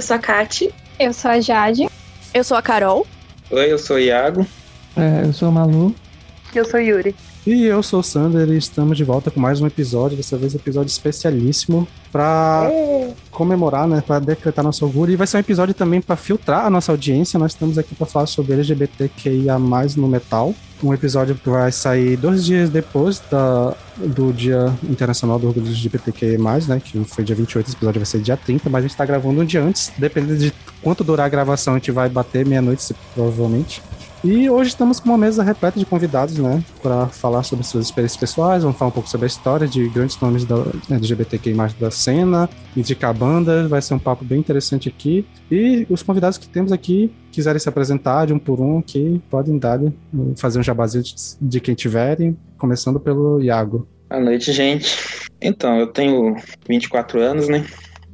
Eu sou a Kati. Eu sou a Jade. Eu sou a Carol. Oi, eu sou o Iago. É, eu sou a Malu. Eu sou Yuri. E eu sou o Sander e estamos de volta com mais um episódio, dessa vez um episódio especialíssimo para comemorar, né, para decretar nosso orgulho. E vai ser um episódio também para filtrar a nossa audiência. Nós estamos aqui para falar sobre LGBTQIA+, no metal. Um episódio que vai sair dois dias depois da, do Dia Internacional do Orgulho LGBTQIA+, né, que foi dia 28, esse episódio vai ser dia 30, mas a gente está gravando um dia antes. Dependendo de quanto durar a gravação, a gente vai bater meia-noite, provavelmente. E hoje estamos com uma mesa repleta de convidados, né, para falar sobre suas experiências pessoais, vamos falar um pouco sobre a história de grandes nomes da LGBTQI+, da cena, indicar bandas, vai ser um papo bem interessante aqui. E os convidados que temos aqui quiserem se apresentar de um por um aqui, podem dar, fazer um jabazinho de, quem tiverem, começando pelo Iago. Boa noite, gente. Então, eu tenho 24 anos, né?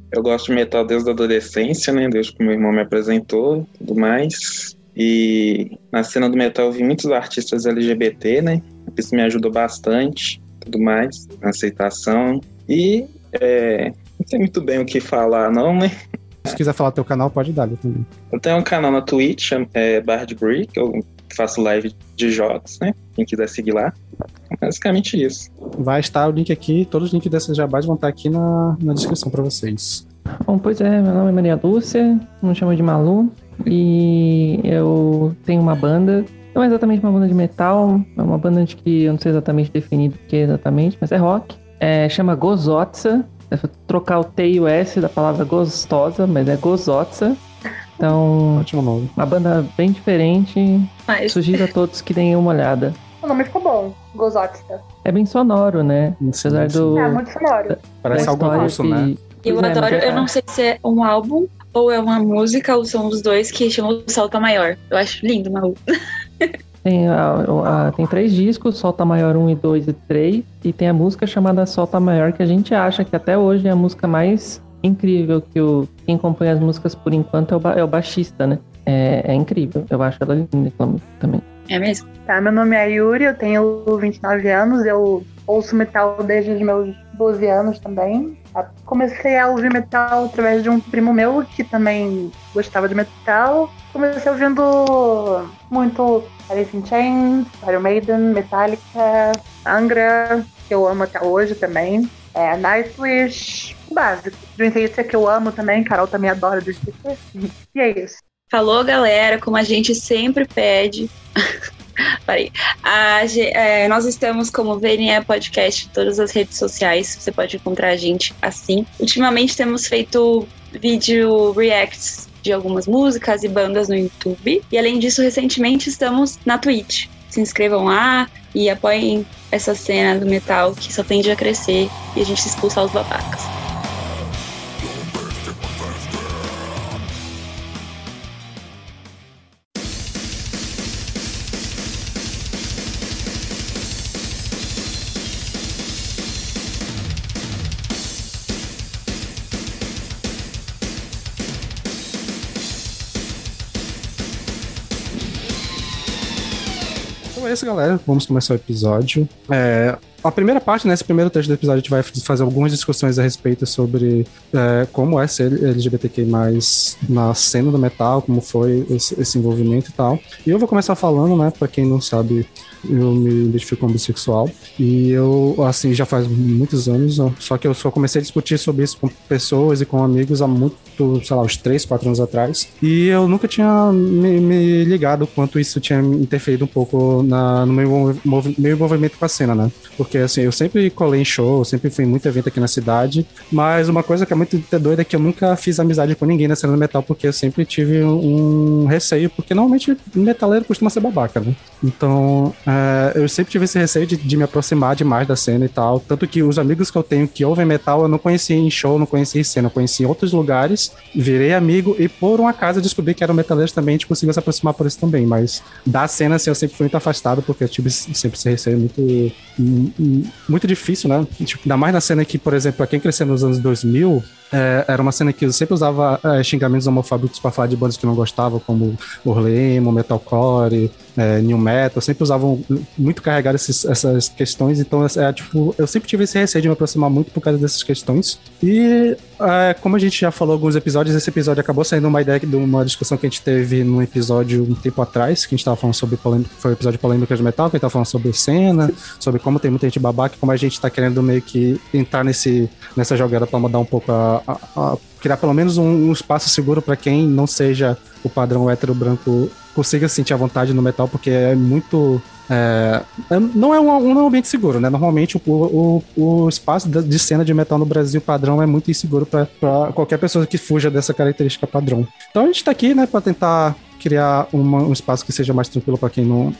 Eu gosto de metal desde a adolescência, né? Desde que meu irmão me apresentou tudo mais. E na cena do metal eu vi muitos artistas LGBT, né? Isso me ajudou bastante, tudo mais, na aceitação. E é, não sei muito bem o que falar, não, né? Se quiser falar teu canal, pode dar também. Eu tenho um canal na Twitch, é Bard Brick, eu faço live de jogos, né? Quem quiser seguir lá. Basicamente isso. Vai estar o link aqui, todos os links dessas jabás vão estar aqui na, na descrição para vocês. Bom, pois é, meu nome é Maria Lúcia, me chamo de Malu, e eu tenho uma banda, não é exatamente uma banda de metal, é uma banda de que eu não sei exatamente definir o que é exatamente, mas é rock. É, chama Gozotsa, é trocar o T e o S da palavra gostosa, mas é Gozotsa. Então, Ótimo nome. uma banda bem diferente. Mas Sugiro a todos que deem uma olhada. O nome ficou bom, Gozotska. É bem sonoro, né? Sim, Apesar sim. do. É, muito sonoro. Parece algo russo, que- né? eu é, adoro, eu não sei se é um álbum ou é uma música ou são os dois que chamam Salta Maior. Eu acho lindo, Malu. Tem, a- a- tem três discos, Solta Maior 1 e 2 e 3, e tem a música chamada Solta Maior, que a gente acha que até hoje é a música mais incrível que o, quem acompanha as músicas por enquanto é o, é o baixista, né? É, é incrível, eu acho ela linda também. É mesmo? Tá, meu nome é Yuri, eu tenho 29 anos, eu ouço metal desde os meus 12 anos também. Comecei a ouvir metal através de um primo meu que também gostava de metal. Comecei ouvindo muito Alice in Chains, Iron Maiden, Metallica, Angra, que eu amo até hoje também. É, Nightwish, o básico. Dream Theater que eu amo também, Carol também adora Dream Theater. E é isso. Falou, galera, como a gente sempre pede. Parei. A é, nós estamos como VNE Podcast em todas as redes sociais. Você pode encontrar a gente assim. Ultimamente temos feito vídeo reacts de algumas músicas e bandas no YouTube. E além disso, recentemente estamos na Twitch. Se inscrevam lá e apoiem essa cena do metal que só tende a crescer e a gente expulsar os babacas. Galera. Vamos começar o episódio. É, a primeira parte, nesse primeiro trecho do episódio, a gente vai fazer algumas discussões a respeito sobre é, como é ser LGBTQI+, na cena do metal, como foi esse, esse envolvimento e tal. E eu vou começar falando, né, pra quem não sabe, eu me identifico como bissexual. E eu, assim, já faz muitos anos, ó, só que eu só comecei a discutir sobre isso com pessoas e com amigos há muito, sei lá, uns 3, 4 anos atrás. E eu nunca tinha me, me ligado o quanto isso tinha interferido um pouco na, no meu, meu envolvimento com a cena, né? Porque porque assim, eu sempre colei em show, sempre fui em muito evento aqui na cidade, mas uma coisa que é muito doida é que eu nunca fiz amizade com ninguém na cena do metal, porque eu sempre tive um receio, porque normalmente metaleiro costuma ser babaca, né? Então, é, eu sempre tive esse receio de, de, me aproximar demais da cena e tal. Tanto que os amigos que eu tenho que ouvem metal, eu não conheci em show, não conheci em cena, eu conheci em outros lugares, virei amigo e por um acaso descobri que eram metaleiros também, a gente conseguiu se aproximar por isso também. Mas da cena, assim, eu sempre fui muito afastado, porque eu tive sempre esse receio muito, muito difícil, né? Tipo, ainda mais na cena que, por exemplo, pra quem cresceu nos anos 2000, é, era uma cena que eu sempre usava é, xingamentos homofóbicos para falar de bandas que não gostava, como Orlemo, Metalcore, é, New Metal, sempre usavam muito carregar esses, essas questões, então é, tipo, eu sempre tive esse receio de me aproximar muito por causa dessas questões. E é, como a gente já falou alguns episódios, esse episódio acabou saindo uma ideia de uma discussão que a gente teve num episódio um tempo atrás, que a gente tava falando sobre polêmica, foi o episódio polêmica de metal, que a gente tava falando sobre cena, sobre como tem muita gente babaca, como a gente tá querendo meio que entrar nesse, nessa jogada para mudar um pouco a, a, a criar pelo menos um, um espaço seguro para quem não seja o padrão hétero branco consiga sentir a vontade no metal, porque é muito. É, é não, é um, um ambiente seguro, né? Normalmente o, o, o espaço de cena de metal no Brasil padrão é muito inseguro para qualquer pessoa que fuja dessa característica padrão. Então a gente tá aqui, né, para tentar criar uma, um espaço que seja mais tranquilo para quem não.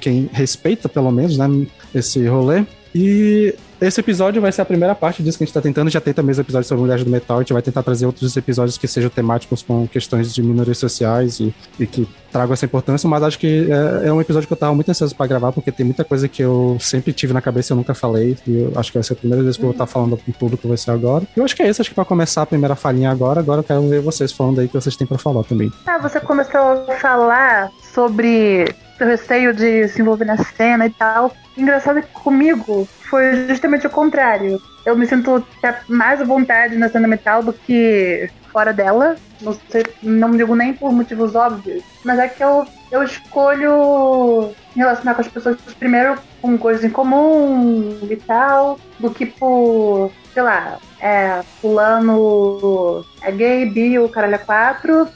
quem respeita, pelo menos, né, esse rolê. E esse episódio vai ser a primeira parte disso que a gente tá tentando. Já tem também os episódios sobre mulheres do metal. A gente vai tentar trazer outros episódios que sejam temáticos com questões de minorias sociais e, e que tragam essa importância. Mas acho que é, é, um episódio que eu tava muito ansioso pra gravar, porque tem muita coisa que eu sempre tive na cabeça e eu nunca falei. E eu acho que vai ser a primeira vez que eu vou estar tá falando com tudo que vai ser agora. E eu acho que é isso. Acho que pra começar a primeira falinha agora, agora eu quero ver vocês falando aí o que vocês têm pra falar também. Ah, você começou a falar sobre seu receio de se envolver na cena e tal. Engraçado é que comigo foi justamente o contrário. Eu me sinto mais à vontade na cena metal do que fora dela. Não, sei, não digo nem por motivos óbvios, mas é que eu, eu escolho relacionar com as pessoas primeiro com coisas em comum e tal, do que por, sei lá, é, fulano é gay, bi, o caralho é quatro,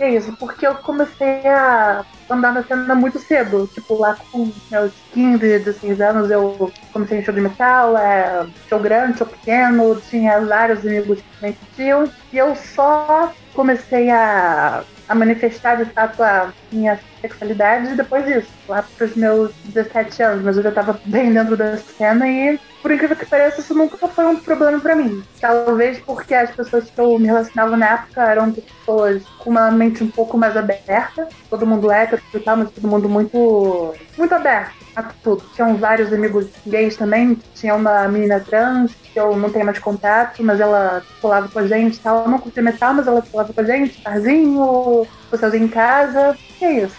é isso, porque eu comecei a andar na cena muito cedo. Tipo, lá com meus 15, 16 anos, eu comecei em show de metal, é, show grande, show pequeno, tinha vários amigos que me tinham. E eu só comecei a, a manifestar de fato a minha sexualidade depois disso, lá pros meus 17 anos. Mas eu já tava bem dentro da cena e por incrível que pareça, isso nunca foi um problema para mim. Talvez porque as pessoas que eu me relacionava na época eram pessoas com uma mente um pouco mais aberta. Todo mundo hétero e tal, mas todo mundo muito, muito aberto a tudo. Tinham vários amigos gays também. Tinha uma menina trans que eu não tenho mais contato, mas ela colava com a gente tal. Eu não curtia metal, mas ela colava com a gente, tarzinho, sozinha em casa. E é isso.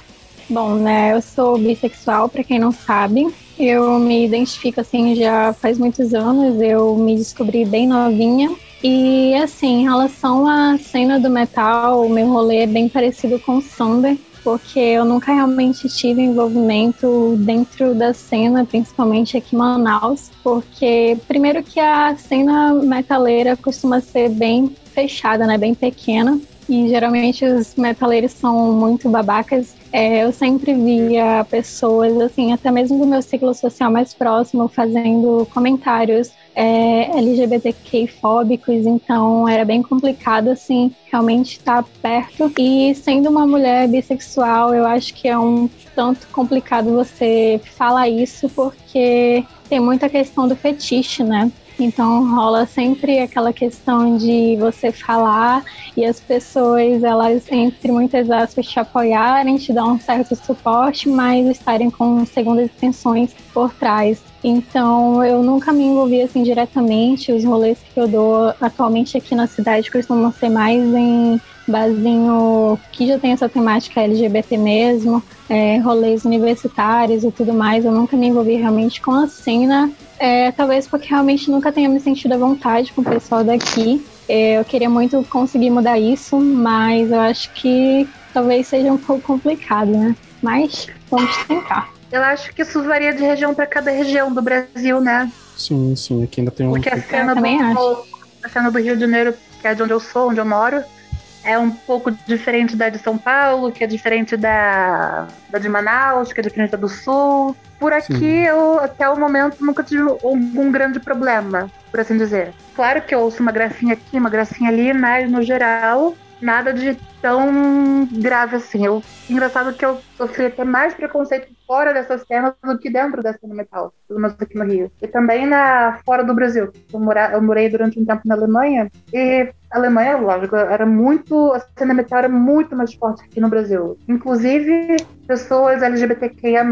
Bom, né, eu sou bissexual, para quem não sabe. Eu me identifico assim já faz muitos anos, eu me descobri bem novinha. E assim, em relação à cena do metal, o meu rolê é bem parecido com o Sander, porque eu nunca realmente tive envolvimento dentro da cena, principalmente aqui em Manaus, porque primeiro que a cena metaleira costuma ser bem fechada, né, bem pequena, e geralmente os metaleiros são muito babacas é, eu sempre via pessoas, assim, até mesmo do meu ciclo social mais próximo, fazendo comentários é, LGBTQ-fóbicos, então era bem complicado, assim, realmente estar perto. E sendo uma mulher bissexual, eu acho que é um tanto complicado você falar isso, porque tem muita questão do fetiche, né? Então rola sempre aquela questão de você falar e as pessoas, elas entre muitas aspas te apoiarem, te dar um certo suporte, mas estarem com segundas intenções por trás. Então eu nunca me envolvi assim diretamente. Os rolês que eu dou atualmente aqui na cidade costumam ser mais em barzinho que já tem essa temática LGBT mesmo, é, rolês universitários e tudo mais. Eu nunca me envolvi realmente com a cena é, talvez porque realmente nunca tenha me sentido à vontade com o pessoal daqui. É, eu queria muito conseguir mudar isso, mas eu acho que talvez seja um pouco complicado, né? Mas vamos tentar. Eu acho que isso varia de região para cada região do Brasil, né? Sim, sim, aqui ainda tem um. Porque a cena, do, a cena do Rio de Janeiro, que é de onde eu sou, onde eu moro, é um pouco diferente da de São Paulo, que é diferente da, da de Manaus, que é diferente da do Sul. Por aqui, Sim. eu até o momento nunca tive algum grande problema, por assim dizer. Claro que eu ouço uma gracinha aqui, uma gracinha ali, mas no geral, nada de tão grave assim. Eu, engraçado que eu sofri até mais preconceito fora dessa cena do que dentro da cena metal, pelo menos aqui no Rio. E também na fora do Brasil. Eu, mora, eu morei durante um tempo na Alemanha e a Alemanha, lógico, era muito. A cena metal era muito mais forte aqui no Brasil. Inclusive pessoas LGBTQIA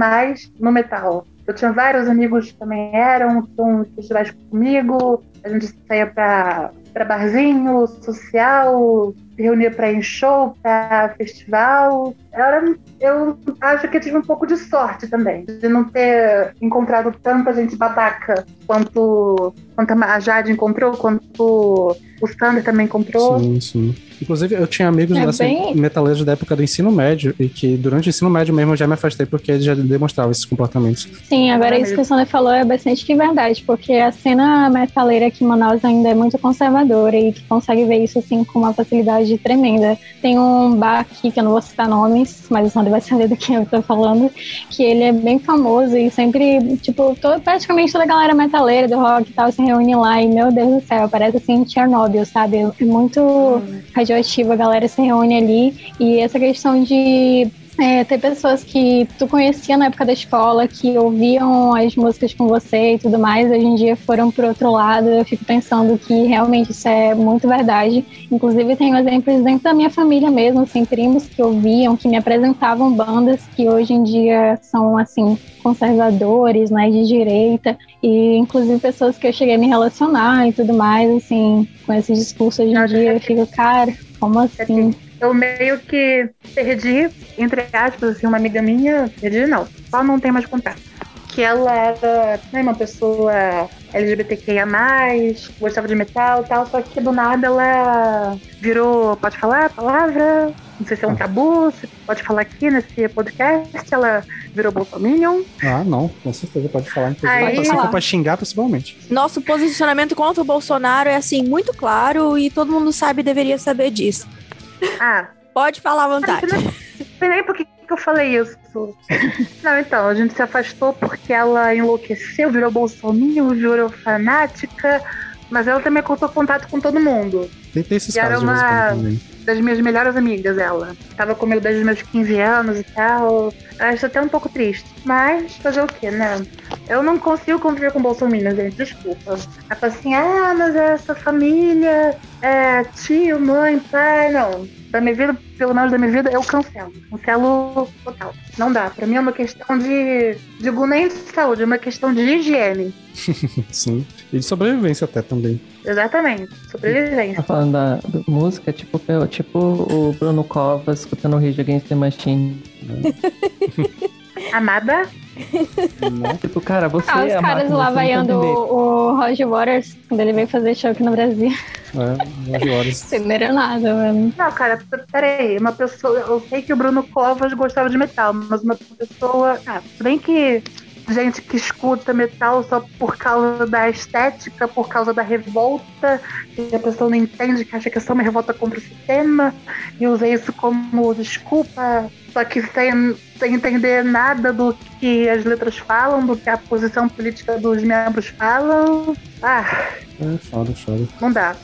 no metal. Eu tinha vários amigos que também eram, estão festivais comigo, a gente saía pra, pra barzinho, social, se reunia para show, para festival. Era, eu acho que eu tive um pouco de sorte também, de não ter encontrado tanta gente babaca quanto, quanto a Jade encontrou, quanto o Sander também encontrou. Sim, sim. Inclusive, eu tinha amigos é assim, bem... metaleiros da época do ensino médio, e que durante o ensino médio mesmo eu já me afastei porque eles já demonstravam esses comportamentos. Sim, agora isso que o Sander falou é bastante que verdade, porque a cena metaleira aqui em Manaus ainda é muito conservadora e que consegue ver isso assim com uma facilidade tremenda. Tem um bar aqui, que eu não vou citar nomes, mas o Sander vai saber do que eu tô falando, que ele é bem famoso e sempre, tipo, todo, praticamente toda a galera metaleira do rock e tal se reúne lá e, meu Deus do céu, parece assim Chernobyl, sabe? É muito hum. radioativo, a galera se reúne ali e essa questão de é, ter pessoas que tu conhecia na época da escola, que ouviam as músicas com você e tudo mais, hoje em dia foram pro outro lado. Eu fico pensando que realmente isso é muito verdade. Inclusive, tenho exemplos dentro da minha família mesmo, assim, primos que ouviam, que me apresentavam bandas que hoje em dia são, assim, conservadores, né, de direita, e inclusive pessoas que eu cheguei a me relacionar e tudo mais, assim, com esse discurso hoje em dia. Eu fico, cara, como assim? Eu meio que perdi, entre aspas, assim, uma amiga minha, perdi não, só não tem mais contato. Que ela era né, uma pessoa LGBTQIA, gostava de metal e tal, só que do nada ela virou, pode falar a palavra? Não sei se é um tabu, se pode falar aqui nesse podcast, ela virou Bolsominion. Ah, não, com certeza pode falar. Inclusive, Aí, se for pra xingar, principalmente. Nosso posicionamento contra o Bolsonaro é assim, muito claro e todo mundo sabe deveria saber disso. Ah. Pode falar à vontade. Não sei nem por que eu falei isso. Não, então, a gente se afastou porque ela enlouqueceu, virou bolsominion, virou fanática, mas ela também cortou contato com todo mundo. Tem, tem esses e era uma das minhas melhores amigas, ela. Tava comigo desde os meus 15 anos e tal. Acho até um pouco triste. Mas fazer o quê, né? Eu não consigo conviver com bolsominions, gente. Desculpa. Fala assim, ah, mas essa família, é, tio, mãe, pai, não da minha vida, pelo menos da minha vida, eu cancelo. Cancelo total. Não dá. Pra mim é uma questão de. Digo nem de saúde, é uma questão de higiene. Sim. E de sobrevivência até também. Exatamente. Sobrevivência. Tá falando da, música, tipo, tipo o Bruno Covas escutando o Rage Against the Machine. Amada? Não. Tipo, cara, você ah, os é caras lá vaiando o, o Roger Waters quando ele veio fazer show aqui no Brasil. É, Roger Waters. Sem nada, mano. Não, cara, peraí. Uma pessoa. Eu sei que o Bruno Covas gostava de metal, mas uma pessoa. Ah, bem que gente que escuta metal só por causa da estética, por causa da revolta, e a pessoa não entende que acha que é só uma revolta contra o sistema, e usa isso como desculpa, só que sem, sem entender nada do que as letras falam, do que a posição política dos membros falam. Ah. É foda, foda. Não dá.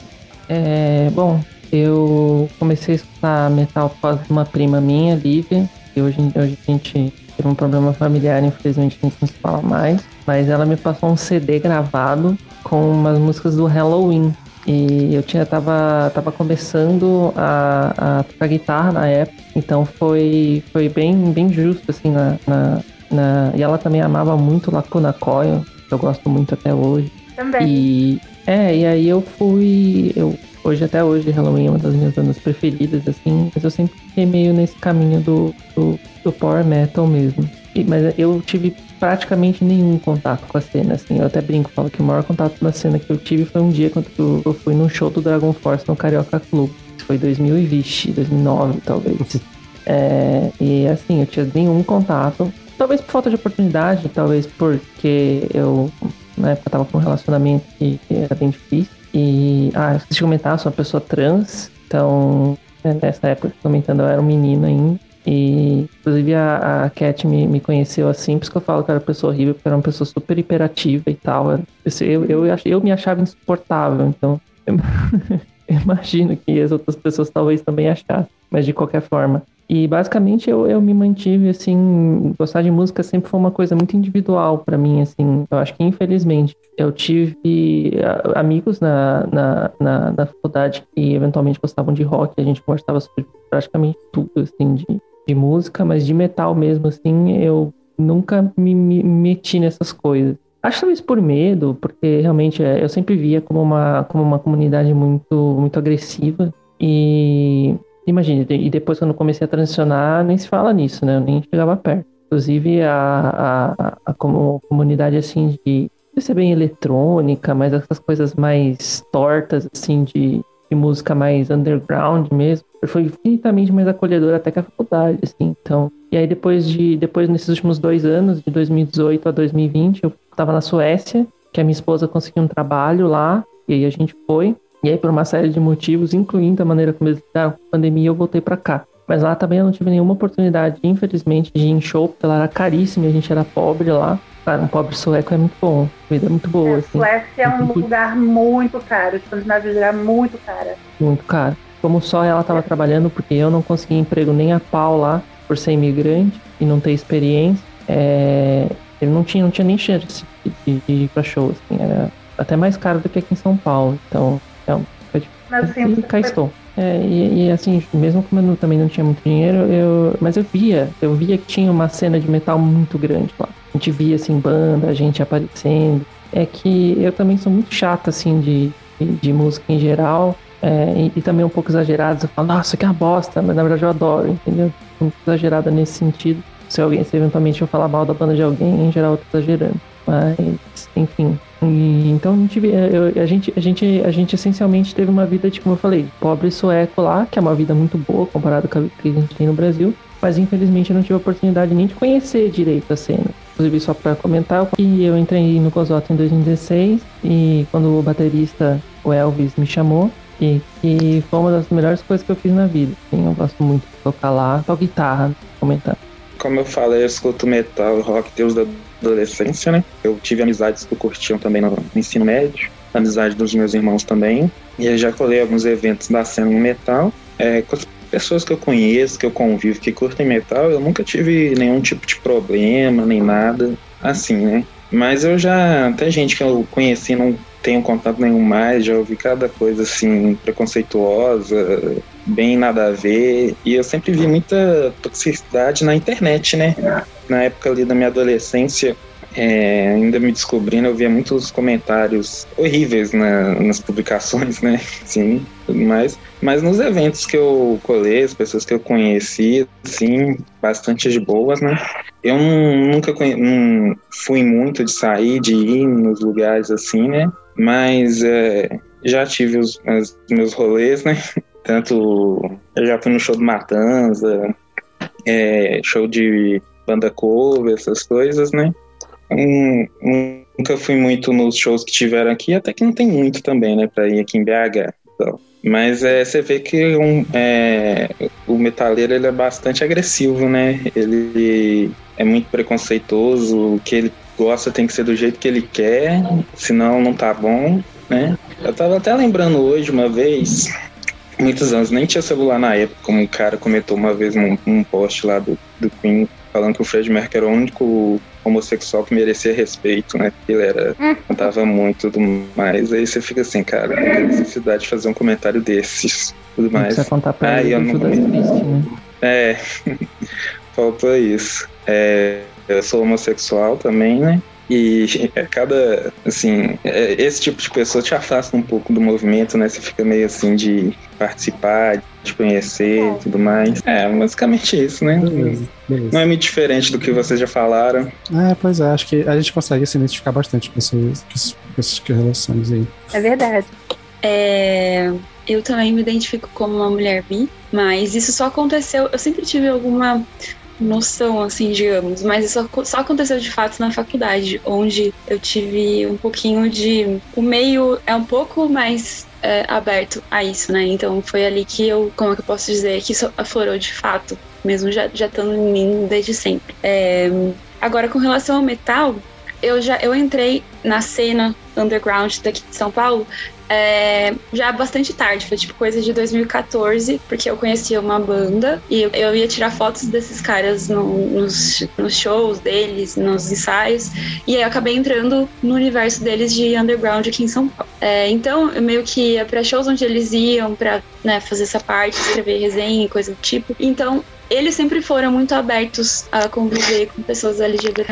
É, bom, eu comecei a escutar metal por causa de uma prima minha, Lívia, e hoje, hoje a gente teve um problema familiar, infelizmente a gente não se fala mais. Mas ela me passou um CD gravado com umas músicas do Halloween. E eu tinha tava, tava começando a, a tocar guitarra na época, então foi, foi bem, bem justo, assim, na, na, na... E ela também amava muito Lacuna Coil, que eu gosto muito até hoje. Também. E, é, e aí eu fui... Eu, hoje até hoje Halloween é uma das minhas bandas preferidas, assim, mas eu sempre fiquei meio nesse caminho do, do do power metal mesmo. E, mas eu tive praticamente nenhum contato com a cena, assim. Eu até brinco, falo que o maior contato na cena que eu tive foi um dia quando eu, fui num show do Dragon Force no Carioca Club. Isso foi 2020, 2009, talvez. É, e assim, eu tinha nenhum contato. Talvez por falta de oportunidade, talvez porque eu, na época, tava com um relacionamento que, era bem difícil. E, ah, esqueci de comentar, sou uma pessoa trans, então né, nessa época, comentando, eu era um menino ainda. E, inclusive, a, a Cat me, me conheceu assim, por isso que eu falo que era uma pessoa horrível, porque era uma pessoa super hiperativa e tal. Eu, eu, eu, eu me achava insuportável, então eu, imagino que as outras pessoas talvez também achassem, mas de qualquer forma. E basicamente eu, eu me mantive assim, gostar de música sempre foi uma coisa muito individual para mim, assim. Eu acho que infelizmente eu tive amigos na, na, na, na, faculdade que eventualmente gostavam de rock, a gente conversava sobre praticamente tudo, assim, de, de música, mas de metal mesmo, assim, eu nunca me, me meti nessas coisas. Acho talvez por medo, porque realmente é, eu sempre via como uma, como uma comunidade muito, muito agressiva. E imagine, e depois quando comecei a transicionar, nem se fala nisso, né? Eu nem chegava perto. Inclusive a, a, a, como comunidade assim de, de ser bem eletrônica, mas essas coisas mais tortas, assim, de, de música mais underground mesmo, foi infinitamente mais acolhedora até que a faculdade, assim. Então, e aí depois de depois nesses últimos dois anos, de 2018 a 2020, eu estava na Suécia, que a minha esposa conseguiu um trabalho lá, e aí a gente foi. E aí, por uma série de motivos, incluindo a maneira como eles lidaram com a pandemia, eu voltei para cá. Mas lá também eu não tive nenhuma oportunidade, infelizmente, de ir em show, porque ela era caríssima e a gente era pobre lá. Cara, um pobre sueco é muito bom, a vida é muito boa. É, assim. Suécia é um lugar muito caro, Escandinávia é muito cara. Muito caro. Como só ela estava trabalhando, porque eu não consegui emprego nem a pau lá, por ser imigrante e não ter experiência, é... ele não tinha, não tinha nem chance de, de ir pra show, assim, era até mais caro do que aqui em São Paulo. Então, então, mas, assim, e cá estou. É, e, e, assim, mesmo como eu também não tinha muito dinheiro, eu, mas eu via, eu via que tinha uma cena de metal muito grande lá. A gente via, assim, banda, a gente aparecendo. É que eu também sou muito chata, assim, de, de, de música em geral. É, e, e, também um pouco exagerado. Eu falo, nossa, que é uma bosta, mas na verdade eu adoro, entendeu? Muito exagerada nesse sentido. Se alguém, se eventualmente eu falar mal da banda de alguém, em geral eu tô exagerando. Mas, enfim. E, então a gente, eu, a, gente, a, gente, a gente essencialmente teve uma vida, de, como eu falei, pobre sueco lá, que é uma vida muito boa comparado com a que a gente tem no Brasil. Mas infelizmente eu não tive a oportunidade nem de conhecer direito a cena. Inclusive, só para comentar, que eu entrei no Cosota em 2016 e quando o baterista, o Elvis, me chamou, e foi uma das melhores coisas que eu fiz na vida. Assim, eu gosto muito de tocar lá, tocar guitarra, comentar. Como eu falei, eu escuto metal, rock desde a adolescência, né? Eu tive amizades que curtiam também no ensino médio, amizade dos meus irmãos também. E eu já colei alguns eventos da cena no metal. É, com as pessoas que eu conheço, que eu convivo, que curtem metal, eu nunca tive nenhum tipo de problema, nem nada assim, né? Mas eu já, até gente que eu conheci não tenho contato nenhum mais, já ouvi cada coisa assim preconceituosa, bem nada a ver, e eu sempre vi muita toxicidade na internet, né? Na época ali da minha adolescência, é, ainda me descobrindo, eu via muitos comentários horríveis na, nas publicações, né? Sim, tudo mais. Mas nos eventos que eu colei, as pessoas que eu conheci, sim, bastante de boas, né? Eu nunca não fui muito de sair, de ir nos lugares assim, né? Mas é, já tive os, os, meus rolês, né? Tanto eu já fui no show do Matanza, é, show de banda cover, essas coisas, né? Um, nunca fui muito nos shows que tiveram aqui, até que não tem muito também, né, pra ir aqui em BH. Então. Mas é, você vê que um, é, o metaleiro ele é bastante agressivo, né? Ele é muito preconceituoso, o que ele gosta tem que ser do jeito que ele quer, senão não tá bom, né? Eu tava até lembrando hoje uma vez, muitos anos, nem tinha celular na época, como um cara comentou uma vez num, num post lá do, do Queen, falando que o Fred Mercury era o único homossexual que merecia respeito, né? Ele era, hum. cantava muito e tudo mais. Aí você fica assim, cara, não tem necessidade de fazer um comentário desses tudo mais. Precisa contar pra ah, ele eu não... Triste, né? É, faltou isso. É, eu sou homossexual também, né? E é cada, assim, é, esse tipo de pessoa te afasta um pouco do movimento, né? Você fica meio assim de participar, de conhecer e tudo mais. É, basicamente isso, né? Beleza, beleza. Não é muito diferente do que vocês já falaram. É, pois é, acho que a gente consegue se identificar bastante com essas, com essas relações aí. É verdade. É, eu também me identifico como uma mulher bi, mas isso só aconteceu. Eu sempre tive alguma noção, assim, digamos. Mas isso só aconteceu de fato na faculdade, onde eu tive um pouquinho de. O meio é um pouco mais é, aberto a isso, né? Então foi ali que eu, como é que eu posso dizer, que isso aflorou de fato, mesmo já, já estando em mim desde sempre. É, agora, com relação ao metal, eu já eu entrei na cena underground daqui de São Paulo é, já bastante tarde, foi tipo coisa de 2014, porque eu conhecia uma banda e eu, eu ia tirar fotos desses caras no, nos, nos, shows deles, nos ensaios, e aí eu acabei entrando no universo deles de underground aqui em São Paulo. É, então eu meio que ia pra shows onde eles iam pra né, fazer essa parte, escrever resenha e coisa do tipo. Então eles sempre foram muito abertos a conviver com pessoas LGBT+.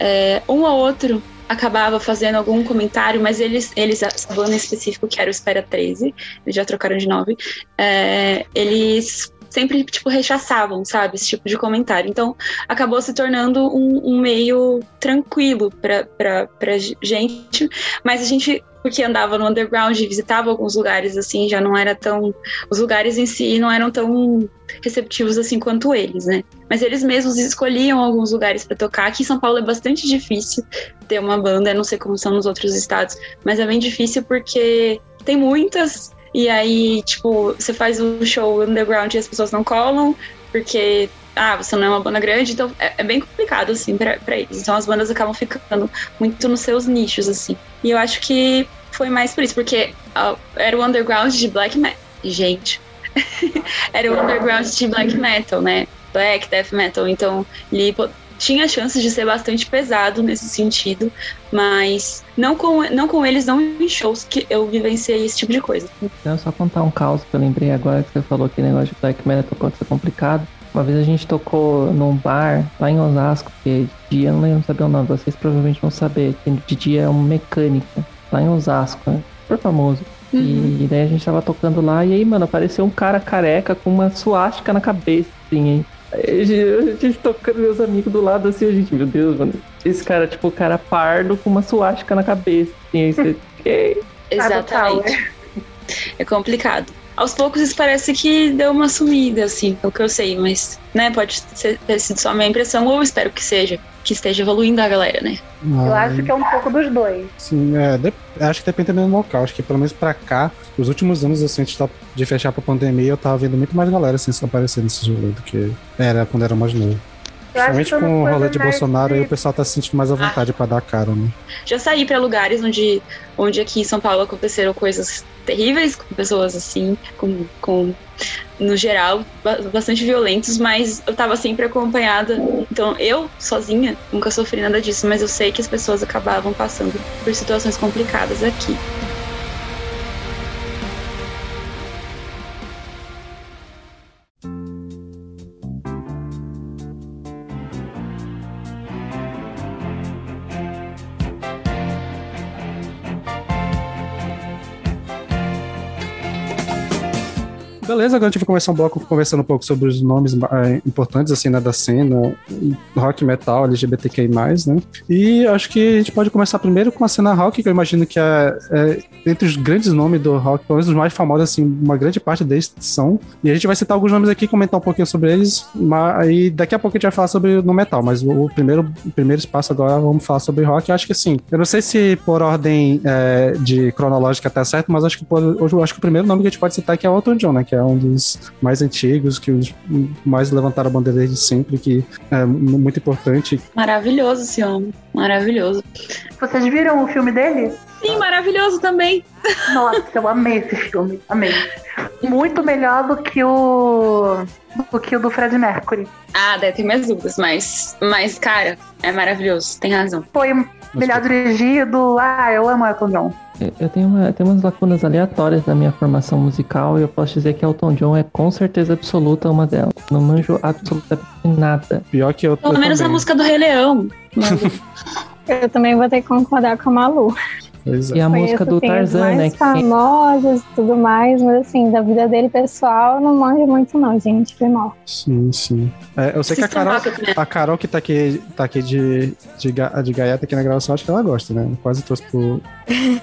É, um ou outro acabava fazendo algum comentário, mas eles, eles banda em específico, que era o Espera 13, eles já trocaram de nome, é, eles sempre, tipo, rechaçavam, sabe, esse tipo de comentário. Então, acabou se tornando um, um meio tranquilo pra, pra, pra gente, mas a gente porque andava no underground e visitava alguns lugares assim, já não era tão. Os lugares em si não eram tão receptivos assim quanto eles, né? Mas eles mesmos escolhiam alguns lugares para tocar. Aqui em São Paulo é bastante difícil ter uma banda, não sei como são nos outros estados, mas é bem difícil porque tem muitas. E aí, tipo, você faz um show underground e as pessoas não colam, porque ah, você não é uma banda grande, então é, é bem complicado, assim, pra, pra, eles. Então as bandas acabam ficando muito nos seus nichos, assim. E eu acho que foi mais por isso, porque uh, era o underground de black metal. Gente. era o underground de black metal, né? Black, death metal. Então, ele tinha chances de ser bastante pesado nesse sentido, mas não com, não com eles, não em shows que eu vivenciei esse tipo de coisa. Então, só contar um caos que eu lembrei agora que você falou que negócio de black metal pode ser complicado. Uma vez a gente tocou num bar lá em Osasco, que de dia eu não lembro saber o nome, vocês provavelmente vão saber, que de dia é um mecânico lá em Osasco, né? super famoso. Uhum. E daí a gente tava tocando lá e aí, mano, apareceu um cara careca com uma suástica na cabeça, assim, hein? Aí, a gente tocando meus amigos do lado assim, a gente, meu Deus, mano. Esse cara, tipo, o cara pardo com uma suástica na cabeça, assim, aí você. okay. Exatamente. É complicado. Aos poucos isso parece que deu uma sumida, assim, pelo que eu sei, mas, né, pode ser, ter sido só a minha impressão, ou espero que seja que esteja evoluindo a galera, né? Eu acho que é um pouco dos dois. Sim, é, de, acho que depende também do local. Acho que pelo menos pra cá, os últimos anos, assim, antes de fechar pra pandemia, eu tava vendo muito mais galera assim, aparecendo nesses rolês do que era quando era mais novo. Principalmente com o rolê de Bolsonaro, aí o pessoal tá se sentindo mais à vontade ah. para dar cara, né? Já saí para lugares onde, onde aqui em São Paulo aconteceram coisas terríveis, com pessoas assim, com, com no geral, bastante violentos, mas eu tava sempre acompanhada. Então, eu, sozinha, nunca sofri nada disso, mas eu sei que as pessoas acabavam passando por situações complicadas aqui. Beleza, agora a gente vai começar um bloco conversando um pouco sobre os nomes é, importantes, assim, né, da cena, rock, metal, LGBTQI+, né? E acho que a gente pode começar primeiro com a cena rock, que eu imagino que é, é entre os grandes nomes do rock, pelo menos os mais famosos, assim, uma grande parte deles são. E a gente vai citar alguns nomes aqui, comentar um pouquinho sobre eles, mas aí daqui a pouco a gente vai falar sobre no metal, mas o primeiro, o primeiro espaço agora vamos falar sobre rock. Acho que assim, eu não sei se por ordem é, de cronológica tá certo, mas acho que por, acho que o primeiro nome que a gente pode citar aqui é o Elton John, né? Que é um dos mais antigos, que os mais levantaram a bandeira desde sempre, que é muito importante. Maravilhoso esse homem, maravilhoso. Vocês viram o filme dele? Sim, maravilhoso também. Nossa, eu amei esse filme, amei. Muito melhor do que o do que o do Fred Mercury. Ah, deve ter minhas dúvidas, mas, mas cara, é maravilhoso, tem razão. Foi melhor dirigido, ah, eu amo Elton John. Eu tenho, uma, eu tenho umas lacunas aleatórias na minha formação musical e eu posso dizer que Elton John é com certeza absoluta uma delas. Não manjo absolutamente nada. Pior que eu. Pelo menos também. a música do Rei Leão. eu também vou ter que concordar com a Malu. É. E a música do assim, Tarzan, né? famosas e tudo mais, mas assim, da vida dele pessoal, não manjo muito não, gente, foi mal. Sim, sim. É, eu sei que a Carol, a Carol que tá aqui, tá aqui de, de, de gaiata aqui na gravação, acho que ela gosta, né? Quase trouxe pro,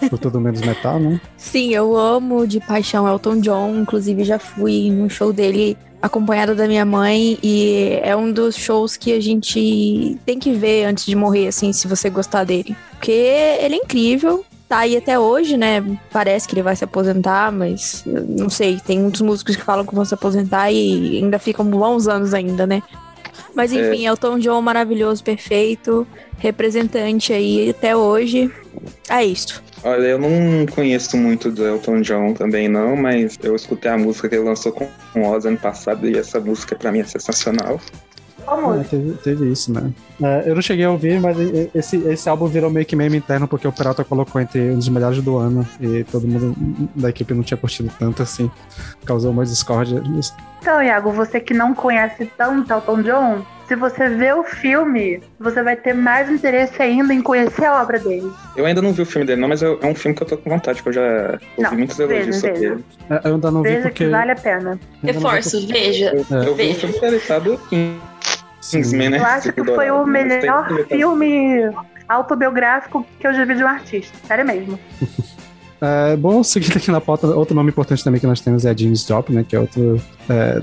pro Tudo Menos Metal, né? Sim, eu amo de paixão Elton John, inclusive já fui no show dele acompanhada da minha mãe e é um dos shows que a gente tem que ver antes de morrer, assim, se você gostar dele. Porque ele é incrível, tá aí até hoje, né? Parece que ele vai se aposentar, mas não sei. Tem muitos músicos que falam que vão se aposentar e ainda ficam bons anos ainda, né? Mas enfim, é. Elton John maravilhoso, perfeito, representante aí até hoje. É isso. Olha, eu não conheço muito do Elton John também não, mas eu escutei a música que ele lançou com o Oz ano passado e essa música pra mim é sensacional. É, teve, teve, isso, né? É, eu não cheguei a ouvir, mas esse, esse álbum virou meio que meme interno porque o Peralta colocou entre um dos melhores do ano e todo mundo da equipe não tinha curtido tanto assim. Causou mais discórdia. Então, Iago, você que não conhece tanto Elton John, se você vê o filme, você vai ter mais interesse ainda em conhecer a obra dele. Eu ainda não vi o filme dele, não, mas é um filme que eu tô com vontade, porque eu já ouvi não, muitos elogios sobre veja. ele. É, eu ainda não veja vi porque... que vale a pena. Reforço, veja. É. Eu vi o filme interessado em Kingsman, né? Eu acho que foi o melhor filme autobiográfico que eu já vi de um artista. Sério mesmo. É, bom, seguindo aqui na pauta, outro nome importante também que nós temos é James Joplin, né, que é outro é,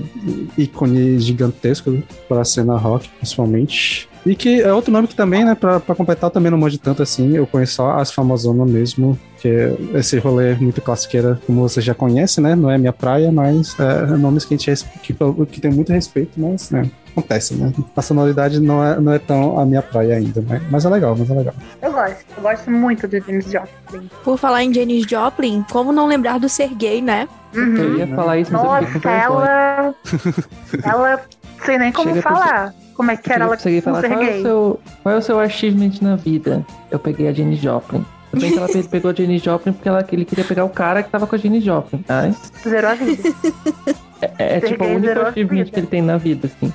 ícone gigantesco para a cena rock, principalmente. E que é outro nome que também, né, pra, pra completar, também não manjo tanto assim, eu conheço só as famosonas mesmo, que é esse rolê muito classiqueira, como você já conhece, né, não é minha praia, mas é, nomes que a gente que, que tem muito respeito, mas, né, acontece, né? A sonoridade não é, não é tão a minha praia ainda, né? mas é legal, mas é legal. Eu gosto, eu gosto muito de Janis Joplin. Por falar em Janis Joplin, como não lembrar do Sergei, né? Uhum. Eu ia falar isso, mas Nossa, eu ela... ela... sei nem como Chega falar. Como é que era ela o falar, qual é o, seu, qual é o seu achievement na vida? Eu peguei a Janis Joplin. Eu bem que ela pegou a Jenny Joplin porque ela, ele queria pegar o cara que tava com a Jenny Joplin. Mas... Zerou a vida. É, é tipo o único achievement que ele tem na vida, assim.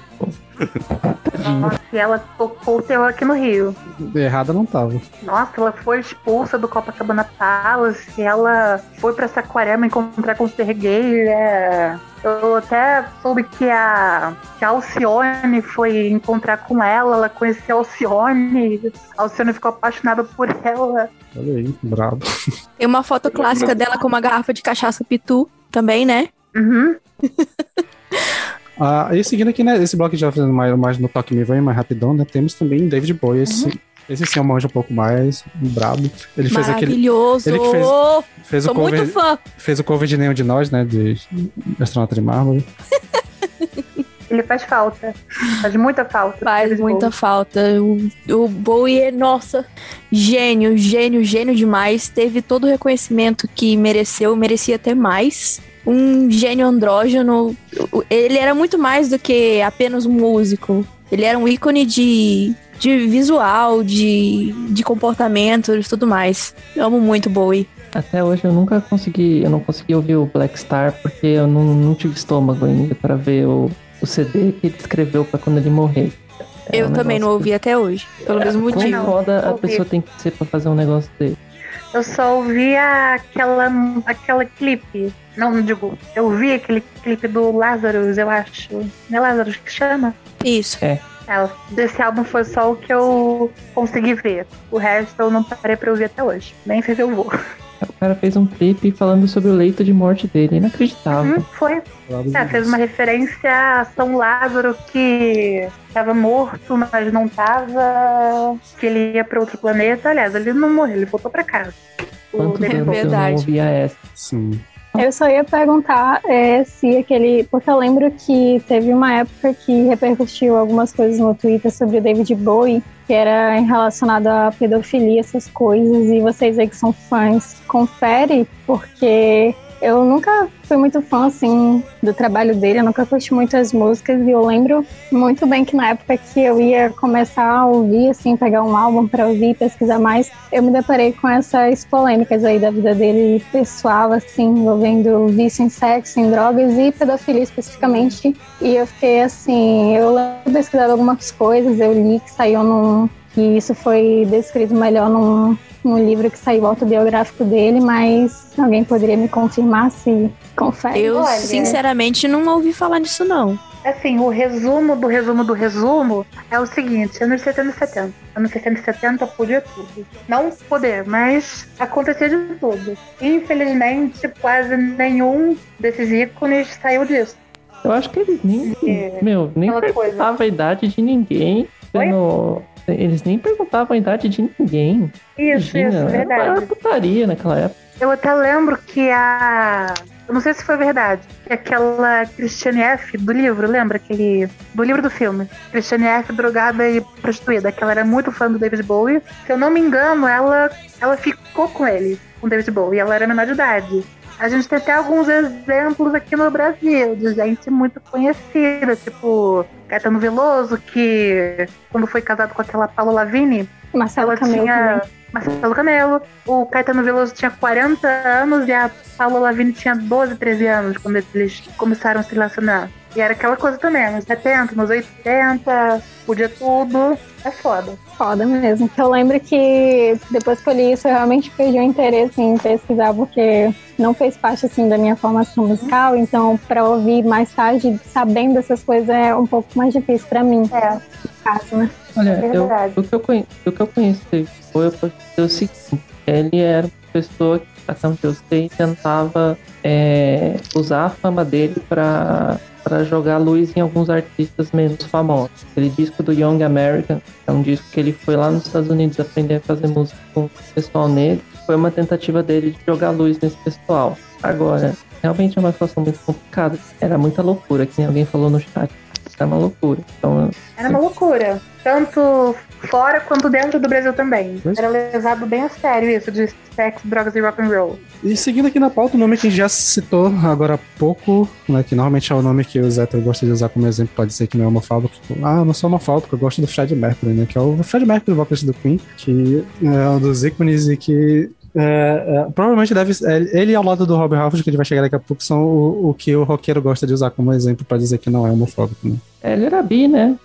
Nossa, e ela tocou o terror aqui no Rio. Errada não tava. Nossa, ela foi expulsa do Copacabana Palace, ela foi pra Saquarema encontrar com o Serguei. É... Eu até soube que a, que a Alcione foi encontrar com ela, ela conheceu a Alcione, a Alcione ficou apaixonada por ela. Olha aí, brabo. Tem uma foto clássica dela com uma garrafa de cachaça pitu também, né? Uhum. ah, e seguindo aqui, né, esse bloco já fazendo mais, mais no Toque Me Vai, mais rapidão, né, temos também David Bowie, esse, uhum. esse sim é um manjo um pouco mais brabo. Ele fez aquele... Maravilhoso! Ele fez, fez o cover, muito fã! Fez o cover de Nenhum de Nós, né, de Astronauta de Mármore. Ele faz falta. Faz muita falta. Faz muita falta. O, o Bowie é, nossa, gênio, gênio, gênio demais. Teve todo o reconhecimento que mereceu, merecia até mais um gênio andrógeno. Ele era muito mais do que apenas um músico. Ele era um ícone de, de visual, de, de comportamento, de tudo mais. Eu amo muito Bowie. Até hoje eu nunca consegui, eu não consegui ouvir o Black Star porque eu não, não tive estômago ainda para ver o, o CD que ele escreveu para quando ele morrer. É eu um também não ouvi que... até hoje, pelo mesmo motivo. Quão foda a pessoa tem que ser para fazer um negócio dele. Eu só ouvi aquela, aquela clipe. Não, não digo. Eu vi aquele clipe do Lazarus, eu acho. Não é Lazarus que chama? Isso. É. é. Desse álbum foi só o que eu consegui ver. O resto eu não parei pra ouvir até hoje. Nem sei se eu vou. O cara fez um clipe falando sobre o leito de morte dele. Inacreditável. Uhum, foi. É, fez uma referência a São Lázaro que estava morto, mas não estava. Que ele ia para outro planeta. Aliás, ele não morreu, ele voltou para casa. Quanto tempo eu não ouvia essa? Sim. Eu só ia perguntar é, se aquele. Porque eu lembro que teve uma época que repercutiu algumas coisas no Twitter sobre o David Bowie, que era relacionado à pedofilia, essas coisas, e vocês aí que são fãs, confere, porque eu nunca fui muito fã, assim, do trabalho dele, eu nunca curti muito as músicas, e eu lembro muito bem que na época que eu ia começar a ouvir, assim, pegar um álbum para ouvir, pesquisar mais, eu me deparei com essas polêmicas aí da vida dele pessoal, assim, envolvendo vício em sexo, em drogas e pedofilia especificamente, e eu fiquei assim, eu lembro pesquisado algumas coisas, eu li que saiu num que isso foi descrito melhor num, num livro que saiu autobiográfico dele, mas alguém poderia me confirmar se confere? Eu, Olha, sinceramente, não ouvi falar disso, não. Assim, o resumo do resumo do resumo é o seguinte: anos 70 e 70. Anos 60 e 70 podia tudo. Não poder, mas acontecia de tudo. Infelizmente, quase nenhum desses ícones saiu disso. Eu acho que eles nem. É, meu, nem a idade de ninguém. No, eles nem perguntavam a idade de ninguém. Isso, Imagina, isso, Era verdade. putaria naquela época. Eu até lembro que a. Eu não sei se foi verdade. Que aquela Christiane F. do livro, lembra? Aquele. Do livro do filme. Christiane F. drogada e prostituída. Que ela era muito fã do David Bowie. Se eu não me engano, ela, ela ficou com ele, com o David Bowie. E ela era menor de idade. A gente tem até alguns exemplos aqui no Brasil de gente muito conhecida, tipo Caetano Veloso, que quando foi casado com aquela Paula Lavigne, Marcelo ela Camelo tinha também. Marcelo Camelo. O Caetano Veloso tinha 40 anos e a Paula Lavigne tinha 12, 13 anos quando eles começaram a se relacionar. E era aquela coisa também, anos 70, nos 80, podia tudo. É foda. Foda mesmo. Eu lembro que depois que eu li isso, eu realmente perdi o interesse em pesquisar, porque não fez parte assim da minha formação musical. Então, para ouvir mais tarde, sabendo dessas coisas, é um pouco mais difícil para mim, É, no caso, né? Olha, É eu, verdade. o, que eu conhe, o que eu conheci dele foi o seguinte: ele era uma pessoa que, até onde eu sei, tentava é, usar a fama dele para para jogar luz em alguns artistas menos famosos. Aquele disco do Young American é um disco que ele foi lá nos Estados Unidos aprender a fazer música com o pessoal nele. Foi uma tentativa dele de jogar luz nesse pessoal. Agora, realmente é uma situação muito complicada. Era muita loucura, que nem alguém falou no chat. Era uma loucura. Então, Era uma loucura. Tanto fora quanto dentro do Brasil também. Pois. Era levado bem a sério isso de sexo, drogas e rock and roll. E seguindo aqui na pauta, o nome que a gente já citou agora há pouco, né, que normalmente é o nome que o Zé gosta de usar como exemplo, pode dizer que não é homofóbico. Ah, não sou homofóbico, eu gosto do Fred Mercury, né? Que é o Fred Mercury, o vocalista do Queen, que é um dos ícones e que é, é, provavelmente deve é, ele ao lado do Robert Halford, que a gente vai chegar daqui a pouco, são o, o que o roqueiro gosta de usar como exemplo pra dizer que não é homofóbico, né? É, ele era bi, né?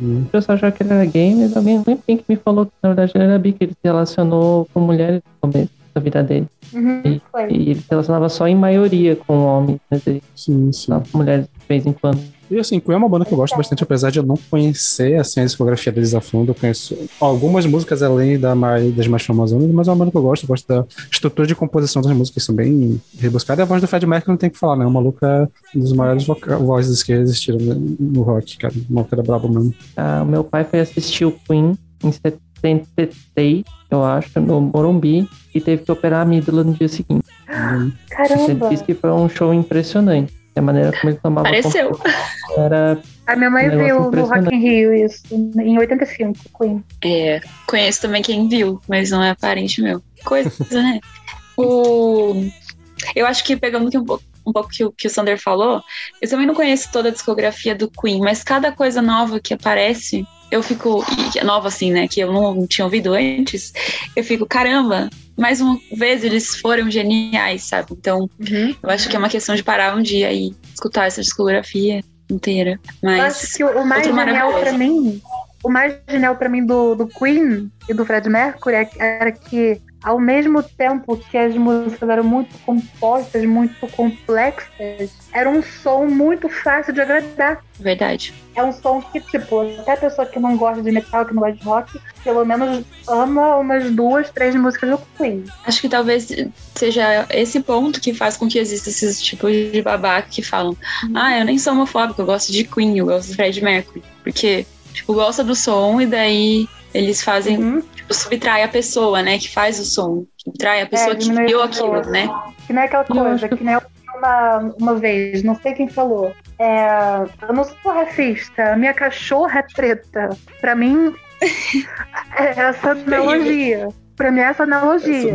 O pessoal achava que ele era gay, mas alguém que me falou que na verdade ele era bi, que ele se relacionou com mulheres no começo da vida dele. Uhum, E-. E ele se relacionava só em maioria com homens, mas ele Sim, sim. relacionava com mulheres de vez em quando. E assim, Queen é uma banda que eu gosto bastante, apesar de eu não conhecer assim, a discografia deles a fundo. Eu conheço algumas músicas além da mais, das mais famosas, mas é uma banda que eu gosto. Eu gosto da estrutura de composição das músicas, são bem rebuscadas. E a voz do Fred Mercury não tem o que falar, né? O maluco é um dos maiores vozes que existiram no- rock, cara. O maluco era brabo mesmo. Ah, o meu pai foi assistir o Queen em 76, eu acho, no Morumbi, e teve que operar a amígdala no dia seguinte. Ele Caramba! disse que foi um show impressionante. A maneira como ele tomava Pareceu. conta era A minha mãe Um viu no. Rock in Rio isso, em 85, Queen. É, conheço também quem viu, mas não é parente meu. Coisa, né? O... Eu acho que pegando aqui um pouco, um pouco que, o, que o Sander falou, eu também não conheço toda a discografia do Queen, mas cada coisa nova que aparece, eu fico. é nova assim, né? Que eu não tinha ouvido antes, eu fico, caramba, mais uma vez eles foram geniais, sabe? Então, eu acho que é uma questão de parar um dia e escutar essa discografia inteira. Eu Mas. acho que o mais genial pra mim, o mais genial pra mim do, do Queen e do Fred Mercury é- era que ao mesmo tempo que as músicas eram muito compostas, muito complexas, era um som muito fácil de agradar. Verdade. É um som que, tipo, até a pessoa que não gosta de metal, que não gosta de rock, pelo menos ama umas duas, três músicas do Queen. Acho que talvez seja esse ponto que faz com que existam esses tipos de babaca que falam: Ah, eu nem sou homofóbico, eu gosto de Queen, eu gosto do Fred Mercury. Porque, tipo, gosta do som e daí eles fazem, Uhum. tipo, subtrai a pessoa, né, que faz o som. Subtrai a pessoa que diminui criou a pessoa. aquilo, né? Que não é aquela coisa, acho- que nem eu uma, uma vez, não sei quem falou. É, eu não sou racista, minha cachorra é preta. Pra mim, é essa analogia. Pra mim, é essa analogia.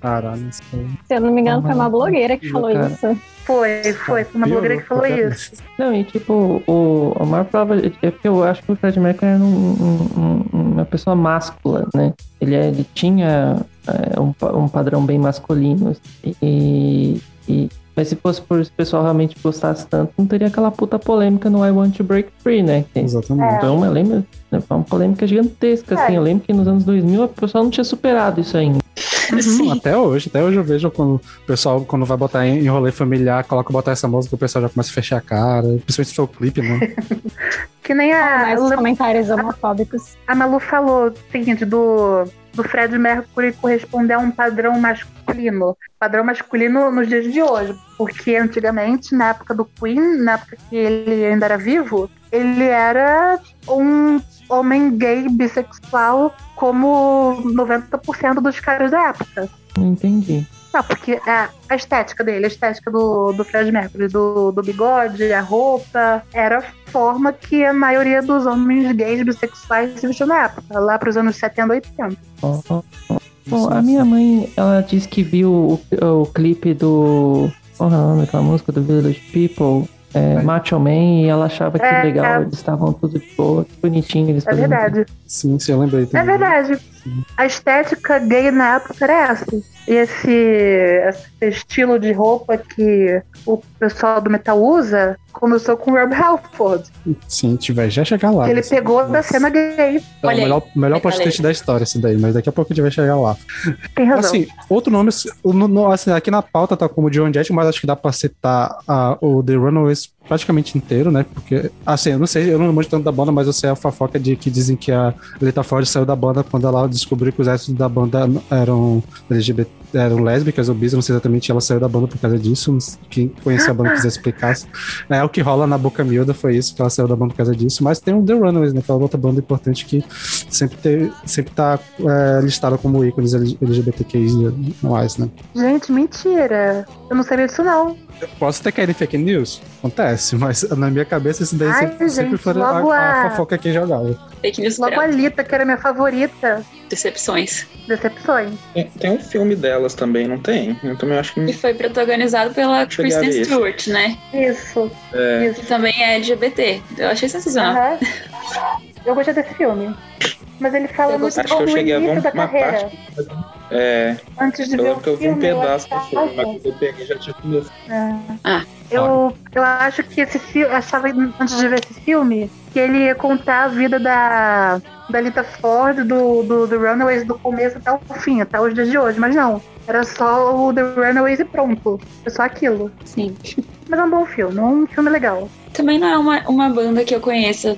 Caralho, isso foi- Se eu não me engano, foi uma blogueira que falou isso. Foi, foi, foi uma blogueira que falou isso. Não, e tipo, o, a maior prova é porque eu acho que o Fred Mercury era um- um- um- uma pessoa máscula, né? Ele, ele tinha é, um, um padrão bem masculino. assim, E, e- mas se fosse por esse pessoal realmente gostasse tanto, não teria aquela puta polêmica no I Want to Break Free, né? Que Exatamente. Então, eu lembro, né, foi uma polêmica gigantesca, assim. É. Eu lembro que nos anos 2000 o pessoal não tinha superado isso ainda. Sim. até hoje, até hoje eu vejo quando o pessoal, quando vai botar em em rolê familiar, coloca botar essa música, o pessoal já começa a fechar a cara, principalmente se for o clipe, né? Que nem a, Mais eu lembro- comentários homofóbicos. a Malu falou o seguinte, do, do Fred Mercury corresponder a um padrão masculino. Padrão masculino nos dias de hoje. Porque antigamente, na época do Queen, na época que ele ainda era vivo, ele era um homem gay bissexual como 90% dos caras da época. Não entendi. Não, porque é, a estética dele, a estética do, do Fred Mercury, do, do bigode, a roupa, era a forma que a maioria dos homens gays bissexuais se vestiam na época, lá pros anos 70, 80. Ó, ó, ó. Bom, a minha mãe, ela disse que viu o, o clipe do. Qual é o nome daquela música do Village People? É, Macho Man, e ela achava que É, legal, é. eles estavam tudo de boa, que bonitinho, eles É verdade. Sim, sim, eu lembrei É também. verdade. A estética gay na época era essa. E esse, esse estilo de roupa que o pessoal do metal usa começou com o Rob Halford. Sim, tiver já chegar lá. ele Assim, pegou da cena gay. É o melhor, melhor podcast da história, esse daí, mas daqui a pouco a gente vai chegar lá. Tem razão. Assim, outro nome, no- assim, aqui na pauta tá como John Jett, mas acho que dá pra citar ah, o The Runaways praticamente inteiro, né? Porque, assim, eu não sei, eu não manjo tanto da banda, mas eu sei a fofoca de que dizem que a Lita Ford saiu da banda quando ela descobriu que os restos da banda eram LGBT, eram lésbicas ou bis, não sei exatamente, ela saiu da banda por causa disso. Quem conhecia a banda quiser explicar. É, o que rola na Boca Miúda foi isso, que ela saiu da banda por causa disso. Mas tem o The Runaways, né? Que é outra banda importante que sempre, tem, sempre tá é, listada como ícones mais, né? Gente, mentira. Eu não sabia disso, não. Eu posso ter caído em fake news? Acontece, mas na minha cabeça isso daí Ai, sempre, sempre foi a, a a- fofoca que jogava. Fake news Logo a. Lita, que era minha favorita. Decepções. Decepções. Tem, tem um filme delas também, não tem? Eu também acho E que. foi protagonizado pela Kristen. Stewart, né? Isso. É, Isso. Que também é LGBT. Eu achei sensacional. Aham. Eu gostei desse filme. Mas ele fala Eu muito do início da carreira. parte. É, Antes de eu ver o que eu vi um eu pedaço do achava- filme, mas quando eu peguei já tinha começado. Eu, eu acho que esse filme, achava antes de ver esse filme, que ele ia contar a vida da, da Lita Ford, do, do, do Runaways, do começo até o fim, até os dias de hoje. Mas não, era só o The Runaways e pronto. Foi só aquilo. Sim. Mas é um bom filme, é um filme legal. Também não é uma, uma banda que eu conheça,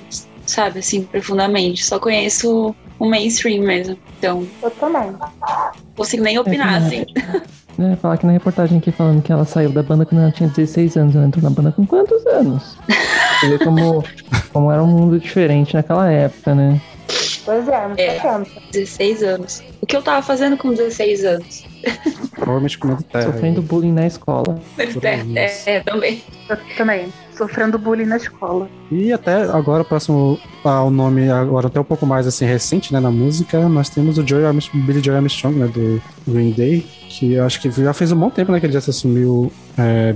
sabe, assim, profundamente. Só conheço o mainstream mesmo. Então, Eu também. não consigo nem opinar, assim. É, falar aqui na reportagem aqui falando que ela saiu da banda quando ela tinha 16 anos. Ela entrou na banda com quantos anos? Você vê como, como era um mundo diferente naquela época, né? Pois é, não É. é. 16 anos. O que eu tava fazendo com 16 anos? Provavelmente comendo terra. Sofrendo bullying na escola. É, é, é, também. Eu também. Sofrendo bullying na escola. E até agora, próximo ao nome, agora até um pouco mais assim, recente, né, na música, nós temos o Joey Armstrong, Billy Joy Armstrong, né, do Green Day, que eu acho que já fez um bom tempo, né, que ele já se assumiu é,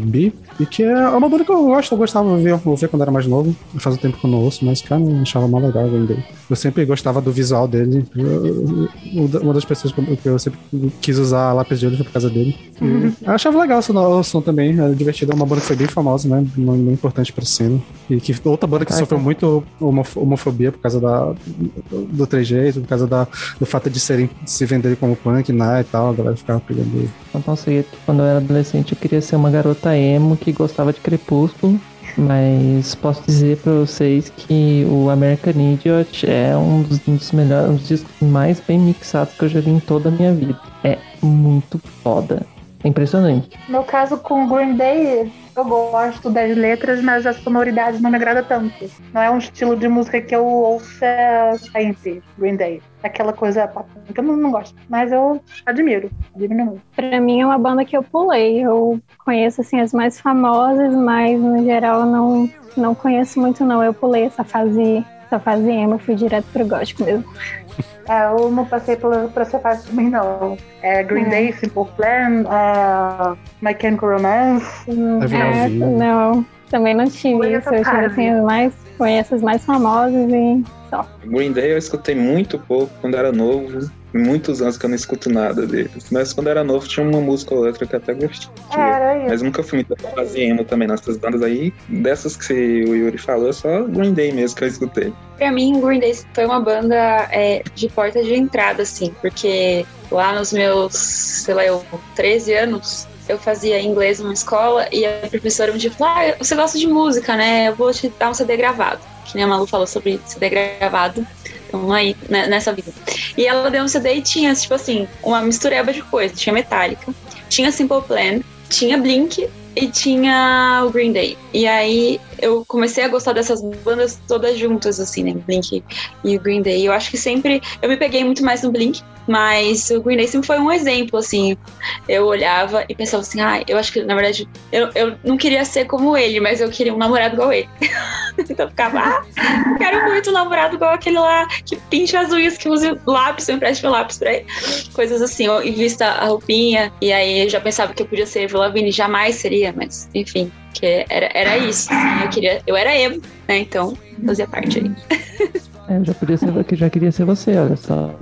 e que é uma banda que eu gosto, eu gostava de ouvir, quando era mais novo, faz um tempo que eu não ouço, mas, cara, eu achava mal legal Day. Eu sempre gostava do visual dele, eu- uma das pessoas que eu- sempre quis usar lápis de olho foi por causa dele. E eu achava legal o som, o som também, era divertido, é uma banda que foi bem famosa, né, bem bem importante pra cena. E que outra banda que Ah, sofreu então. muito homof- homofobia por causa da, do 3G, por causa da, do fato de serem, se venderem como punk, né, e tal, a galera ficava pegando. Então, sei que quando eu era adolescente eu queria ser uma garota emo que gostava de Crepúsculo. Mas posso dizer pra vocês que o American Idiot é um dos, um dos melhores, um dos discos mais bem mixados que eu já vi em toda a minha vida. É muito foda. É impressionante. No caso com Green Day, eu gosto das letras, mas a sonoridade não me agrada tanto. Não é um estilo de música que eu ouça sempre, Green Day. Aquela coisa que eu não, não gosto. Mas eu admiro. Admiro muito. Pra mim é uma banda que eu pulei. Eu conheço assim as mais famosas, mas no geral não não conheço muito não. Eu pulei essa fase, essa fase emo, fui direto pro gótico mesmo. É, eu não passei por essa fase também, não. É Green É. Day, Simple Plan, é, My Chemical Romance. É, Lavigne. não, também não tive isso. Eu tive assim as mais conheço as mais famosas e só. Green Day eu escutei muito pouco quando era novo. Muitos anos que eu não escuto nada deles. Mas quando era novo tinha uma música ou outra que eu até gostei. É, era isso. Mas nunca fui muito fazer emo também nessas bandas aí. Dessas que o Yuri falou, só Green Day mesmo que eu escutei. Pra mim, Green Day foi uma banda é, de porta de entrada, assim, porque lá nos meus, sei lá, eu, 13 anos, eu fazia inglês numa escola e a professora me disse: Ah, você gosta de música, né? Eu vou te dar um CD gravado. Que nem a Malu falou sobre CD gravado. Então, aí, né, nessa vida. E ela deu um CD e tinha, tipo assim, uma mistureba de coisas. Tinha Metallica, tinha Simple Plan, tinha Blink e tinha o Green Day. E aí eu comecei a gostar dessas bandas todas juntas, assim, né? Blink e o Green Day. Eu acho que sempre. Eu me peguei muito mais no Blink, mas o Green Day sempre foi um exemplo, assim. Eu olhava e pensava assim, ah, eu acho que, na verdade, eu, eu não queria ser como ele, mas eu queria um namorado igual ele. então eu ficava, ah, quero muito um namorado igual aquele lá, que pinte as unhas, que use lápis, eu empreste meu lápis pra ele. Coisas assim, e vista a roupinha. E aí eu já pensava que eu podia ser Avril jamais seria, mas enfim, que era, era isso. Assim, eu queria, eu era emo, né? Então fazia parte aí. É, eu já podia ser, que já queria ser você, olha só.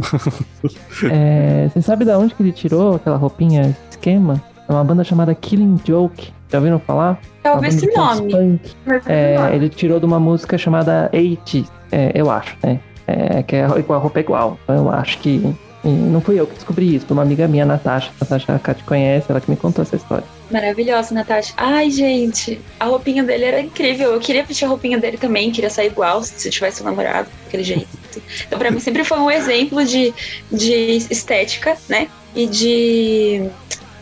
é, você sabe da onde que ele tirou aquela roupinha esquema? É uma banda chamada Killing Joke. Já ouviram falar? Eu ouvi esse nome. É, ele tirou de uma música chamada Eight, é, eu acho, né? É, que é igual a roupa é igual. Então eu acho que. não fui eu que descobri isso, foi uma amiga minha, Natasha. Natasha a te conhece, ela que me contou essa história. Maravilhosa, Natasha. Ai, gente, a roupinha dele era incrível. Eu queria vestir a roupinha dele também, queria sair igual se tivesse um namorado, daquele jeito. Então, pra mim, sempre foi um exemplo de, de estética, né? E de.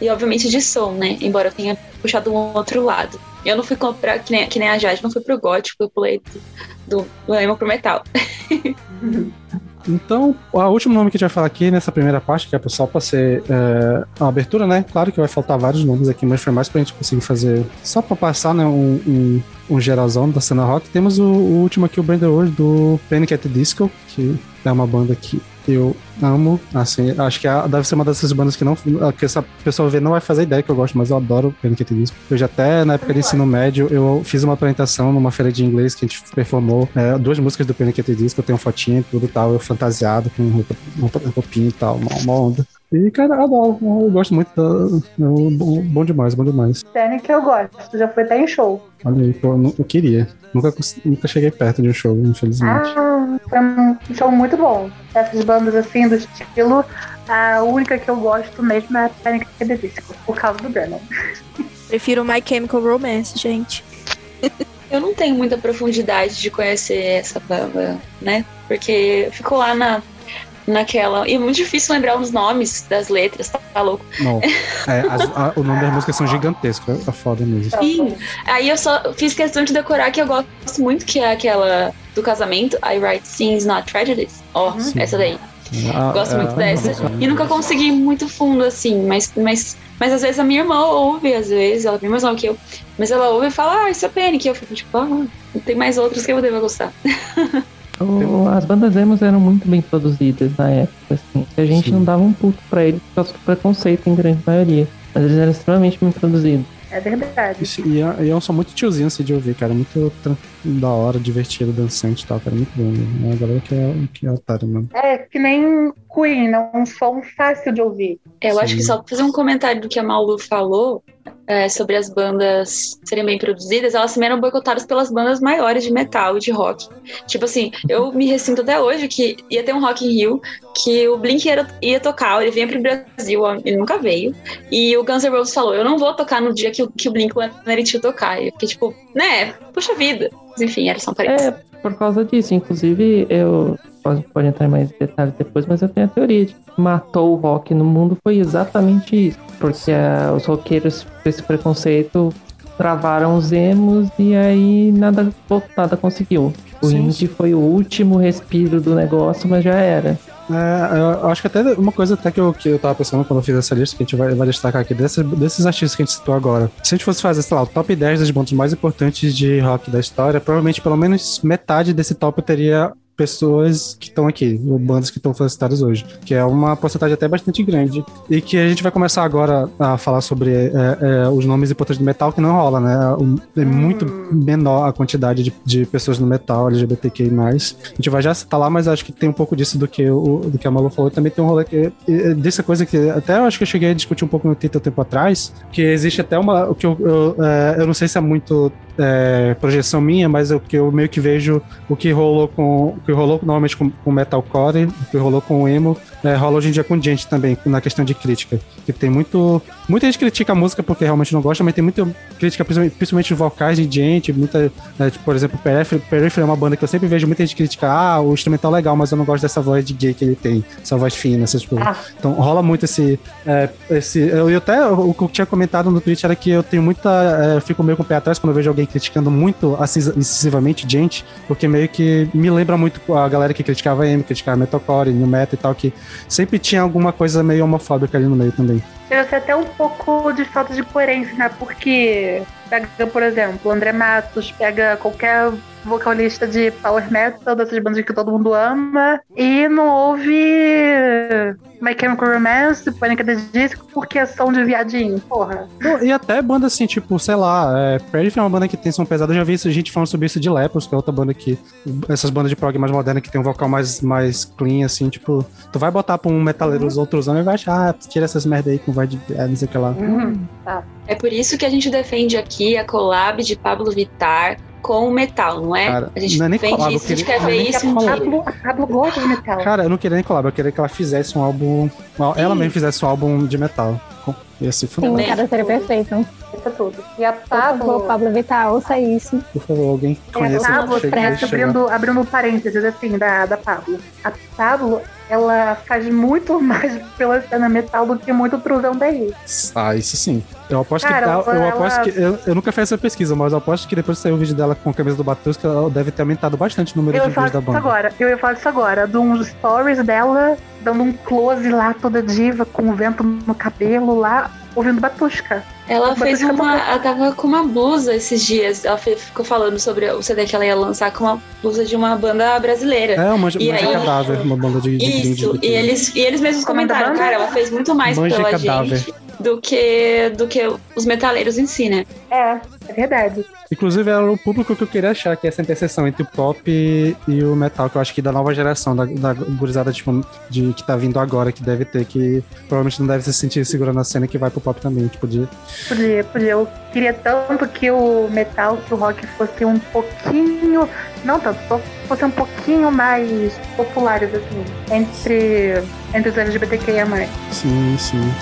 E, obviamente, de som, né? Embora eu tenha puxado um outro lado. Eu não fui comprar, que nem, que nem a Jade, não fui pro gótico, eu pulei do, do, do emo pro metal. Então, o último nome que a gente vai falar aqui nessa primeira parte, que é só para ser é, a abertura, né? Claro que vai faltar vários nomes aqui, mas foi mais pra gente conseguir fazer, só para passar, né, um, um, um, geralzão da cena rock. Temos o, o último aqui, o Brandon hoje, do Panic! at the Disco, que é uma banda que eu amo, assim, acho que a, deve ser uma dessas bandas que não que essa pessoa vê não vai fazer ideia que eu gosto, mas eu adoro Panic! at Disco. Eu já até, na época de ensino médio, eu fiz uma apresentação numa feira de inglês que a gente performou é, duas músicas do Panic! at Disco, eu tenho fotinha e tudo tal, eu fantasiado com roupa, roupa, roupinha e tal, uma, uma onda. E, cara, adoro. Eu gosto muito da. Eu, bom demais, bom demais. Panic eu gosto, já foi até em show. Olha aí, eu, eu queria. Nunca, nunca cheguei perto de um show, infelizmente. Ah, foi um show muito bom. Essas bandas assim do estilo, a única que eu gosto mesmo é a the Disco, por causa do Brennan. Prefiro My Chemical Romance, gente. eu não tenho muita profundidade de conhecer essa banda, né? Porque ficou lá na naquela. E é muito difícil lembrar os nomes das letras, tá, tá louco? Não. É, as, a, o nome das músicas são gigantescos, é foda mesmo. Sim. Aí eu só fiz questão de decorar que eu gosto muito, que é aquela do casamento, I Write Scenes Not Tragedies. Ó, oh, essa daí. Ah, Gosto muito é, dessa. E nunca consegui muito fundo, assim, mas, mas, mas às vezes a minha irmã ouve, às vezes, ela é bem mais nova que eu, mas ela ouve e fala, ah, isso é Penny, que eu fico tipo, ah, tem mais outros que eu devo gostar. O, as bandas emos eram muito bem produzidas na época, assim. A gente Sim. não dava um puto pra eles por causa do preconceito em grande maioria. Mas eles eram extremamente bem produzidos. É verdade. Isso, e, é, e é um som muito tiozinho assim de ouvir, cara. Muito da hora, divertido, dançante e tal, cara. Muito bom. Né? A galera que é, que é otário mesmo. É, que nem Queen, é um som fácil de ouvir. Eu Sim. acho que só pra fazer um comentário do que a Malu falou, é, sobre as bandas serem bem produzidas, elas também eram boicotadas pelas bandas maiores de metal e de rock. Tipo assim, eu me ressinto até hoje que ia ter um Rock in Rio, que o Blink ia, ia tocar, ele vinha pro Brasil, ele nunca veio, e o Guns N' Roses falou, eu não vou tocar no dia que, que o Blink ia tocar. E eu fiquei tipo, né, puxa vida. Mas enfim, era só um parênteses. É, por causa disso, inclusive eu pode, pode entrar em mais detalhes depois, mas eu tenho a teoria de que matou o rock no mundo foi exatamente isso. Porque uh, os roqueiros, com esse preconceito, travaram os emos e aí nada, nada conseguiu. O sim, indie foi o último respiro do negócio, mas já era. É, eu acho que até uma coisa até que eu, que eu tava pensando quando eu fiz essa lista, que a gente vai, vai destacar aqui, desses, desses artistas que a gente citou agora. Se a gente fosse fazer, sei lá, o top 10 dos pontos mais importantes de rock da história, provavelmente pelo menos metade desse top teria pessoas que estão aqui, bandas que estão solicitadas hoje, que é uma porcentagem até bastante grande. E que a gente vai começar agora a falar sobre é, é, os nomes importantes do metal, que não rola, né? É muito menor a quantidade de, de pessoas no metal, LGBTQI. A gente vai já citar lá, mas acho que tem um pouco disso do que, o, do que a Malu falou. Também tem um rolê que. dessa coisa que até eu acho que eu cheguei a discutir um pouco no Twitter tempo atrás, que existe até uma. O que eu, eu, é, eu não sei se é muito é, projeção minha, mas o que eu meio que vejo o que rolou com que rolou normalmente com, com metalcore, o que rolou com o emo, é, rola hoje em dia com gente também, na questão de crítica. Que tem muito. Muita gente critica a música porque realmente não gosta, mas tem muita crítica, principalmente, principalmente vocais de gente, muita. Né, tipo, por exemplo, Periphery, é uma banda que eu sempre vejo muita gente criticar, ah, o instrumental é legal, mas eu não gosto dessa voz de gay que ele tem, essa voz fina, essas coisas. Ah. Então rola muito esse. É, esse eu, eu até o que eu tinha comentado no Twitter era que eu tenho muita. É, fico meio com o pé atrás quando eu vejo alguém criticando muito assim, excessivamente gente, porque meio que me lembra muito a galera que criticava M, criticava metalcore, new metal e tal, que sempre tinha alguma coisa meio homofóbica ali no meio também. Eu sei até um pouco de falta de coerência, né? Porque pega, por exemplo, André Matos, pega qualquer vocalista de power metal, dessas bandas que todo mundo ama, e não houve My Chemical Romance, Panic! at the Disco, porque é som de viadinho, porra. E até banda assim, tipo, sei lá, é, Prairie é uma banda que tem som pesado, eu já vi gente falando sobre isso de Lepros, que é outra banda que, essas bandas de prog mais modernas que tem um vocal mais, mais clean, assim, tipo, tu vai botar pra um metaleiro uhum. os outros anos e vai achar, ah, tira essas merda aí com vai de, é, não sei o que lá. Uhum. Tá. É por isso que a gente defende aqui a collab de Pablo Vittar com o metal, não é? Cara, a gente não é nem collab, isso, queria, a gente quer ver isso um dia. Pablo gosta de metal. Cara, eu não queria nem collab, eu queria que ela fizesse um álbum. Ela mesmo fizesse um álbum de metal. Ia ser Sim, cara, seria perfeito. Tudo. E a Pablo. Por favor, Pablo Vittar, ouça isso. Por favor, alguém conhece a Pablo, abrindo, abrindo parênteses assim da, da Pablo. A Pablo, ela faz muito mais pela cena metal do que muito truzão daí. Ah, isso sim. Eu aposto Cara, que. Ela, eu, aposto que eu, eu, nunca fiz essa pesquisa, mas eu aposto que depois que saiu o vídeo dela com a camisa do Batusca, ela deve ter aumentado bastante o número eu de vídeos da banda. Agora, eu ia falar isso agora, de uns stories dela, dando um close lá, toda diva, com o vento no cabelo lá, ouvindo Batusca. Ela fez uma. Ela tava com uma blusa esses dias. Ela ficou falando sobre o CD que ela ia lançar com uma blusa de uma banda brasileira. É, uma e aí, cadáver, uma banda de. de isso, de e, eles, e eles mesmos comentaram, cara, ela fez muito mais Manja pela cadáver. gente do que, do que os metaleiros em si, né? É, é verdade. Inclusive, era o público que eu queria achar, que é essa interseção entre o pop e o metal, que eu acho que da nova geração, da, da gurizada tipo, de, que tá vindo agora, que deve ter, que provavelmente não deve se sentir segura na cena que vai pro pop também, tipo, de... Podia, podia. Eu queria tanto que o metal, que o rock fosse um pouquinho, não tanto, fosse um pouquinho mais populares, assim, entre, entre os LGBTQIA+. Sim, sim.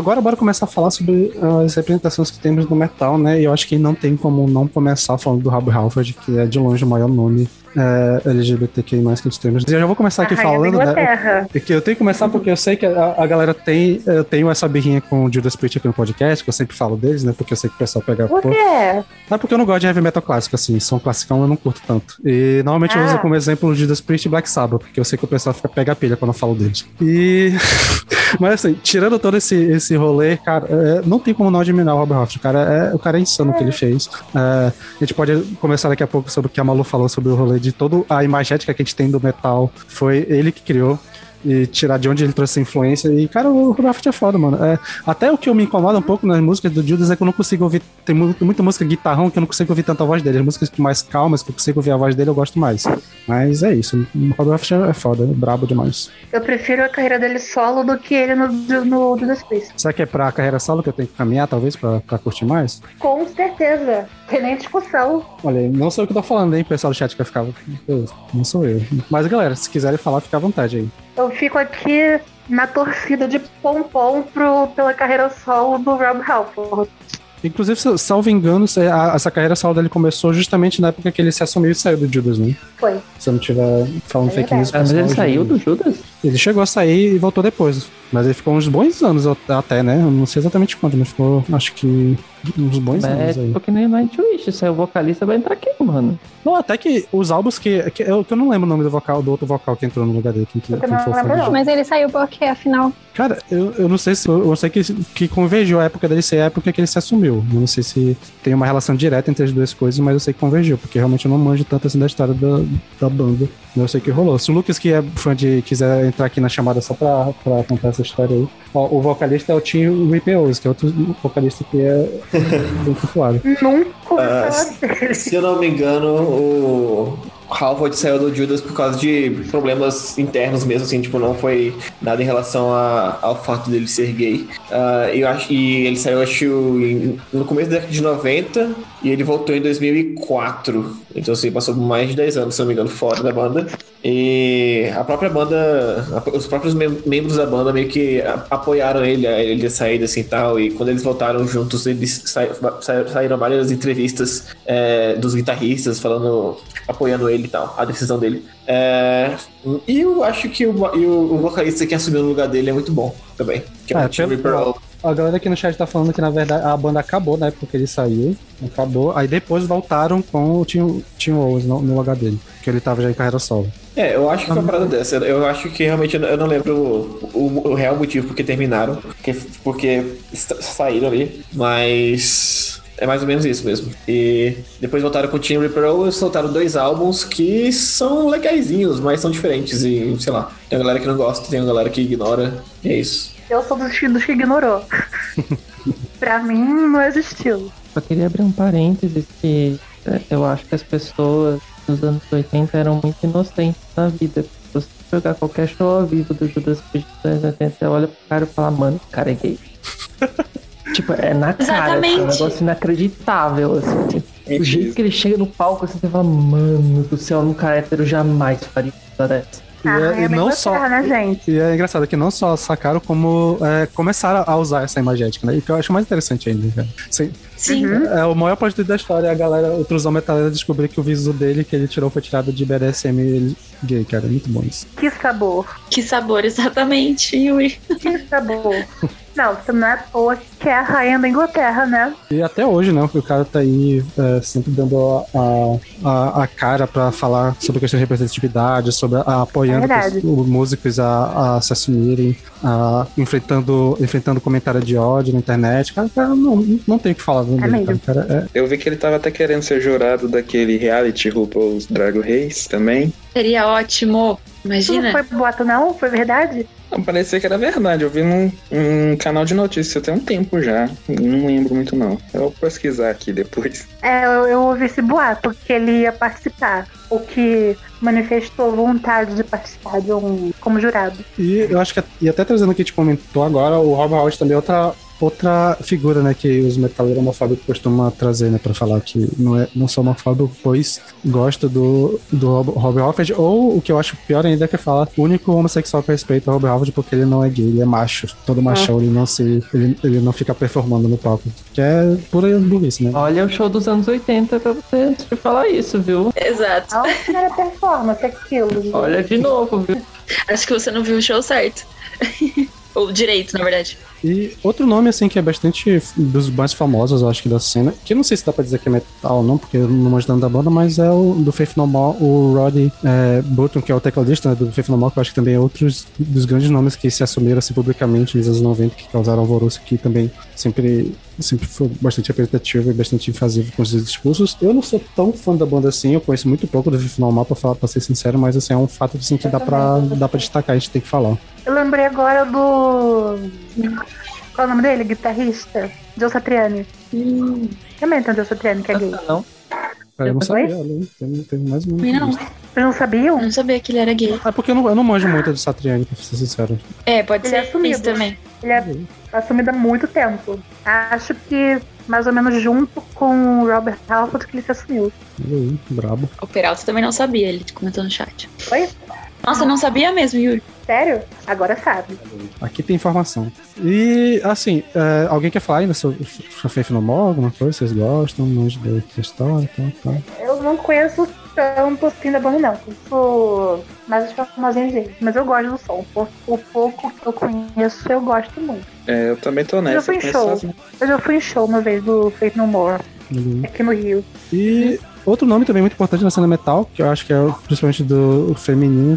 Agora bora começar a falar sobre as representações que temos no metal, né? E eu acho que não tem como não começar falando do Rob Halford, que é de longe o maior nome é, LGBTQI mais que a gente tem. Eu já vou começar aqui falando, né? Que eu tenho que começar porque eu sei que a, a, galera tem. Eu tenho essa birrinha com o Judas Priest aqui no podcast, que eu sempre falo deles, né? Porque eu sei que o pessoal pega. Por quê? É porque eu não gosto de heavy metal clássico, assim. Som classicão eu não curto tanto. E normalmente ah. eu uso como exemplo o Judas Priest e Black Sabbath, porque eu sei que o pessoal fica pega a pilha quando eu falo deles. E. Mas assim, tirando todo esse, esse rolê, cara, é, não tem como não admirar o Robert Hoff. O cara é, o cara é insano o que ele fez. É, a gente pode começar daqui a pouco sobre o que a Malu falou sobre o rolê de toda a imagética que a gente tem do metal. Foi ele que criou e tirar de onde ele trouxe essa influência. E, cara, o Raft é foda, mano. É, até o que eu me incomoda um pouco nas músicas do Judas é que eu não consigo ouvir. Tem muita música guitarrão que eu não consigo ouvir tanta voz dele. As músicas mais calmas, que eu consigo ouvir a voz dele, eu gosto mais. Mas é isso. O Raft é foda, é brabo demais. Eu prefiro a carreira dele solo do que ele no, no Judas Priest. Será que é pra carreira solo que eu tenho que caminhar, talvez, pra, pra curtir mais? Com certeza. Tem nem discussão. Olha, não sou eu que tô falando, hein, pessoal do chat que vai ficar. não sou eu. Mas, galera, se quiserem falar, fica à vontade aí. Eu fico aqui na torcida de pompom pro, pela carreira solo do Rob Halford. Inclusive, salvo engano, essa carreira solo dele começou justamente na época que ele se assumiu e saiu do Judas, né? Foi. Se eu não estiver falando é fake news. Ah, mas ele saiu do Judas? Ele chegou a sair e voltou depois. Mas ele ficou uns bons anos até, né? Eu não sei exatamente quanto, mas ficou, acho que uns bons mas anos é, aí. Porque nem Nightwish, se é o vocalista, vai entrar quem, mano? Não, até que os álbuns que, que, eu, que eu não lembro o nome do vocal, do outro vocal que entrou no lugar dele. Quem, quem, quem foi Mas ele saiu porque, afinal... Cara, eu, eu não sei se... Eu, eu sei que, que convergiu a época dele ser a época que ele se assumiu. Eu não sei se tem uma relação direta entre as duas coisas, mas eu sei que convergiu, porque realmente eu não manjo tanto assim da história da, da banda. Eu sei que rolou. Se o Lucas, que é fã de, quiser entrar aqui na chamada só pra, pra contar essa história aí. Ó, o vocalista é o Tim Ripeoso, que é outro vocalista que é bem popular. Nunca dele. Se eu não me engano, o Halford saiu do Judas por causa de problemas internos mesmo, assim, tipo, não foi nada em relação a- ao fato dele ser gay. Ah, eu acho, e ele saiu, acho, em- no começo da década de 90 e ele voltou em 2004. Então, assim, passou mais de 10 anos, se não me engano, fora da banda. E a própria banda, os próprios mem- membros da banda meio que apoiaram ele, a ele a saída assim e tal. E quando eles voltaram juntos, eles sa- sa- saíram várias entrevistas é, dos guitarristas falando, apoiando ele e tal, a decisão dele. É, e eu acho que o, o, o vocalista que assumiu no lugar dele é muito bom também. Que é Ah, o Tim pelo- All. A galera aqui no chat tá falando que, na verdade, a banda acabou na época que ele saiu. Acabou. Aí depois voltaram com o Tim, Tim Owens no, no lugar dele. Que ele tava já em carreira solo. É, eu acho que foi uma parada dessa. Eu acho que realmente eu não- lembro o, o- o real motivo porque terminaram, porque, porque sa- saíram ali, mas é mais ou menos isso mesmo. E depois voltaram com o Team Reaper Owens, soltaram dois álbuns que são legaisinhos, mas são diferentes e sei lá. Tem uma galera que não gosta, tem uma galera que ignora, e é isso. Eu sou dos, dos que ignorou. pra mim, não existiu. Só queria abrir um parênteses que é, eu acho que as pessoas nos anos 80 eram muito inocentes na vida. Se você jogar qualquer show ao vivo do Judas Priest dos anos 80, você olha pro cara e fala, mano, o cara é gay. tipo, é na cara, assim, é um negócio inacreditável, assim. O Mentira. jeito que ele chega no palco, assim, você fala, mano do céu, um cara hétero jamais faria coisa dessa. E, Ah, é- é e não só. terra, né, gente? E é engraçado que não só sacaram, como é, começaram a usar essa imagética, né? E que eu acho mais interessante ainda, cara. Sim, Sim. é, o maior plot da história é a galera, outros metaleros descobrir que o viso dele que ele tirou foi tirado de BDSM gay, cara. É muito bom isso. Que sabor. Que sabor, exatamente, Yuri. Que sabor. Não, você não é à toa que é a rainha da Inglaterra, né? E até hoje, né? O cara tá aí é, sempre dando a, a, a cara pra falar sobre a questão de representatividade, sobre a, apoiando É os músicos a, a se assumirem, a, enfrentando, enfrentando comentário de ódio na internet. Cara, cara não, não tem o que falar dele, mesmo. cara. Cara, é, Eu vi que ele tava até querendo ser jurado daquele reality RuPaul's Drag Race também. Seria ótimo. Isso não Imagina. foi boato, não? Foi verdade? Não, parecia que era verdade. Eu vi num, num canal de notícias tem um tempo já. Não lembro muito, não. Eu vou pesquisar aqui depois. É, eu, eu ouvi esse boato que ele ia participar. O que manifestou vontade de participar de um como jurado. E eu acho que, e até trazendo o que a gente comentou agora, o Rob Howard também é outra, outra figura, né, que os metaleiros homofóbicos costumam trazer, né, pra falar que não, é, não sou homofóbico, pois gosto do, do Rob, Rob Halford, ou o que eu acho pior ainda é que fala o único homossexual que respeita é o Rob Halford porque ele não é gay, ele é macho. Todo machão, ele não se, ele, ele não fica performando no palco, que é pura burrice, né? Olha o show dos anos 80 pra você de falar isso, viu? Exato. Que era performance aquilo? Olha de novo, viu? Acho que você não viu o show certo. Ou direito, na verdade. E outro nome, assim, que é bastante dos mais famosos, eu acho que da cena, que eu não sei se dá pra dizer que é metal ou não, porque eu não manjo tanto da banda, mas é o do Faith No More, o Roddy é, Burton, que é o tecladista né, do Faith No More, que eu acho que também é outros dos grandes nomes que se assumiram assim, publicamente nos anos 90, que causaram alvoroço, que também sempre, sempre foi bastante representativo e bastante invasivo com os discursos. Eu não sou tão fã da banda assim, eu conheço muito pouco do Faith No More, pra, falar, pra ser sincero, mas assim, é um fato assim, que dá pra, dá pra destacar, a gente tem que falar. Eu lembrei agora do. Qual é o nome dele? Guitarrista? Joe Satriani. Também tem o Joe Satriani que é gay. Ah, não. Eu não Oi? sabia, olha, tem, tem mais um. Não. Vocês não sabiam? Eu não sabia que ele era gay. É porque eu não, eu não manjo muito de Satriani, pra ser sincero. É, pode Ele é ser assumido. isso também. Ele é assumido há muito tempo. Acho que mais ou menos junto com o Robert Halford que ele se assumiu. Aí, brabo. O Peralta também não sabia, ele comentou no chat. Oi? Nossa, não sabia mesmo, Yuri. Sério? Agora sabe. Aqui tem informação. E, assim, é, alguém quer falar ainda sobre sobre Faith No More, alguma coisa? Vocês gostam? Manjo da história e tal, tal. Eu não conheço tanto assim da banda, não. Conheço mais os famosinhos deles. Mas eu gosto do som. O, o pouco que eu conheço, eu gosto muito. É, eu também tô Eu nessa. fui em eu show. as- Eu já fui em show uma vez do Faith No More, aí. aqui no Rio. E outro nome também muito importante na cena metal, que eu acho que é principalmente do feminino,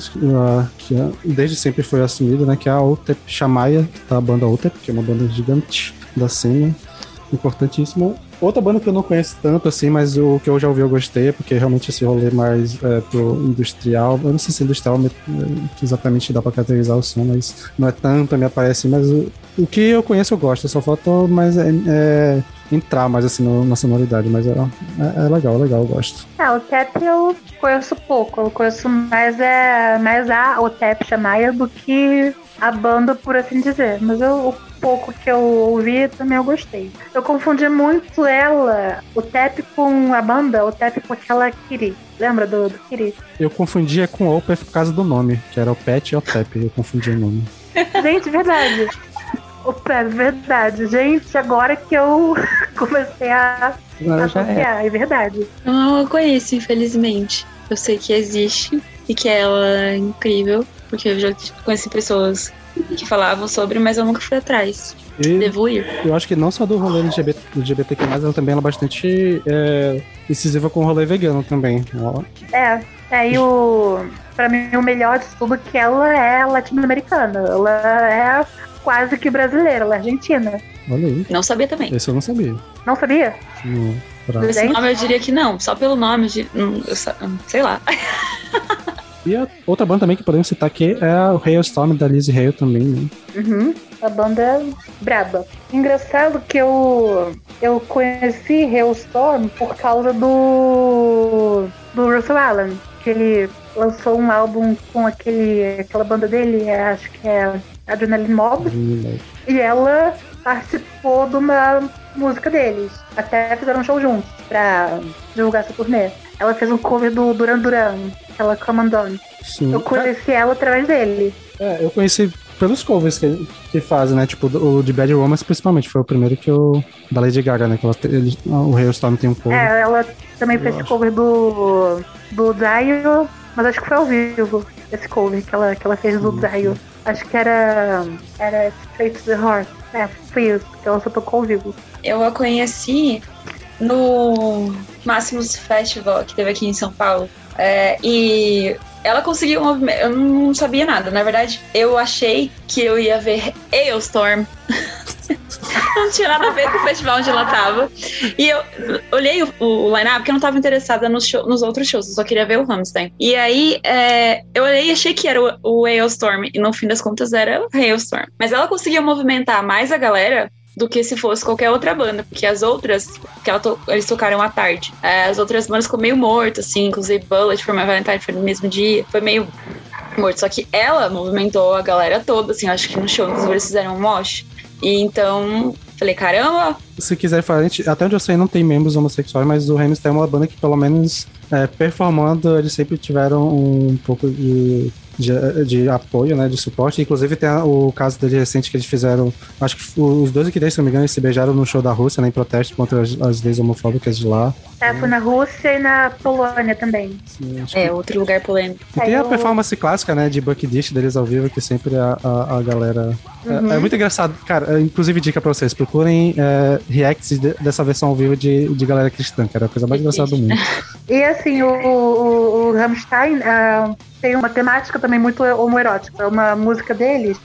que é- desde sempre foi assumido, né? Que é a Otep Shamaya, da banda Otep, que é uma banda gigante da cena, importantíssima. Outra banda que eu não conheço tanto assim, mas o que eu já ouvi eu gostei, porque realmente esse rolê mais é, pro industrial, eu não sei se industrial é, exatamente dá pra caracterizar o som, mas não é tanto a minha praia assim, mas o, o que eu conheço eu gosto, só falta mais é, é, entrar mais assim no, na sonoridade, mas é, é, é, legal, é legal, eu gosto. É, o Tap eu conheço pouco, eu conheço mais, é, mais a o Tap Chamaia do que a banda, por assim dizer. Mas eu, pouco que eu ouvi também eu gostei. Eu confundi muito ela, o Tap com a banda, o Tap com aquela Kiri. Lembra do, do Kiri? Eu confundia com o Opeth por causa do nome, que era o Pet e o Tap. Eu confundi o nome. Gente, verdade. Opa, é verdade. Gente, agora que eu comecei a Agora já é. é. verdade. Eu não conheço, infelizmente. Eu sei que existe e que ela é incrível, porque eu já conheci pessoas que falavam sobre, mas eu nunca fui atrás. E Devo ir. eu acho que não só do rolê LGBT, LGBTQ+, ela também ela é bastante é, incisiva com o rolê vegano também. Ó, É, é, e o. Pra mim, o melhor de tudo é que ela é latino-americana. Ela é quase que brasileira, ela é argentina. olha aí. Não sabia também. Esse eu não sabia. Não sabia? Não, pra- Esse nome eu diria que não. Só pelo nome, eu dir- eu sa- hum, sei lá. E a outra banda também que podemos citar aqui é o Hailstorm da Lizzie Hale também, né? Uhum. A banda é braba. Engraçado que eu, eu conheci Hailstorm por causa do. do Russell Allen. Que ele lançou um álbum com aquele, aquela banda dele, é, acho que é Adrenaline Mob. E ela participou de uma música deles. Até fizeram um show juntos pra divulgar essa turnê. Ela fez um cover do Duran Duran, aquela Down. Sim. Eu conheci ela através dele. É, eu conheci pelos covers que, que fazem, né? Tipo, o de Bad Romance, principalmente. Foi o primeiro que eu. Da Lady Gaga, né? Que ela, ele- o Hailstorm tem um cover. É, ela também fez Eu cover do. do Dio, mas acho que foi ao vivo esse cover que ela, que ela fez do Dio. Acho que era. Era Straight to the Heart. É, foi isso, que ela só tocou ao vivo. Eu a conheci no Máximos Festival que teve aqui em São Paulo. É, e ela conseguiu um movimento. Eu não sabia nada. Na verdade, eu achei que eu ia ver Ailstorm. não tinha nada a ver com o festival onde ela tava. E eu olhei o, o line-up porque eu não tava interessada nos, show- nos outros shows, eu só queria ver o Rammstein. E aí é, eu olhei e achei que era o, Hailstorm, e no fim das contas era o Hailstorm. Mas ela conseguia movimentar mais a galera do que se fosse qualquer outra banda, porque as outras, que to- eles tocaram à tarde, é, as outras bandas ficou meio morto, assim, inclusive Bullet for My Valentine foi no mesmo dia, foi meio morto, só que ela movimentou a galera toda, assim, acho que no show, inclusive eles fizeram um mosh, e então, falei, caramba, Se quiser falar, até onde eu sei não tem membros homossexuais, mas o Hamilton é uma banda que pelo menos é, performando, eles sempre tiveram um pouco de, de, de apoio, né, de suporte. Inclusive tem o caso dele recente que eles fizeram, acho que os dois aqui, se não me engano, eles se beijaram no show da Rússia, né, em protesto contra as, as leis homofóbicas de lá. É, foi na Rússia e na Polônia também. Acho é, outro lugar polêmico. E tem Aí a eu- performance clássica, né, de Buck Dish deles ao vivo, que sempre a, a, a galera. É, é muito engraçado, cara. é, Inclusive, dica pra vocês: procurem é, reacts de- dessa versão ao vivo de, de galera cristã, que era a coisa mais engraçada do mundo. E assim, o, o, o Rammstein ah, tem uma temática também muito homoerótica. Uma música deles,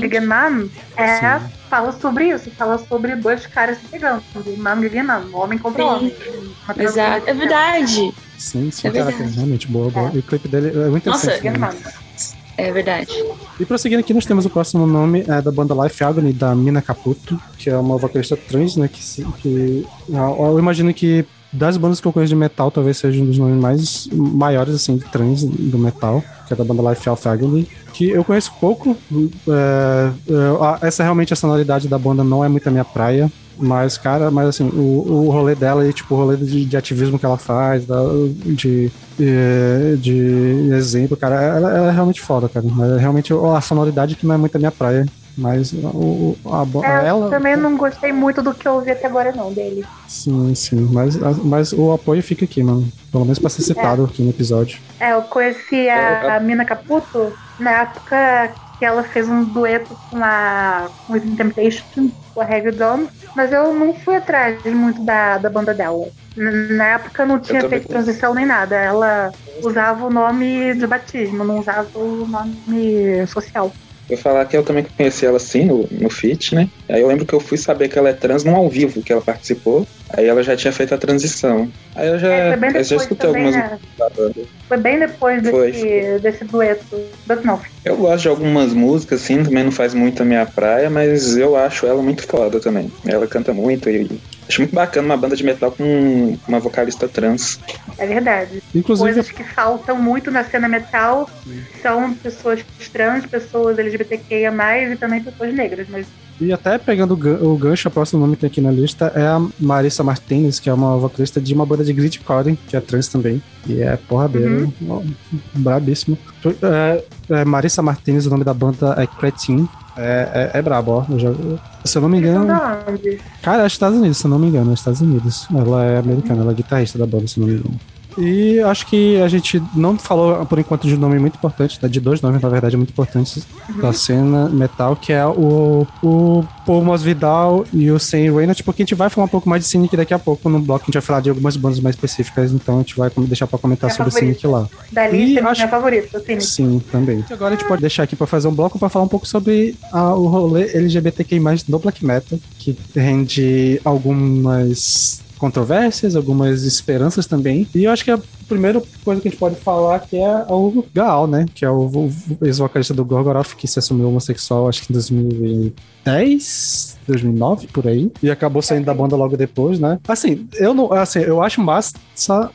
gegen Mann, é, Sim. fala sobre isso. Fala sobre dois caras se pegando. Gegen Mann, homem contra Sim. homem. Exato, é verdade, Sim, sim, É cara, verdade. realmente boa, boa. E o clipe dele é muito Nossa, interessante. Gegen né? É verdade. E prosseguindo aqui, nós temos o próximo nome é, da banda Life Agony, da Mina Caputo, que é uma vocalista trans, né? Que, se- que eu imagino que das bandas que eu conheço de metal, talvez seja um dos nomes mais maiores, assim, de trans do metal, que é da banda Life Agony, que eu conheço pouco. é, é, essa realmente a sonoridade da banda não é muito a minha praia. Mas, cara, mas assim, o, o rolê dela e, tipo, o rolê de, de ativismo que ela faz, da- de, de, de exemplo, cara, ela, ela é realmente foda, cara. Mas é realmente a sonoridade que não é muito a minha praia. Mas o, o- a, bo- É, ela. eu também não gostei muito do que eu ouvi até agora, não, dele. Sim, sim. Mas, mas o apoio fica aqui, mano. Pelo menos pra ser citado aqui no episódio. É, eu conheci a, a Mina Caputo na época que ela fez um dueto com a Within Temptation, com a Heavy Dawn, mas eu não fui atrás muito da, da banda dela. Na época não tinha feito transição nem nada. Ela usava o nome de batismo, não usava o nome social. Eu falar que eu também conheci ela assim no, no Fit, né? Aí eu lembro que eu fui saber que ela é trans no ao vivo que ela participou. Aí ela já tinha feito a transição. Aí eu já, É, eu já escutei também, algumas né? Foi bem depois desse, Foi. desse dueto. Dueto não. Eu gosto de algumas músicas, assim, também não faz muito a minha praia, mas eu acho ela muito foda também. Ela canta muito e acho muito bacana uma banda de metal com uma vocalista trans. É verdade. Inclusive, Coisas que faltam muito na cena metal são pessoas trans, pessoas LGBTQIA+, e também pessoas negras. Mas E até pegando o gan- o gancho, o próximo nome que tem aqui na lista é a Marissa Martinez, que é uma vocalista de uma banda de gritcore, que é trans também. E é porradeira, ó, brabíssimo. É, é Marissa Martinez, o nome da banda é Cretin. É, é, é brabo, ó. Eu já- se eu não me engano. Cara, é Estados Unidos, se eu não me engano, é Estados Unidos. Ela é americana, ela é guitarrista da banda, se eu não me engano. E acho que a gente não falou, por enquanto, de um nome muito importante, tá? de dois nomes, na verdade, muito importantes da cena metal, que é o, o Paul Masvidal e o Sam Reynolds, porque a gente vai falar um pouco mais de Cynic daqui a pouco no bloco, a gente vai falar de algumas bandas mais específicas, então a gente vai deixar pra comentar Minha sobre o favorita. Cynic lá. Da E lista, acho- minha favorita. Sim, também. E agora a gente pode deixar aqui pra fazer um bloco pra falar um pouco sobre a- o rolê LGBTQI+, do Black Metal, que rende algumas controvérsias, algumas esperanças também. E eu acho que a primeira coisa que a gente pode falar que é o Gaal, né? Que é o, ex-vocalista do Gorgoroth, que se assumiu homossexual, acho que em 2010, 2009, por aí. E acabou saindo da banda logo depois, né? Assim, eu não, assim, eu acho massa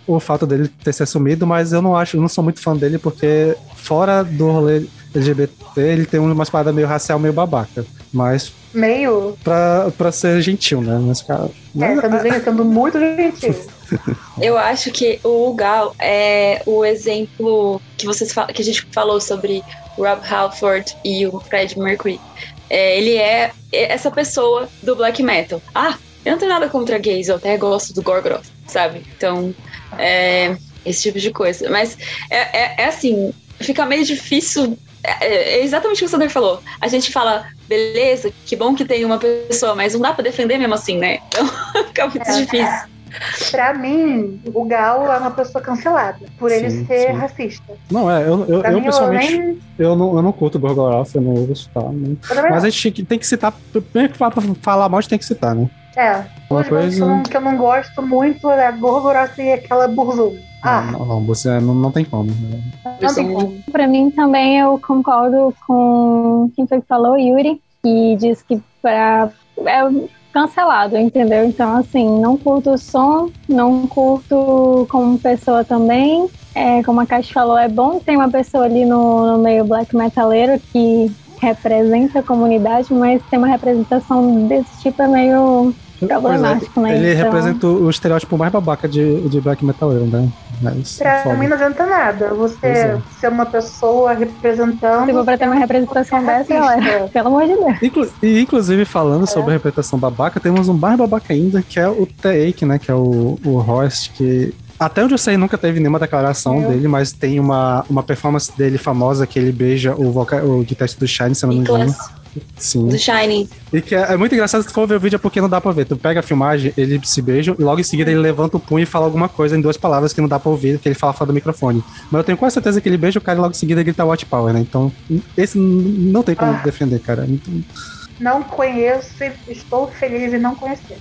o fato dele ter se assumido, mas eu não acho, eu não sou muito fã dele porque fora do rolê LGBT, ele tem umas paradas meio racial, meio babaca. Mas Meio. pra, pra ser gentil, né? Mas, cara. É, sendo, gen- sendo muito gentil. Eu acho que o Gal é o exemplo que vocês que a gente falou sobre o Rob Halford e o Fred Mercury. É, ele é essa pessoa do black metal. Ah, eu não tenho nada contra gays, eu até gosto do Gorgoroth, sabe? Então, é, esse tipo de coisa. Mas é, é- é assim, fica meio difícil. É, é exatamente o que o Sander falou. A gente fala, beleza, que bom que tem uma pessoa, mas não dá pra defender mesmo assim, né? Então fica muito É. difícil. Pra mim, o Gal é uma pessoa cancelada. Por ele Sim, ser sim. racista. Não, é, eu, eu, eu mim, pessoalmente, eu nem. eu não, eu não curto o Gorgoroth, eu não ouço, tá? né? Mas não. a gente tem que citar, primeiro que pra falar mal, a gente tem que citar, né? É. Uma coisa- que eu não- que eu não gosto muito é a Gorgoroth e aquela Burzum. Ah, Não, não, você não, não tem como. né? não tem como. Pra mim também eu concordo com quem foi que falou, Yuri, que diz que pra, é cancelado, entendeu? Então, assim, não curto o som, não curto como pessoa também. É, como a Caixa falou, é bom ter uma pessoa ali no, no meio black metaleiro que representa a comunidade, mas ter uma representação desse tipo é meio problemático, Pois é, né? Ele Então- representa o estereótipo mais babaca de, de black metaleiro, né? Mas, é Pra foda. mim não adianta nada. Você é. ser uma pessoa representando. Se for pra ter uma representação dessa, galera, pelo amor de Deus. Inclu- e, inclusive, falando sobre a representação babaca, temos um mais babaca ainda, que é o Teik, né? Que é o, o Horst, que até onde eu sei nunca teve nenhuma declaração Eu. dele, mas tem uma, uma performance dele famosa que ele beija o, voca- o guitarrista do Shine, se eu não me engano. Sim. do Shining. E que é, é muito engraçado se tu for ver o vídeo é porque não dá pra ver. Tu pega a filmagem, ele se beija e logo em seguida ele levanta o punho e fala alguma coisa em duas palavras que não dá pra ouvir, que ele fala fora do microfone. Mas eu tenho quase certeza que ele beija o cara e logo em seguida grita Watch Power, né? Então, esse não tem como Ah. defender, cara. Então, Não conheço e estou feliz em não conhecer.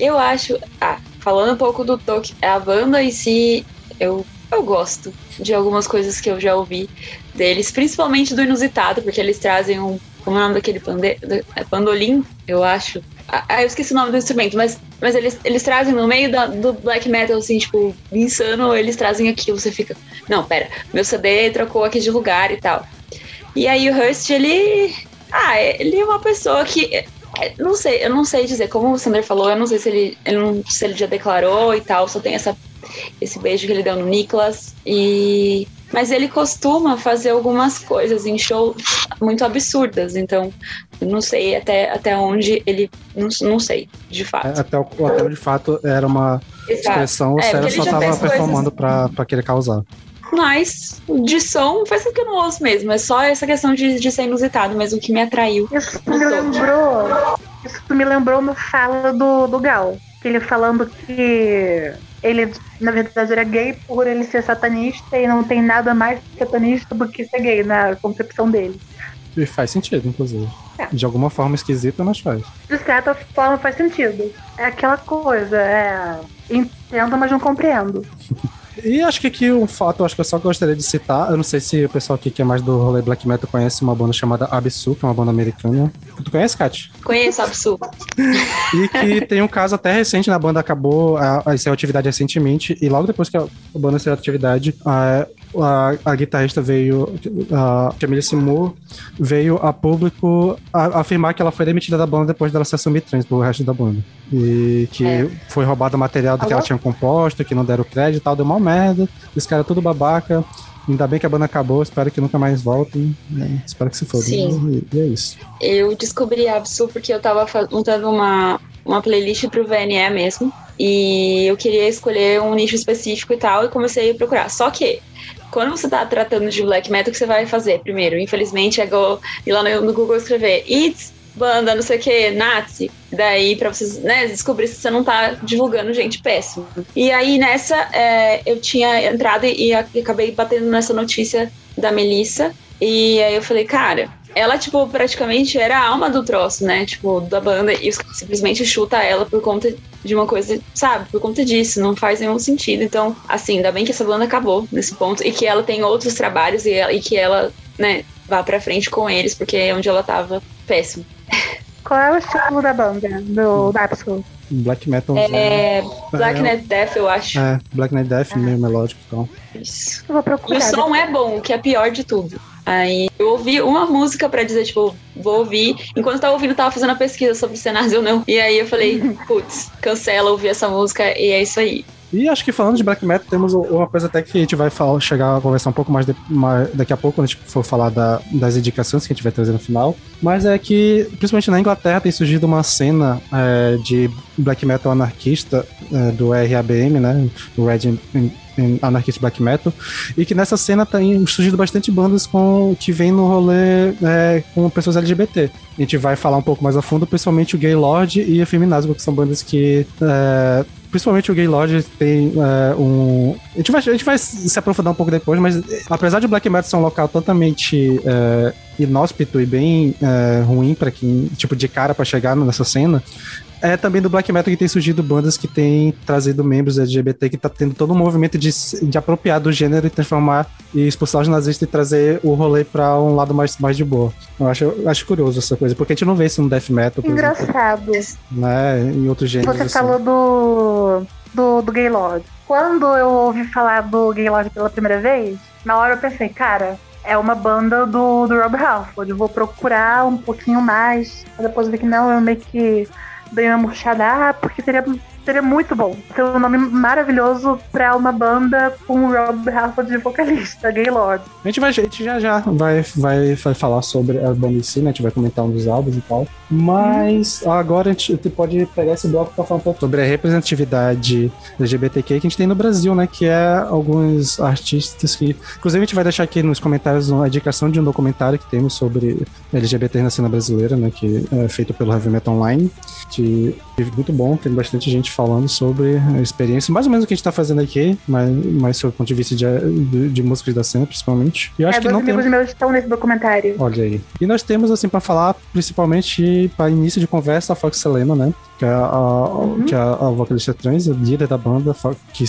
Eu acho. Ah, falando um pouco do Tok, a banda em si, eu, eu gosto de algumas coisas que eu já ouvi deles, principalmente do inusitado, porque eles trazem um. Como é o nome daquele pande, é pandolim, eu acho. Ah, ah, eu esqueci o nome do instrumento, mas, mas eles, eles trazem no meio do black metal, assim, tipo, insano, eles trazem aquilo, você fica. Não, pera, meu CD trocou aqui de lugar e tal. E aí o Hurst, ele. Ah, ele é uma pessoa que. É, Não sei, eu não sei dizer. Como o Sander falou, eu não sei se ele, ele não- se ele já declarou e tal. Só tem essa, esse beijo que ele deu no Nicholas. E. Mas ele costuma fazer algumas coisas em shows muito absurdas. Então, não sei até, até onde ele. Não, não sei, de fato. é, até o hotel de fato era uma Exato. expressão, o É, Sérgio só ele já tava fez coisas- performando pra, pra querer causar. Mas de som faz que eu não ouço mesmo. É só essa questão de, de ser inusitado mesmo que me atraiu. Isso me lembrou. Isso me lembrou uma fala do, do Gal. Que ele falando que ele, na verdade, era gay por ele ser satanista e não tem nada mais satanista do que ser gay na concepção dele. E faz sentido, inclusive. É. De alguma forma esquisita, mas faz. De certa forma faz sentido. É aquela coisa, é. Entendo, mas não compreendo. E acho que aqui um fato, acho que eu só gostaria de citar. Eu não sei se o pessoal aqui que é mais do rolê black metal conhece uma banda chamada Absu, que é uma banda americana. Tu conhece, Kat? Conheço Absurdo. E que tem um caso até recente, na banda acabou a, a saiu atividade recentemente, e logo depois que a, a banda saiu atividade, a, a, a guitarrista veio, a Camille Simur, veio a público a- afirmar que ela foi demitida da banda depois dela se assumir trans pro resto da banda. E que É. foi roubado material do que ela tinha composto, que não deram crédito e tal, deu mal merda. Os caras tudo babaca. Ainda bem que a banda acabou, espero que nunca mais voltem. né? Espero que se foda. Sim. E, e é isso. Eu descobri Absu porque eu tava montando uma, uma playlist pro VNE mesmo. E eu queria escolher um nicho específico e tal, e comecei a procurar. Só que, quando você tá tratando de black metal, o que você vai fazer primeiro? Infelizmente, é ir lá no, no Google escrever It's banda, não sei o que, Nazi. Daí, pra vocês né, descobrir se você não tá divulgando gente péssima. E aí, nessa, é, eu tinha entrado e, e acabei batendo nessa notícia da Melissa. E aí eu falei, cara, ela, tipo, praticamente era a alma do troço, né? Tipo, da banda, e os- simplesmente chuta ela por conta de uma coisa, sabe? Por conta disso, não faz nenhum sentido. Então, assim, ainda bem que essa banda acabou nesse ponto e que ela tem outros trabalhos e, ela- e que ela, né, vá pra frente com eles, porque é onde ela tava péssimo. Qual é o estilo da banda, do Dapsul? Black metal. É, Black É, Net Death, eu acho. É, Black Knight Death, meio melódico e tal. Isso. Eu vou E procurar. o som é bom, o que é pior de tudo. Aí eu ouvi uma música pra dizer, tipo, vou ouvir. Enquanto eu tava ouvindo, eu tava fazendo a pesquisa sobre cenários ou não. E aí eu falei, putz, cancela ouvir essa música e é isso aí. E acho que falando de black metal, temos uma coisa até que a gente vai falar, chegar a conversar um pouco mais, de- mais daqui a pouco, quando a gente for falar da- das indicações que a gente vai trazer no final. Mas é que, principalmente na Inglaterra, tem surgido uma cena é, de black metal anarquista é, do RABM, né? O Red in Anarchist Black Metal. E que nessa cena tem surgido bastante bandas com, que vem no rolê é, com pessoas LGBT. A gente vai falar um pouco mais a fundo, principalmente o Gaylord e a Feminazgo, que são bandas que é, principalmente o Gaylord tem é, um. A gente, vai, a gente vai se aprofundar um pouco depois, mas é, apesar de Black Metal ser um local totalmente é, inóspito e bem é, ruim para quem, tipo, de cara para chegar nessa cena. É também do Black Metal que tem surgido bandas que têm trazido membros LGBT, que tá tendo todo um movimento de, de apropriar do gênero e transformar e expulsar os nazistas e trazer o rolê pra um lado mais, mais de boa. Eu acho, eu acho curioso essa coisa, porque a gente não vê isso no Death Metal, por exemplo, Engraçado. né? Em outros gêneros. Você assim. falou do, do, do Gaylord. Quando eu ouvi falar do Gaylord pela primeira vez, na hora eu pensei, cara, é uma banda do, do Rob Halford. Eu vou procurar um pouquinho mais. Depois eu vi que não, eu meio que dei uma murchada, ah, porque seria, seria muito bom. Ter um nome maravilhoso pra uma banda com Rob Halford de vocalista, Gaylord. A gente, vai, a gente já já vai, vai, vai falar sobre a banda em si, né? A gente vai comentar um dos álbuns e tal. Mas agora a gente pode pegar esse bloco para falar um pouco sobre a representatividade LGBTQ que a gente tem no Brasil, né? Que é alguns artistas que. Inclusive, a gente vai deixar aqui nos comentários uma indicação de um documentário que temos sobre LGBT na cena brasileira, né? Que é feito pelo Heavy Metal Online. Que é muito bom, tem bastante gente falando sobre a experiência, mais ou menos o que a gente tá fazendo aqui, mas, mas sob o ponto de vista de, de, de músicas da cena, principalmente. E eu acho é, que não tem. amigos meus estão nesse documentário. Olha aí. E nós temos, assim, pra falar, principalmente para início de conversa, a Fox Selena, né? Que é a, que é a vocalista trans, a líder da banda, que,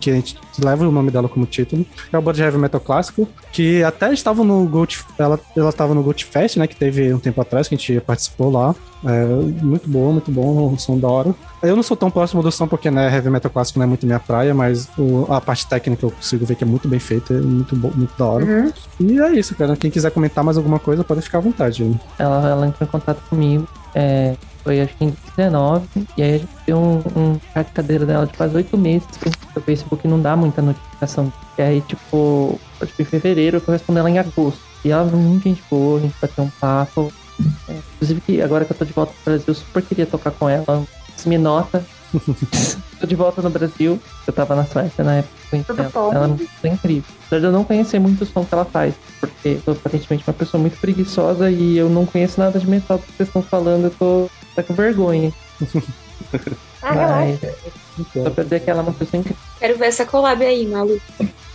que a gente leva o nome dela como título. É uma banda de heavy metal clássico, que até estava no Gold, ela, ela estava no Gold Fest, né? Que teve um tempo atrás, que a gente participou lá. É, muito bom, muito bom, um som da hora. Eu não sou tão próximo do som porque, né, heavy metal clássico não é muito minha praia, mas o- a parte técnica eu consigo ver que é muito bem feita, é muito, bom, muito da hora. Uhum. E é isso, cara. Quem quiser comentar mais alguma coisa, pode ficar à vontade. né? Ela, ela entrou em contato comigo. é, foi acho que em 19. E aí a gente deu um, um cadeira dela de quase oito meses. porque O Facebook não dá muita notificação. E aí, tipo, tipo, em fevereiro eu fui responder ela em agosto. E ela muito gente boa, a gente bateu um papo. É, inclusive que agora que eu tô de volta pro Brasil, eu super queria tocar com ela. Se me nota. tô de volta no Brasil. Eu tava na Suécia na época. eu Tudo conheci bom. Ela Ela é incrível. Apesar de eu não conhecer muito o som que ela faz. Porque eu sou aparentemente uma pessoa muito preguiçosa e eu não conheço nada de metal do que vocês estão falando. Eu tô tá com vergonha. Ah, Mas relaxa. só pra dizer que ela é uma pessoa incrível. Quero ver essa collab aí, maluco.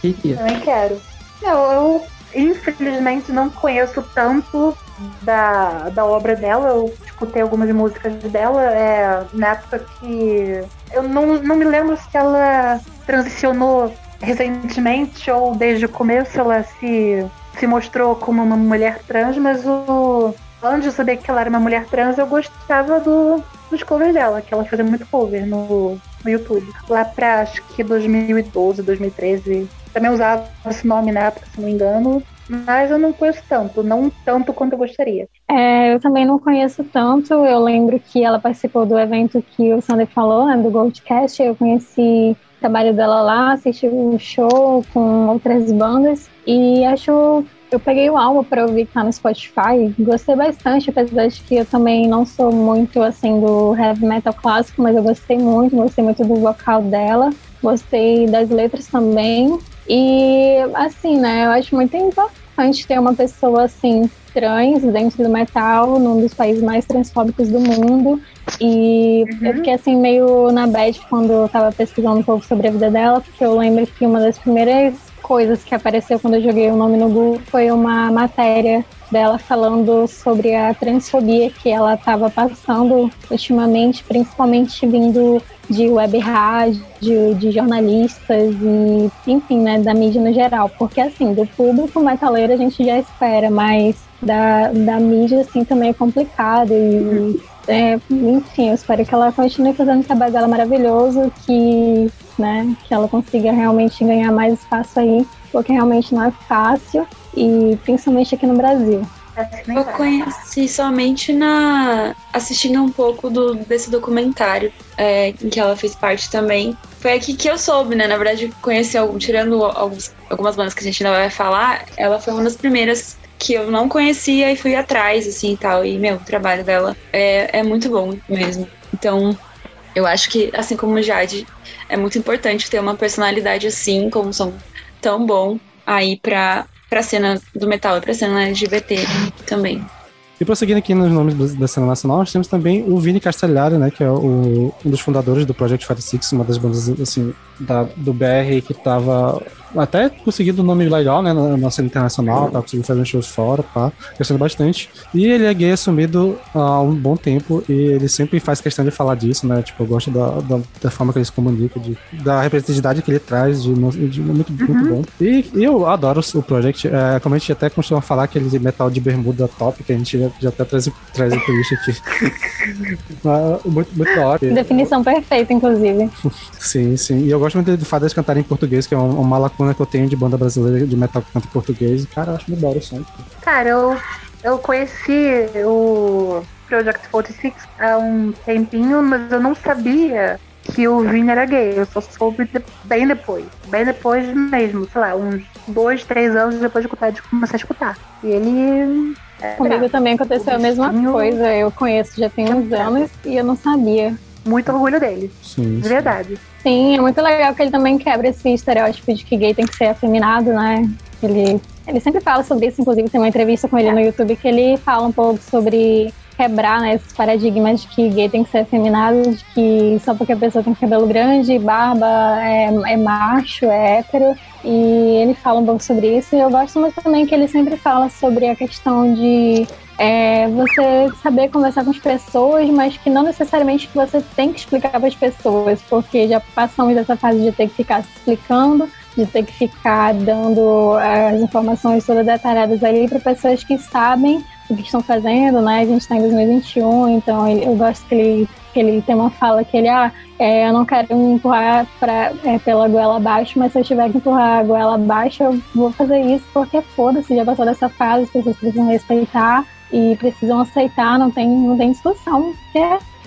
Queria. Também quero. Não, eu, infelizmente não conheço tanto da, da obra dela. Eu escutei algumas músicas dela é, na época que. Eu não, não me lembro se ela transicionou recentemente ou desde o começo ela se, se mostrou como uma mulher trans, mas o, antes de saber que ela era uma mulher trans, eu gostava do, dos covers dela, que ela fazia muito cover no, no YouTube. Lá pra acho que 2012, 2013. Também usava esse nome na época, se não me engano mas eu não conheço tanto, não tanto quanto eu gostaria. É, eu também não conheço tanto. Eu lembro que ela participou do evento que o Sander falou, né, do Goldcast. Eu conheci o trabalho dela lá, assisti um show com outras bandas e acho. Eu peguei o álbum para ouvir tá no Spotify, gostei bastante, apesar de que eu também não sou muito assim do heavy metal clássico, mas eu gostei muito, gostei muito do vocal dela, gostei das letras também. E assim, né, eu acho muito importante ter uma pessoa assim trans dentro do metal, num dos países mais transfóbicos do mundo. E uhum. eu fiquei assim meio na bad quando eu tava pesquisando um pouco sobre a vida dela, porque eu lembro que uma das primeiras coisas que apareceu quando eu joguei o nome no Google foi uma matéria dela falando sobre a transfobia que ela estava passando ultimamente, principalmente vindo de web rádio, de jornalistas e, enfim, né, da mídia no geral. Porque, assim, do público metaleiro a gente já espera, mas da, da mídia, assim, também é complicado e, é, enfim, eu espero que ela continue fazendo o trabalho dela maravilhoso, que, né, que ela consiga realmente ganhar mais espaço aí, porque realmente não é fácil e principalmente aqui no Brasil. Eu conheci somente na assistindo um pouco do, desse documentário é, em que ela fez parte também. Foi aqui que eu soube, né? Na verdade, conheci algum, tirando alguns, algumas bandas que a gente ainda vai falar, ela foi uma das primeiras que eu não conhecia e fui atrás, assim e tal. E, meu, o trabalho dela é, é muito bom mesmo. Então, eu acho que, assim como Jade, é muito importante ter uma personalidade assim, como som tão bom aí pra, pra cena do metal e pra cena LGBT também. E prosseguindo aqui nos nomes da cena nacional, nós temos também o Vini Castellari, né, que é o, um dos fundadores do Project 46, uma das bandas assim, da, do BR que estava até conseguindo um nome legal, né, na, na cena internacional, tá conseguindo fazer shows fora, pá, crescendo bastante. E ele é gay assumido há um bom tempo e ele sempre faz questão de falar disso, né, tipo, eu gosto da, da, da forma que ele se comunica, de, da representatividade que ele traz, de, de muito, uhum. muito bom. E, e, eu adoro o Project, é, como a gente até costuma falar, aquele metal de bermuda top, que a gente já, já até traz, traz entrevista aqui. muito, muito da hora. Definição perfeita, inclusive. sim, sim. E eu gosto muito do fato deles cantarem em português, que é uma lacuna que eu tenho de banda brasileira de metal que canta em português. E, cara, eu acho muito da hora o som. Cara, eu, eu conheci o Project 46 há um tempinho, mas eu não sabia que o Vini era gay. Eu só soube de, bem depois. Bem depois mesmo, sei lá, uns dois, três anos depois de, de começar a escutar. E ele. É, Comigo também aconteceu a mesma coisa. Eu conheço já tem uns anos e eu não sabia. Muito orgulho dele. Sim. De verdade. Sim, é muito legal que ele também quebra esse estereótipo de que gay tem que ser afeminado, né? Ele, ele sempre fala sobre isso, inclusive tem uma entrevista com ele no YouTube que ele fala um pouco sobre quebrar né, esses paradigmas de que gay tem que ser afeminado, de que só porque a pessoa tem cabelo grande, barba, é, é macho, é hétero. E ele fala um pouco sobre isso. E eu gosto muito também que ele sempre fala sobre a questão de é você saber conversar com as pessoas, mas que não necessariamente você tem que explicar para as pessoas, porque já passamos dessa fase de ter que ficar explicando, de ter que ficar dando é, as informações todas detalhadas ali para pessoas que sabem o que estão fazendo, né? A gente está em 2021, então eu gosto que ele, que ele tem uma fala que ele, ah, é, eu não quero me empurrar pra, é, pela goela abaixo, mas se eu tiver que empurrar a goela abaixo, eu vou fazer isso porque foda-se, já passou dessa fase, as pessoas precisam respeitar e precisam aceitar, não tem, não tem discussão, porque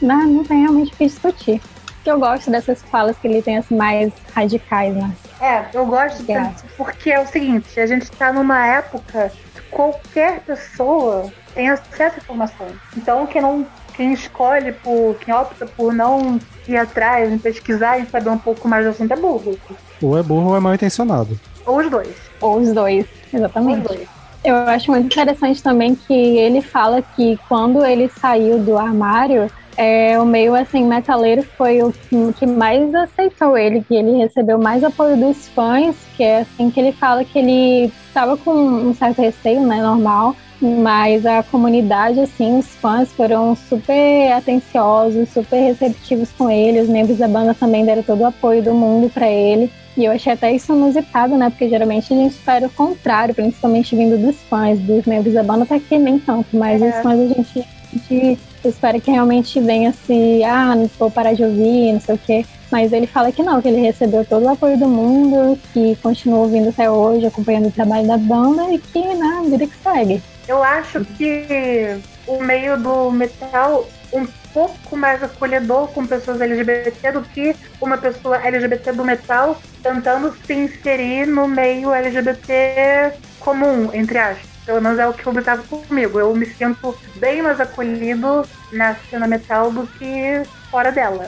né, não tem realmente o que discutir. Que eu gosto dessas falas que ele tem assim, mais radicais, né? É, eu gosto tanto, porque é o seguinte, a gente está numa época que qualquer pessoa tem acesso à informação. Então quem não quem escolhe por quem opta por não ir atrás, pesquisar e saber um pouco mais do assunto é burro. Ou é burro ou é mal intencionado. Ou os dois. Ou os dois, exatamente. Ou os dois. Eu acho muito interessante também que ele fala que quando ele saiu do armário, é, o meio assim metaleiro foi o que, que mais aceitou ele, que ele recebeu mais apoio dos fãs, que é assim que ele fala que ele estava com um certo receio, né, normal, mas a comunidade, assim, os fãs foram super atenciosos, super receptivos com ele, os membros da banda também deram todo o apoio do mundo para ele. E eu achei até isso inusitado, né? Porque geralmente a gente espera o contrário, principalmente vindo dos fãs, dos membros da banda, até que nem tanto, mas é. os fãs a gente, a gente espera que realmente venha assim, ah, não vou parar de ouvir, não sei o quê. Mas ele fala que não, que ele recebeu todo o apoio do mundo, que continua ouvindo até hoje, acompanhando o trabalho da banda e que, né, vida que segue. Eu acho que o meio do metal um pouco mais acolhedor com pessoas LGBT do que uma pessoa LGBT do metal tentando se inserir no meio LGBT comum, entre aspas. Pelo menos é o que observo comigo. Eu me sinto bem mais acolhido na cena metal do que fora dela.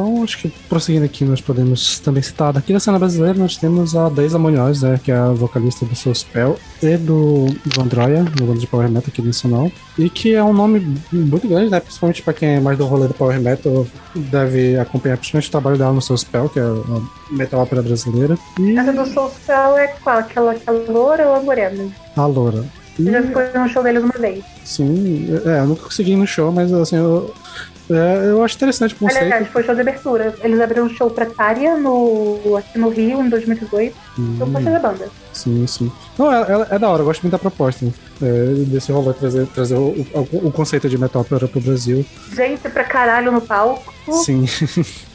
Então, acho que prosseguindo aqui, nós podemos também citar daqui da cena brasileira, nós temos a Deisa Munhoz, né, que é a vocalista do Soulspell e do, Androia, no bando de Power Metal aqui nacional, e que é um nome muito grande, né, principalmente para quem é mais do rolê do Power Metal, deve acompanhar principalmente o trabalho dela no Soulspell, que é a metal ópera brasileira. E... Essa do Soulspell é qual? Aquela, aquela loura ou a morena? A loura. E... Já foi no show deles uma vez. Sim, é, eu nunca consegui ir no show, mas assim, eu, é, eu acho interessante o conceito. Aliás, foi show de abertura. Eles abriram um show pra Tária no, aqui no Rio em 2018. Hum. Eu gostei da banda. Sim, sim. Não, é, é, é, da hora, eu gosto muito da proposta. Né? É, desse rolê trazer, trazer o, o, o, conceito de metal para o Brasil. Gente pra caralho no palco. Sim.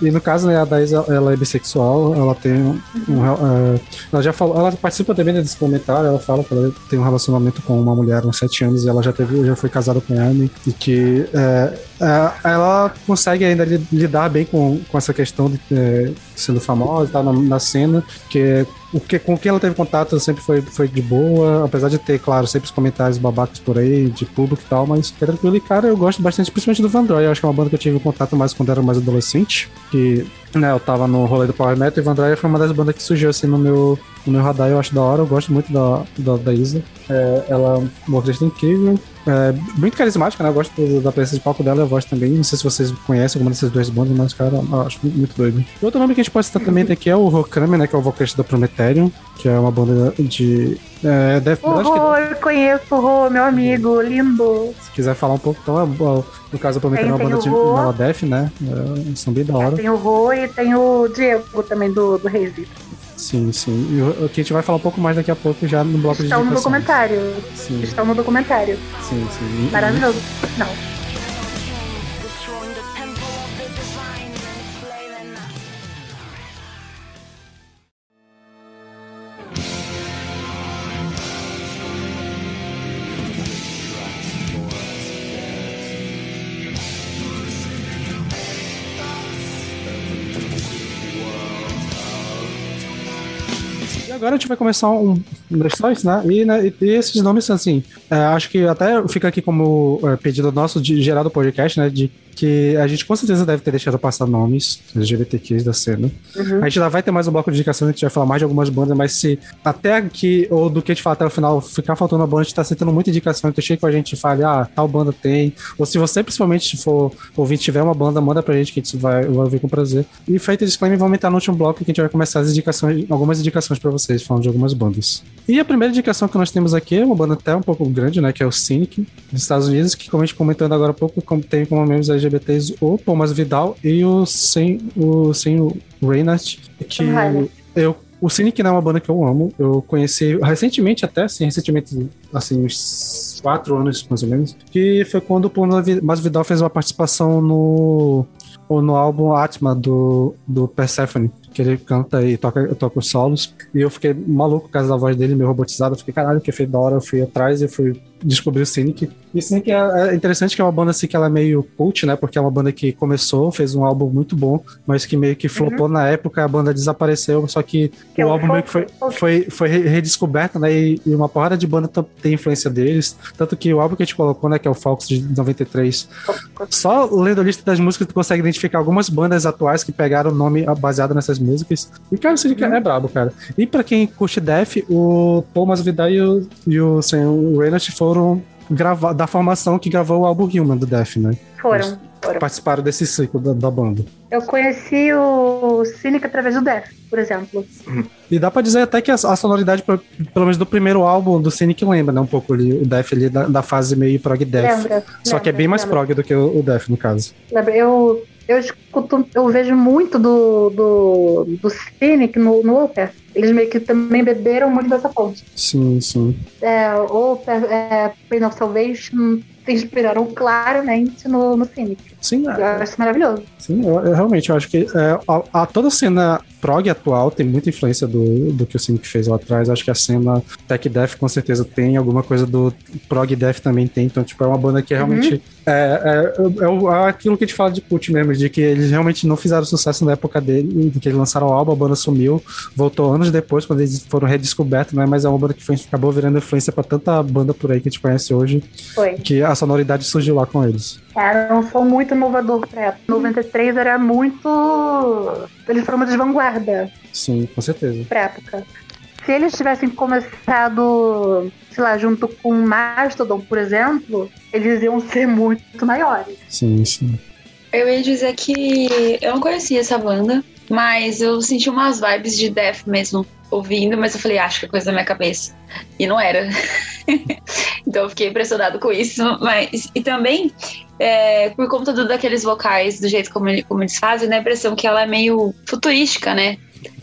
E no caso, né, a Daís, ela é bissexual, ela tem um. um uh, ela já falou, ela participa também desse comentário, ela fala que ela tem um relacionamento com uma mulher há uns sete anos e ela já teve, já foi casada com um homem, e que uh, ela consegue ainda lidar bem com, com essa questão de sendo famosa, tá na, na cena, que o que, com quem ela teve contato sempre foi, foi de boa, apesar de ter, claro, sempre os comentários babacas por aí, de público e tal, mas é tranquilo. E, cara, eu gosto bastante, principalmente do Vandroy. Eu acho que é uma banda que eu tive contato mais quando era mais adolescente, que, né, eu tava no rolê do Power Metal e Vandroy foi uma das bandas que surgiu, assim, no meu, no meu radar. Eu acho da hora, eu gosto muito da, da, da Isa. É, ela é uma vocalista incrível, é, muito carismática, né? Eu gosto da presença de palco dela e a voz também. Não sei se vocês conhecem alguma dessas duas bandas, mas, cara, eu acho muito doido. E outro nome que a gente pode citar também aqui é o Rokami, né? Que é o vocalista da Prometheum, que é uma banda de. É, Death o Rô, que... eu conheço o Rô, meu amigo, lindo. Se quiser falar um pouco, então, é, no caso, a Prometheum é uma banda de Death, né? É, são bem da hora. tem o Rô e tem o Diego também do, do Reis Sim, sim. E o que a gente vai falar um pouco mais daqui a pouco já no bloco Estão de Estão no documentário. Sim. Estão no documentário. Sim, sim. Maravilhoso. Não. Agora a gente vai começar um, stories, né? E, né, e esses nomes, assim, é, acho que até fica aqui como é, pedido nosso de gerar do podcast, né? De que a gente com certeza deve ter deixado passar nomes LGBTQs da cena. Uhum. A gente já vai ter mais um bloco de indicação, a gente vai falar mais de algumas bandas, mas se até aqui, ou do que a gente falar até o final, ficar faltando uma banda, a gente tá sentando muita indicação, então chega com a gente e fale, ah, tal banda tem. Ou se você, principalmente, for ouvir, tiver uma banda, manda pra gente que a gente vai, vai ouvir com prazer. E feito esse disclaimer, vamos entrar no último bloco que a gente vai começar as indicações, algumas indicações pra vocês, falando de algumas bandas. E a primeira indicação que nós temos aqui é uma banda até um pouco grande, né, que é o Cynic, dos Estados Unidos, que, como a gente comentando agora há pouco, tem como membros LGBTs o Thomas Vidal e o Sem, o Sem Reinhardt, que eu o Cynic não é uma banda que eu amo. Eu conheci recentemente, até assim, recentemente, assim, uns quatro anos mais ou menos, que foi quando o Thomas Vidal fez uma participação no, no álbum Atma do, do Persephone que ele canta e toca, toca os solos. E eu fiquei maluco por causa da voz dele, meio robotizado. Eu fiquei, caralho, que feito da hora. Eu fui atrás e fui descobrir o Cynic. E o Cynic é, é, interessante que é uma banda assim que ela é meio cult, né? Porque é uma banda que começou, fez um álbum muito bom, mas que meio que flopou uhum. na época, a banda desapareceu, só que, que o é álbum meio que foi, foi, foi redescoberto, né? E, e, uma porrada de banda tem influência deles. Tanto que o álbum que a gente colocou, né? Que é o Fox de 93. Só lendo a lista das músicas, tu consegue identificar algumas bandas atuais que pegaram o nome baseado nessas músicas. E, cara, o Cynic uhum. é brabo, cara. E pra quem curte Def, o Paul Masvidal e o, e o, assim, o Reynolds foram gravar, da formação que gravou o álbum Human do Def, né? Foram. participaram desse ciclo da, da banda. Eu conheci o Cynic através do Death, por exemplo. E dá pra dizer até que a, a sonoridade, pelo menos do primeiro álbum do Cynic, lembra, né? Um pouco ali, o Death ali da, da fase meio prog Death. Lembra, Só que é lembra, bem mais lembra. prog do que o, o Death, no caso. Lembra, eu, eu escuto, eu vejo muito do, do, do Cynic no, no Opeth. Eles meio que também beberam muito dessa fonte. Sim, sim. É, o Opeth, é, Pain of Salvation se inspiraram claramente no, no Cynic. Sim, Eu é, acho maravilhoso. sim eu, eu realmente eu acho que é, a, a- toda cena prog atual tem muita influência do, do que o Cynic fez lá atrás. Acho que a cena Tech Death com certeza tem, alguma coisa do prog Death também tem. Então, tipo, é uma banda que realmente é, é, é o- é aquilo que a gente fala de Cult mesmo, de que eles realmente não fizeram sucesso na época dele, em que eles lançaram o álbum, a banda sumiu, voltou anos depois, quando eles foram redescobertos, né? Mas é uma banda que foi, acabou virando influência pra tanta banda por aí que a gente conhece hoje, Foi. que a sonoridade surgiu lá com eles. Era um som muito inovador pra época. 93 era muito. Eles foram uma de vanguarda Sim, com certeza. pra época. Se eles tivessem começado, sei lá, junto com Mastodon, por exemplo, eles iam ser muito maiores. Sim, sim. Eu ia dizer que eu não conhecia essa banda, mas eu senti umas vibes de death mesmo ouvindo, mas eu falei, acho que é coisa da minha cabeça. E não era. então eu fiquei impressionado com isso. Mas, e também, é, por conta do, daqueles vocais, do jeito como, ele- como eles fazem, dá a impressão que ela é meio futurística, né?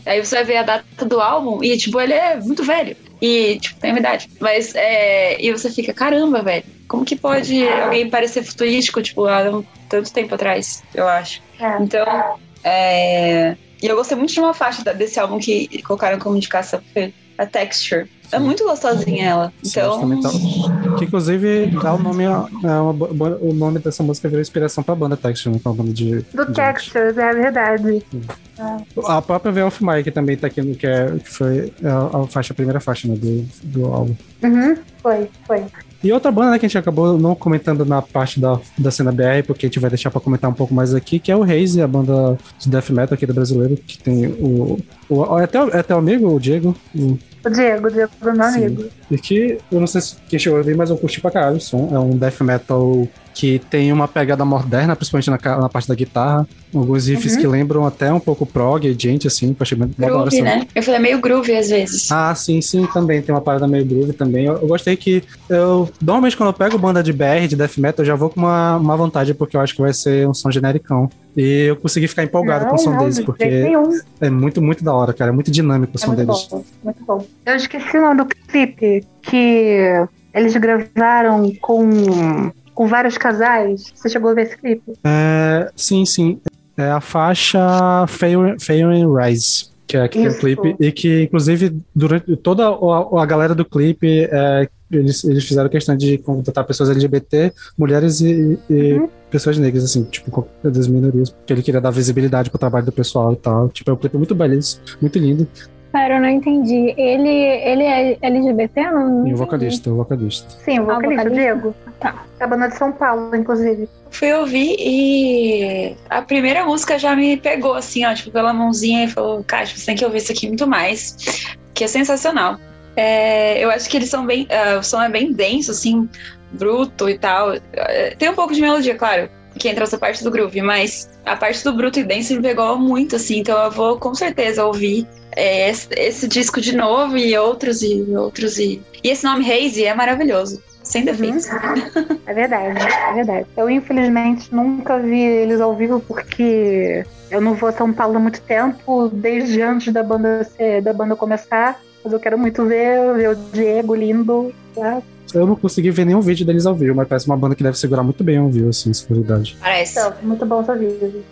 Aí você vai ver a data do álbum e, tipo, ele é muito velho. E, tipo, tem uma idade. Mas, é, e você fica, caramba, velho, como que pode alguém parecer futurístico, tipo, há tanto tempo atrás, eu acho. É. Então, é... E eu gostei muito de uma faixa desse álbum que colocaram como indicação, foi a Texture. É muito gostosinha ela. Então, Que inclusive dá o nome, a- é uma o nome dessa música virou inspiração pra banda Texture, né? Que é uma banda de. Do de- Textures, é verdade. A própria The of que também tá aqui, no- que, é, que foi a, a faixa, a primeira faixa né, do, do álbum. Uhum, foi, foi. E outra banda né, que a gente acabou não comentando na parte da, da cena BR, porque a gente vai deixar pra comentar um pouco mais aqui, que é o Raze, a banda de death metal aqui do brasileiro, que tem o. o é, até, o- é até o amigo, o Diego, o- O Diego, o Diego é meu amigo. e que eu não sei se quem chegou a ouvir, mas eu curti pra caralho o som. É um death metal que tem uma pegada moderna, principalmente na, na parte da guitarra. Alguns riffs Uhum. que lembram até um pouco prog e gente, assim, que eu achei muito groove, assim. né? Eu falei, meio groove às vezes. Ah, sim, sim, também tem uma parada meio groove também. Eu, eu gostei que eu normalmente quando eu pego banda de BR, de death metal, eu já vou com uma, uma vontade porque eu acho que vai ser um som genericão. E eu consegui ficar empolgado com o som não, deles de porque é muito, muito da hora, cara. É muito dinâmico o É som muito deles. bom, muito bom. Eu esqueci o nome do clipe que eles gravaram com, com vários casais. Você chegou a ver esse clipe? É, sim, sim. É a faixa Fair, Fair and Rise. Que é que tem o clipe. E que, inclusive, durante toda a, a galera do clipe, é, eles, eles fizeram questão de contratar pessoas LGBT, mulheres e, e Uhum. pessoas negras, assim, tipo, das minorias. Porque ele queria dar visibilidade pro trabalho do pessoal e tal. Tipo, é um clipe muito belíssimo, muito lindo. Pera, eu não entendi. Ele, ele é LGBT? Não, não E o vocalista, o vocalista. Sim, o vocalista, Ah, vocalista? Diego. Tá. É a banda de São Paulo, inclusive. Fui ouvir e a primeira música já me pegou, assim, ó, tipo, pela mãozinha e falou, cara, você tem que ouvir isso aqui muito mais, que é sensacional. É, eu acho que eles são bem. ah, o som é bem denso, assim, bruto e tal. É, Tem um pouco de melodia, claro, que entra essa parte do groove, mas a parte do bruto e denso me pegou muito, assim, então eu vou com certeza ouvir é, esse, esse disco de novo e outros e outros. E, e esse nome Haze é maravilhoso, sem defeitos. É verdade, é verdade. Eu, infelizmente, nunca vi eles ao vivo porque eu não vou a São Paulo há muito tempo, desde antes da banda, ser, da banda começar. Mas eu quero muito ver, ver o Diego lindo. Tá? Eu não consegui ver nenhum vídeo deles ao vivo, mas parece uma banda que deve segurar muito bem ao vivo, assim, na verdade. Parece. Então, muito bom seu vídeo.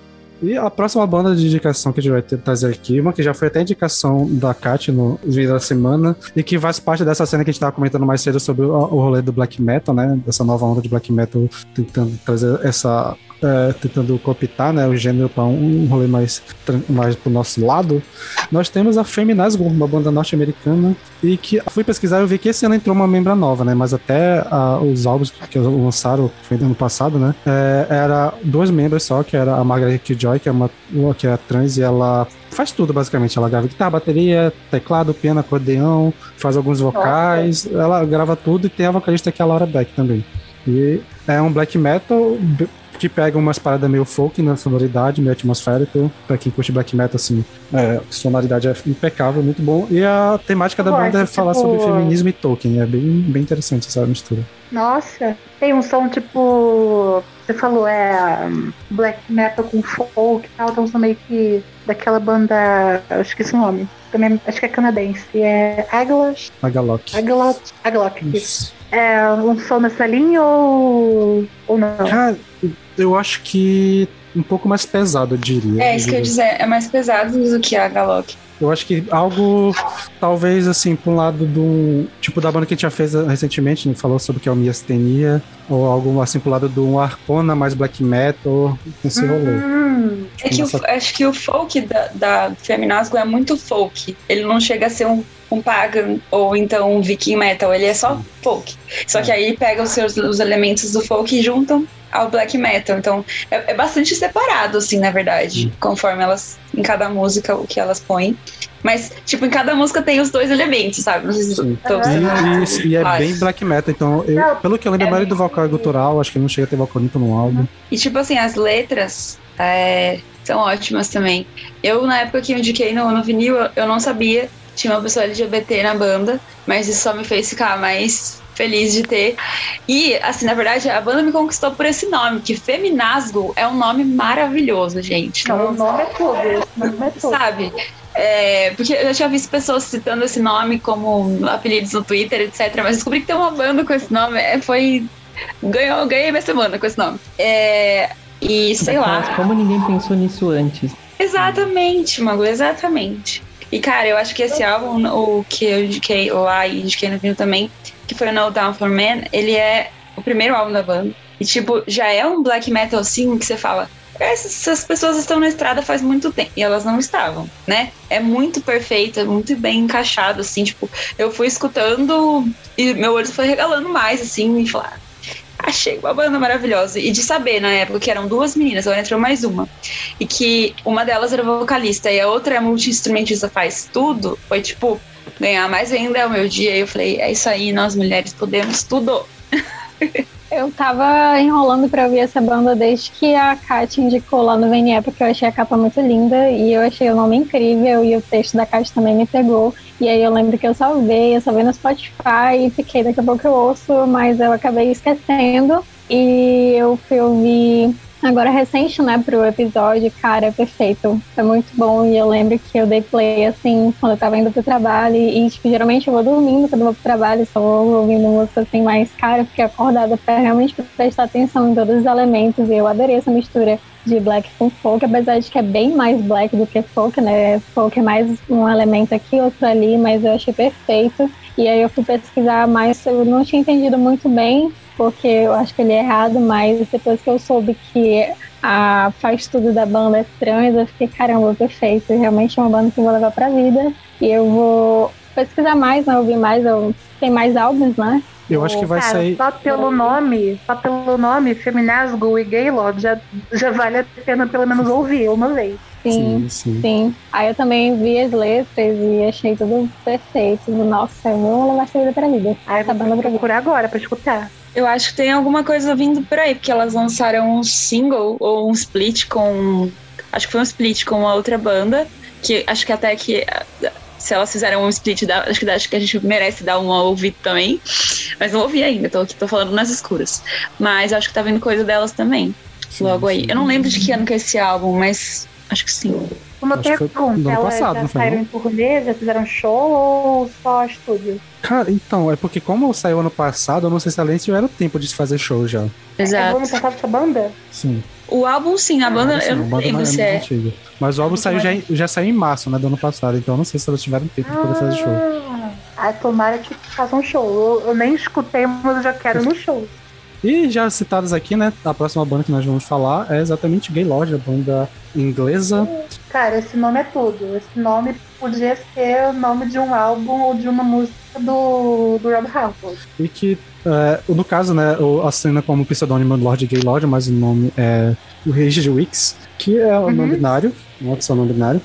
E a próxima banda de indicação que a gente vai trazer aqui, uma que já foi até indicação da Kat no vídeo da semana, e que faz parte dessa cena que a gente tava comentando mais cedo sobre o, o rolê do black metal, né? Dessa nova onda de black metal tentando trazer essa. É, tentando cooptar né, o gênero para um, rolê mais, mais pro nosso lado. Nós temos a Feminazgum, uma banda norte-americana, e que fui pesquisar e eu vi que esse ano entrou uma membra nova, né? Mas até ah, os álbuns que lançaram, foi ano passado, né? é, era dois membros só, que era a Margaret Killjoy, que é uma que é trans, e ela faz tudo basicamente. Ela grava guitarra, bateria, teclado, piano, acordeão, faz alguns vocais, ela grava tudo e tem a vocalista que é a Laura Beck também. E é um black metal que pega umas paradas meio folk na sonoridade, meio atmosférico. Pra quem curte black metal, assim, é, a sonoridade é impecável, muito bom. E a temática da Eu banda é falar tipo- sobre feminismo e Tolkien. É bem, bem interessante essa mistura. Nossa, tem um som tipo. Você falou, é black metal com folk e tal, um som meio que daquela banda. Eu esqueci o nome. Também acho que é canadense. É Aglash. A Galok. Agalot. Agalok. isso. É um som nessa linha ou. ou não? Cara, eu acho que um pouco mais pesado, eu diria. É isso que eu ia dizer, é mais pesado do que a Galok. Eu acho que algo, talvez, assim, pra um lado do. Tipo, da banda que a gente já fez recentemente, né? Falou sobre que é o miastenia, ou algo assim pro lado do Arcona mais black metal, esse rolê. Hum, É que o- Nossa. acho que o folk da, da Feminasgo é muito folk. Ele não chega a ser um, um pagan ou então um viking metal, ele é só folk. Só que aí pega os seus os elementos do folk e juntam ao black metal. Então é, é bastante separado, assim, na verdade, conforme elas, em cada música, o que elas põem. Mas, tipo, em cada música tem os dois elementos, sabe? Não sei se tô E, e- e é bem black metal, então, eu- Não, pelo que eu lembro, a maioria do vocal é gutural, acho que não chega a ter vocal limpo no álbum. E tipo assim, as letras é, são ótimas também. Eu, na época que eu indiquei no, no vinil, eu, eu não sabia. Tinha uma pessoa LGBT na banda, mas isso só me fez ficar mais feliz de ter. E, assim, na verdade, a banda me conquistou por esse nome, que Feminasgo é um nome maravilhoso, gente. não, o nome é tudo. O nome é tudo. Sabe? É, porque eu já tinha visto pessoas citando esse nome como apelidos no Twitter, etc. Mas descobri que tem uma banda com esse nome. É, foi. Ganhou, ganhei minha semana com esse nome. É, e sei lá. Mas como ninguém pensou nisso antes? Exatamente, Mago, exatamente. E, cara, eu acho que esse álbum, o que eu indiquei lá e indiquei no vinil também, que foi o No Down for Men, ele é o primeiro álbum da banda. E, tipo, já é um black metal, assim, que você fala, essas, pessoas estão na estrada faz muito tempo. E elas não estavam, né? É muito perfeito, é muito bem encaixado, assim, tipo, eu fui escutando e meu olho foi regalando mais, assim, e falar, achei uma banda maravilhosa. E de saber, na época, que eram duas meninas, agora entrou mais uma e que uma delas era vocalista e a outra é multi-instrumentista, faz tudo, foi tipo, ganhar mais ainda é o meu dia. E eu falei, é isso aí, nós mulheres podemos tudo. Eu tava enrolando pra ouvir essa banda desde que a Kátia indicou lá no VNE, porque eu achei a capa muito linda e eu achei o nome incrível e o texto da Kátia também me pegou. E aí eu lembro que eu salvei, eu salvei no Spotify e fiquei, daqui a pouco eu ouço, mas eu acabei esquecendo. E eu fui ouvir agora recente, né, pro episódio, cara, é perfeito. É muito bom. E eu lembro que eu dei play assim quando eu tava indo pro trabalho. E, tipo, geralmente eu vou dormindo quando eu vou pro trabalho, só vou ouvindo música assim, mas, cara, fiquei acordada pra realmente prestar atenção em todos os elementos. E eu adorei essa mistura de black com folk, apesar de que é bem mais black do que folk, né? Folk é mais um elemento aqui, outro ali, mas eu achei perfeito. E aí eu fui pesquisar mais, eu não tinha entendido muito bem, porque eu acho que ele é errado, mas depois que eu soube que a faz tudo da banda é trans, eu fiquei, caramba, perfeito. Realmente é uma banda que eu vou levar pra vida. E eu vou pesquisar mais, né? Ouvir mais, eu... tem mais álbuns, né? Eu acho que vai Cara, sair. Só pelo nome, só pelo nome, Feminasgo e Gaylord, já, já vale a pena pelo menos ouvir uma vez. Sim, Sim, sim. sim. Aí eu também vi as letras e achei tudo perfeito. Nossa, eu vou levar essa vida pra vida. Aí Essa eu banda vou procurar agora pra escutar. Eu acho que tem alguma coisa vindo por aí, porque elas lançaram um single ou um split com. Acho que foi um split com uma outra banda, que acho que até que. Se elas fizeram um split, acho que, acho que a gente merece dar uma ouvida também. Mas não ouvi ainda, tô aqui, tô falando nas escuras. Mas acho que tá vindo coisa delas também. Sim, logo aí. sim. Eu não lembro de que ano que é esse álbum, mas acho que sim. Uma Acho pergunta, elas passado, já saíram em turnê, já fizeram show ou só estúdio? Cara, então, é porque como saiu ano passado, eu não sei se além tiveram tempo de se fazer show já. É do Exato. ano passado essa banda? Sim. O álbum, sim, a banda, Sim, eu a não lembro é se é. antiga. Mas o álbum saiu já, já saiu em março, né, do ano passado, então eu não sei se elas tiveram tempo de poder fazer show. Ah, ah, tomara que façam show. Eu, eu nem escutei, mas eu já quero no show. E já citadas aqui, né, a próxima banda que nós vamos falar é exatamente Gaylord, a banda inglesa. Cara, esse nome é tudo. Esse nome podia ser o nome de um álbum ou de uma música do, do Rob Halford. E que, é, no caso, né, o- assina como pseudônimo Lord Gaylord, mas o nome é o Regis Wicks, que é um não binário, uma opção não binário.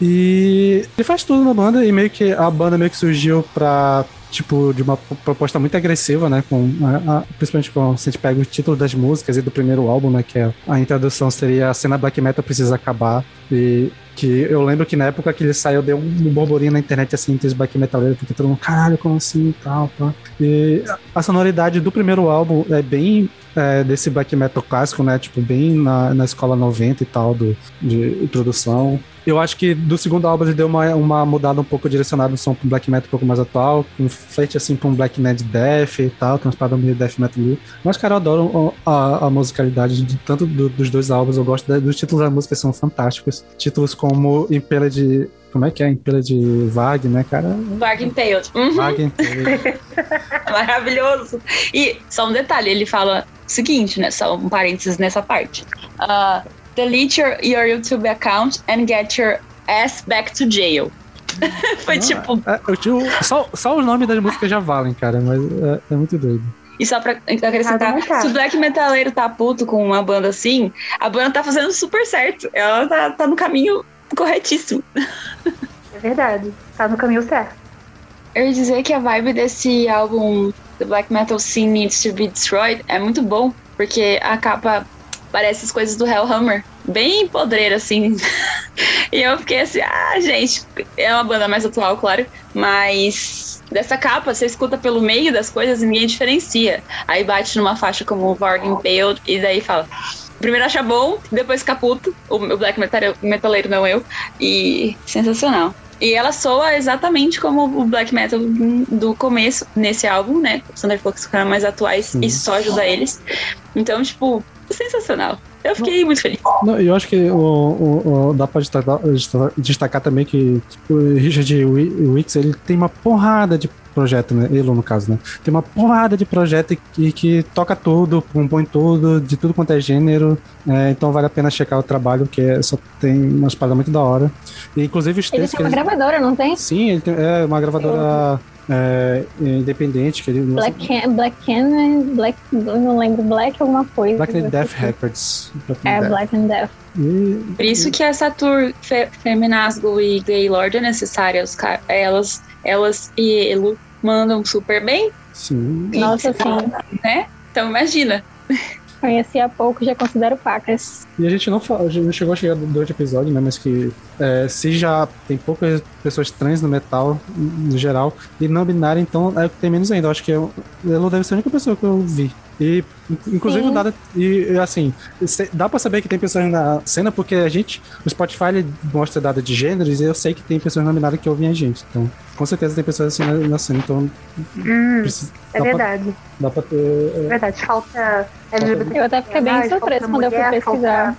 E ele faz tudo na banda e meio que a banda meio que surgiu pra tipo, de uma proposta muito agressiva, né? Com, a, a, principalmente quando a gente pega o título das músicas e do primeiro álbum, né? Que é, a introdução seria a cena black metal precisa acabar. E que eu lembro que na época que ele saiu, deu um borborinho na internet assim entre os black metaleiros, porque todo mundo, caralho, como assim e tal, tá. E a sonoridade do primeiro álbum é bem é, desse black metal clássico, né? Tipo, bem na, na escola 90 e tal, do, de introdução. Eu acho que do segundo álbum ele deu uma, uma mudada um pouco direcionada no som pro black metal um pouco mais atual, com frente assim pra um black metal death e tal, tem umas paradas meio death metal. Mas, cara, eu adoro a, a musicalidade de tanto do, dos dois álbuns, eu gosto dos títulos das músicas, são fantásticos. Títulos como Impela de como é que é? Impela de Vag, né, cara? Vag Impaled. Uhum. Vag Impaled. Maravilhoso. E só um detalhe, ele fala seguinte, né? Só um parênteses nessa parte. Uh, delete your, your YouTube account and get your ass back to jail. Foi ah, tipo. É, eu só, só os nomes das músicas já valem, cara, mas é, é muito doido. E só pra acrescentar, se o black metaleiro tá puto com uma banda assim, a banda tá fazendo super certo. Ela tá, tá no caminho corretíssimo. É verdade, tá no caminho certo. Eu ia dizer que a vibe desse álbum The Black Metal Scene Needs to Be Destroyed é muito bom, porque a capa parece as coisas do Hellhammer, bem podreira assim. e eu fiquei assim, ah, gente, é uma banda mais atual, claro, mas dessa capa você escuta pelo meio das coisas e ninguém diferencia. Aí bate numa faixa como Varg Impaled e daí fala, primeiro acha bom, depois fica puto. O, black metaleiro, não eu. E sensacional. E ela soa exatamente como o black metal do começo nesse álbum, né? Os Thunderfolks ficaram mais atuais Sim. e só ajuda eles. Então, tipo, sensacional. Eu fiquei muito feliz. Não, eu acho que o, o, o dá pra destacar, destacar, também que tipo, o Richard Wicks ele tem uma porrada de projeto, né? Elo, no caso, né? Tem uma porrada de projeto que, que toca tudo, compõe tudo, de tudo quanto é gênero. É, então vale a pena checar o trabalho, que é, só tem umas paradas muito da hora. E, inclusive os textos. Ele tem uma gravadora, não tem? Sim, ele tem é, uma gravadora. É, independente que ele Black Can, Black Can, Black, não lembro, Black alguma coisa. Black and Death Records. Black é, Death. Black and Death. E... Por isso que essa tour Fe Feminazgo e Gaylord é necessária. Os elas elas e Elo mandam super bem. Sim. Nossa, sim. Né? Então imagina. Conheci há pouco, já considero pacas. E a gente não, a gente não chegou a chegar durante o episódio, né? Mas que é, se já tem poucas pessoas trans no metal, no geral, e não binária, então é, tem menos ainda. Eu acho que eu, ela deve ser a única pessoa que eu vi e, inclusive, Sim. dada, e, assim, dá pra saber que tem pessoas na cena, porque a gente, o Spotify ele mostra dada de gêneros, e eu sei que tem pessoas nominadas que ouvem a gente. Então, com certeza tem pessoas assim na, na cena, então. Hum, precisa, é verdade. Pra, dá pra ter. É verdade, falta LGBT. Eu até fiquei bem surpresa quando mulher, eu fui pesquisar.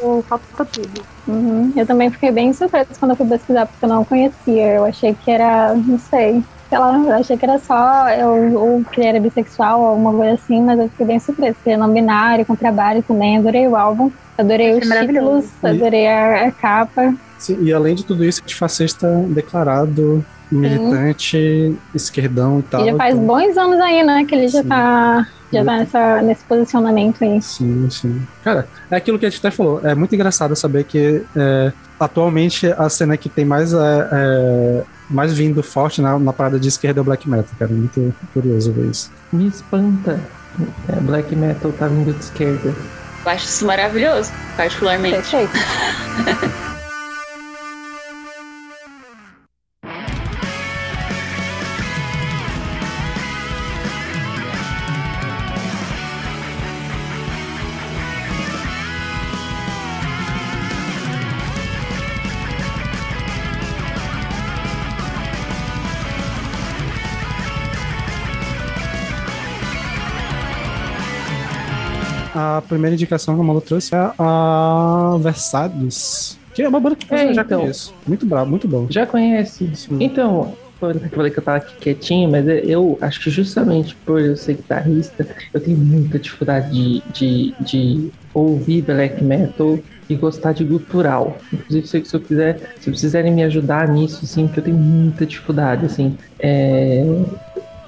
Falta, falta tudo. Uhum. Eu também fiquei bem surpresa quando eu fui pesquisar, porque eu não conhecia. Eu achei que era, não sei, sei lá, eu achei que era só eu, ou que era bissexual ou alguma coisa assim, mas eu fiquei bem surpresa, porque é não binário, com trabalho também, adorei o álbum, adorei os títulos, adorei a, a, capa. Sim, e além de tudo isso, fascista declarado, militante, Sim. esquerdão e tal. E já faz então... bons anos aí, né, que ele já sim. tá já tá nessa, nesse posicionamento aí. Sim, sim. Cara, é aquilo que a gente até falou. É muito engraçado saber que é, atualmente a cena que tem mais, é, é, mais vindo forte na, na parada de esquerda é o black metal, cara. Muito curioso ver isso. Me espanta. É, black metal tá vindo de esquerda. Eu acho isso maravilhoso, particularmente. Perfeito. primeira indicação que o Malu trouxe é a Versalhes. Que é uma banda que eu é, já então, conheço. Muito bravo, muito bom. Já conhece. Sim. Então, eu falei que eu tava aqui quietinho, mas eu acho que justamente por eu ser guitarrista, eu tenho muita dificuldade de, de, de ouvir black metal e gostar de gutural. Inclusive, se eu quiser, se vocês quiserem me ajudar nisso, assim, que eu tenho muita dificuldade, assim, é,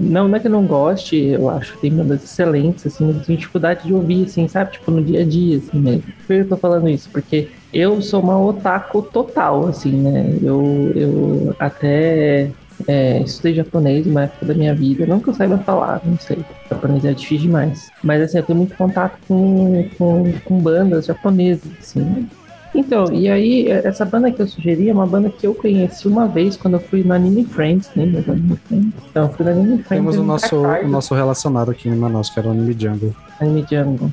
não, não é que eu não goste, eu acho que tem bandas excelentes, assim, mas eu tenho dificuldade de ouvir, assim, sabe? Tipo, no dia a dia, assim, mesmo. Por que eu tô falando isso? Porque eu sou uma otaku total, assim, né? Eu, eu até É, estudei japonês uma época da minha vida. Não que eu saiba falar, não sei. Japonês é difícil demais. Mas assim, eu tenho muito contato com, com, com bandas japonesas, assim. Então, e aí, essa banda que eu sugeri é uma banda que eu conheci uma vez quando eu fui no Anime Friends, lembra do Anime Friends? Então, eu fui no Anime Friends. Temos o nosso, o nosso relacionado aqui em Manaus, que era o Anime Jungle. Anime Jungle.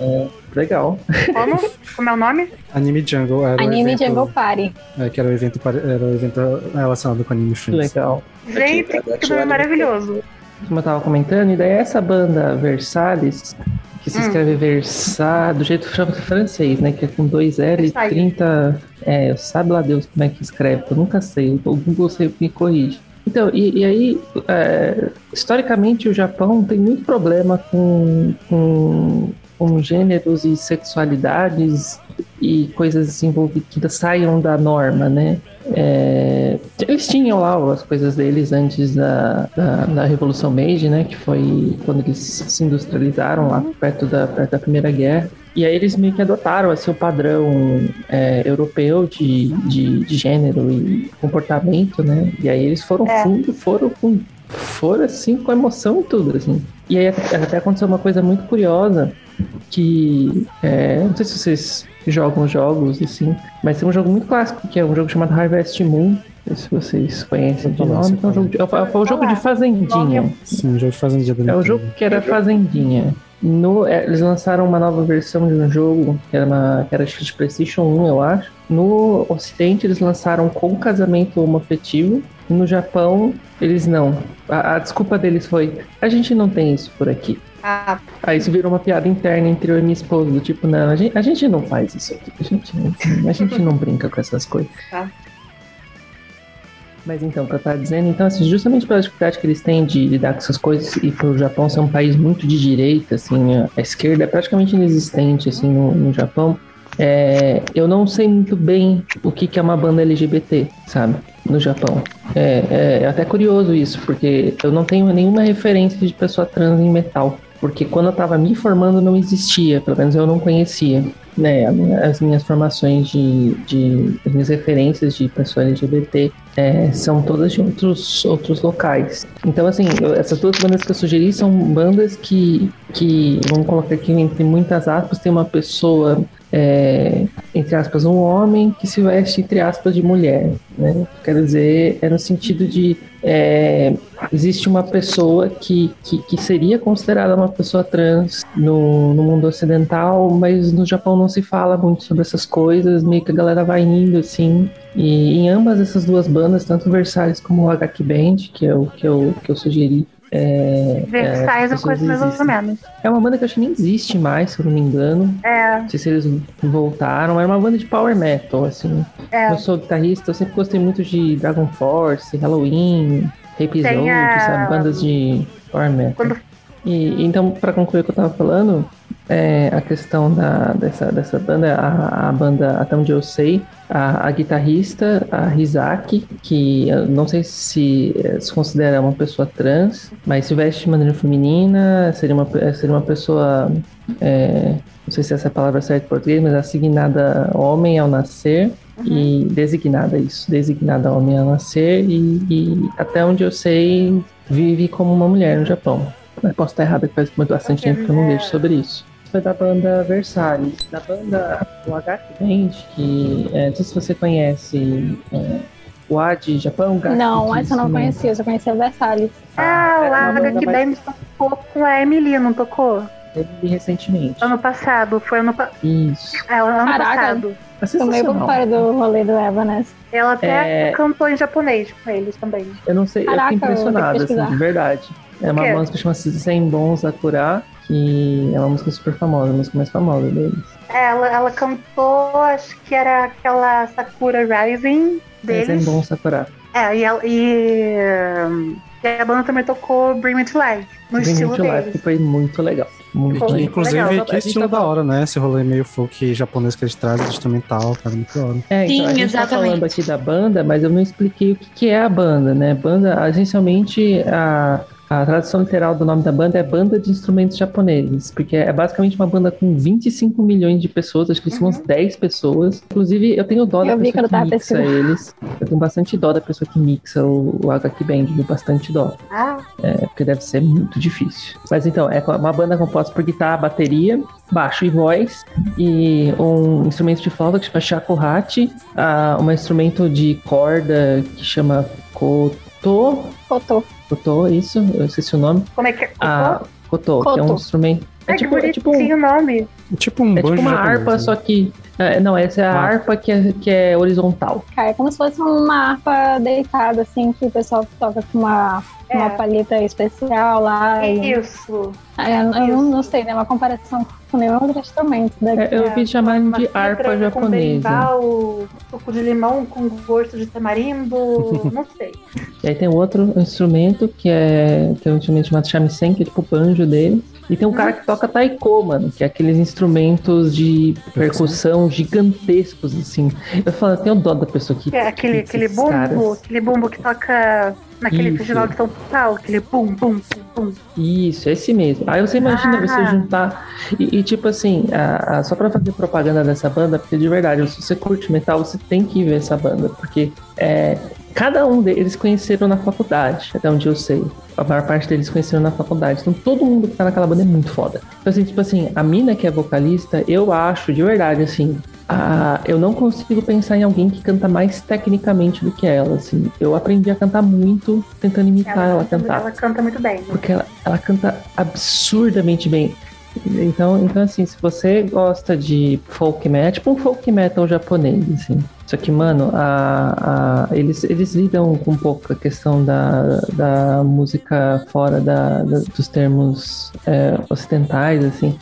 É, legal. Como? Como é o nome? Anime Jungle era Anime evento, Jungle Party. é, que era o evento, era o evento relacionado com Anime Friends. Legal. Gente, que nome maravilhoso. Como eu tava comentando, e daí essa banda Versalhes, se Hum. escreve Versa do jeito francês, né? Que é com dois L e Versailles. 30. É, sabe lá Deus como é que escreve, eu nunca sei. O Google sempre me corrige. Então, e, e aí, é, historicamente, o Japão tem muito problema com, com, com gêneros e sexualidades e coisas envolvidas que saiam da norma, né? É, eles tinham lá as coisas deles antes da, da, da Revolução Meiji, né? Que foi quando eles se industrializaram lá perto da, perto da Primeira Guerra. E aí eles meio que adotaram assim, o padrão é, europeu de, de, de gênero e comportamento, né? E aí eles foram É. fundo, foram com foram assim com emoção e tudo, assim. E aí até até aconteceu uma coisa muito curiosa que é, não sei se vocês jogam jogos assim, mas tem um jogo muito clássico que é um jogo chamado Harvest Moon. Não sei se vocês conhecem de nome. É um jogo de, é um- é um jogo de fazendinha. Sim, jogo de fazendinha É um jogo que era fazendinha. No, é, eles lançaram uma nova versão de um jogo que era, uma, que era de PlayStation 1, eu acho. No Ocidente, eles lançaram com casamento homoafetivo. No Japão, eles não. A, a desculpa deles foi: a gente não tem isso por aqui. Ah, Aí isso virou uma piada interna entre eu e minha esposa, do tipo, não, a gente, a gente não faz isso aqui, a gente, não- a gente não brinca com essas coisas. Tá. Mas então, o que eu dizendo, então, assim, justamente pela dificuldade que eles têm de lidar com essas coisas, e pro Japão ser um país muito de direita, assim, a a esquerda é praticamente inexistente, assim, no, no Japão, é, eu não sei muito bem o que, que é uma banda LGBT, sabe, no Japão. É, é, é até curioso isso, porque eu não tenho nenhuma referência de pessoa trans em metal. Porque quando eu tava me formando não existia, pelo menos eu não conhecia. Né, as minhas formações de, de. as minhas referências de pessoa LGBT é, são todas de outros, outros locais. Então, assim, essas duas bandas que eu sugeri são bandas que, que, vamos colocar aqui entre muitas aspas, tem uma pessoa, é, entre aspas, um homem que se veste, entre aspas, de mulher. Né? Quero dizer, é no sentido de. É, existe uma pessoa que, que, que seria considerada uma pessoa trans no, no mundo ocidental, mas no Japão não se fala muito sobre essas coisas, meio que a galera vai indo assim. E em ambas essas duas bandas, tanto o Versalhes como o HQ Band, que é o que eu, que eu sugeri. É, Versailles é, eu conheço mais ou menos. É uma banda que eu acho que nem existe mais, se eu não me engano. É, Não sei se eles voltaram. Era uma banda de power metal, assim. é. Eu sou guitarrista, eu sempre gostei muito de Dragon Force, Halloween, Episode, a- sabe? Bandas de power metal. Quando- E então, pra concluir o que eu tava falando, é, a questão da, dessa, dessa banda, a, a banda, até onde eu sei, a, a guitarrista, a Rizaki, que eu não sei se eh, se considera uma pessoa trans, mas se veste de maneira feminina, seria uma, seria uma pessoa, é, não sei se essa é a palavra certa em português, mas assignada homem ao nascer, e designada isso, designada homem ao nascer, e, e até onde eu sei, vive como uma mulher no Japão. Posso estar errado, que faz muito bastante tempo que eu não vejo sobre isso. Foi da banda Versalhes, da banda o HQ Band, que é, não sei se você conhece é, o AD Japão. Gaki Não, essa eu não conhecia, eu só conhecia Versalhes. Ah, o era uma banda HQ mais- Band tocou com a Emily, não tocou? Teve recentemente. Ano passado, foi ano, pa... Isso. é, ano Caraca. passado. É Tô meio por fora do rolê do Evanescence. Ela até É. cantou em japonês com eles também. Eu não sei, Caraca, eu fiquei impressionado, assim, de verdade. É uma música que chama Senbon Sakura, que é uma música super famosa, a música mais famosa deles. Ela, ela cantou, acho que era aquela Sakura Rising É deles. Senbon Sakura. É, e, ela, e, e a banda também tocou Bring Me to Life, no Bring Me estilo to Life, deles. que foi muito legal. Muito Foi. legal. Inclusive, legal. que estilo da hora, né? Esse rolê meio folk japonês que eles trazem, instrumental, cara, muito da hora. É, Sim, então, a gente exatamente. tá falando aqui da banda, mas eu não expliquei o que, que é a banda, né? Banda, essencialmente, a, A tradução literal do nome da banda é Banda de Instrumentos Japoneses, porque é basicamente uma banda com 25 milhões de pessoas, acho que são umas 10 pessoas. Inclusive, eu tenho dó da Eu vi pessoa que mixa eles. Eu tenho bastante dó da pessoa que mixa o, o HQ Band? Bastante dó. Ah, É, porque deve ser muito difícil. Mas então, é uma banda composta por guitarra, bateria, baixo e voz, e um instrumento de flauta que chama shakuhachi, ah, um instrumento de corda que chama koto, Faltou. Koto, isso, eu esqueci o nome. como é que é? Ah, koto, que é um instrumento. É que tipo, é tipo, o nome. Tipo um é tipo uma japonês, harpa, né? só que. é, não, essa é a Ah. harpa que é, que é horizontal. Cara, é como se fosse uma harpa deitada, assim, que o pessoal toca com uma, É. uma palheta especial lá. E, Isso. É, eu não, não sei, né? Uma comparação com nenhum outro instrumento daqui. É, eu ouvi chamar de harpa Com japonesa. berimbau, suco de limão com gosto de tamarindo, não sei. E aí tem outro instrumento que é, que é um instrumento chamado shamisen, que é tipo o banjo dele. E tem um cara que toca taiko, mano, que é aqueles instrumentos de percussão gigantescos, assim. Eu falo, eu tenho dó da pessoa que. É aquele, que aquele bumbo, caras- aquele bumbo que toca naquele Isso. festival de São Paulo, aquele bum, bum, bum, bum. Isso, esse mesmo. Aí você imagina Ah. você juntar. E, e, tipo assim, a- a- só pra fazer propaganda dessa banda, porque de verdade, se você curte metal, você tem que ver essa banda, porque é, cada um deles conheceram na faculdade, até onde eu sei. A maior parte deles conheceram na faculdade. Então todo mundo que tá naquela banda é muito foda. Então, assim, tipo assim, a mina que é vocalista, eu acho, de verdade, assim. a- eu não consigo pensar em alguém que canta mais tecnicamente do que ela, assim. Eu aprendi a cantar muito tentando imitar ela, canta, cantar ela canta muito bem. né? porque ela, ela canta absurdamente bem. Então, então, assim, se você gosta de folk metal, é tipo um folk metal japonês, assim. Só que, mano, a, a- eles, eles lidam com um pouco a questão da, da música fora da, da- dos termos é, ocidentais, assim.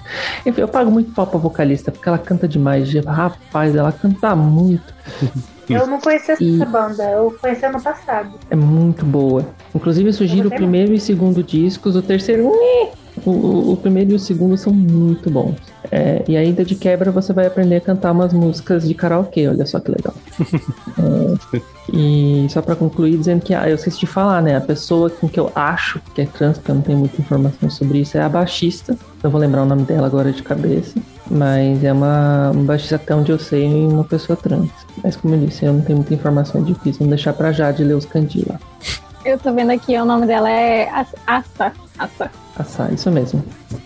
Enfim, eu pago muito pau pra vocalista, porque ela canta demais. Rapaz, ela canta muito. Eu não conhecia essa E- banda, eu conheci ano passado. É muito boa. Inclusive, eu sugiro o gostei primeiro e segundo discos. O terceiro. O, o, primeiro e o segundo são muito bons. É, e ainda de quebra, você vai aprender a cantar umas músicas de karaokê. Olha só que legal. É, e só pra concluir, dizendo que, ah, eu esqueci de falar, né? A pessoa com que eu acho que é trans, porque eu não tenho muita informação sobre isso, é a baixista. Não vou lembrar o nome dela agora de cabeça. Mas é uma, uma baixista até onde eu sei, uma pessoa trans. Mas como eu disse, eu não tenho muita informação, é difícil. Vamos deixar pra Jade ler os candi lá. Eu tô vendo aqui, o nome dela é As- Asa. Assar, isso mesmo.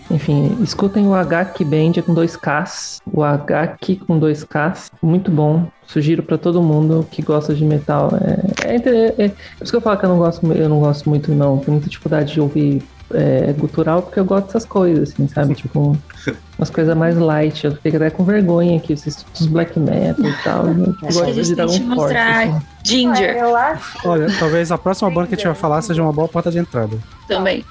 Enfim, escutem o HQ Band é com dois Ks. O HQ com dois Ks. Muito bom. Sugiro pra todo mundo que gosta de metal. É, é, é- é por isso que eu falo que eu não gosto, eu não gosto muito, não. Tenho muita dificuldade de ouvir é, gutural, porque eu gosto dessas coisas, assim, sabe? Tipo, umas coisas mais light. Eu fico até com vergonha aqui, esses os black metal e tal. Eu tipo, Acho que gosto de que Force. mostrar assim. Ginger Eu acho. Olha, talvez a próxima banda que a gente vai falar seja uma boa porta de entrada. também.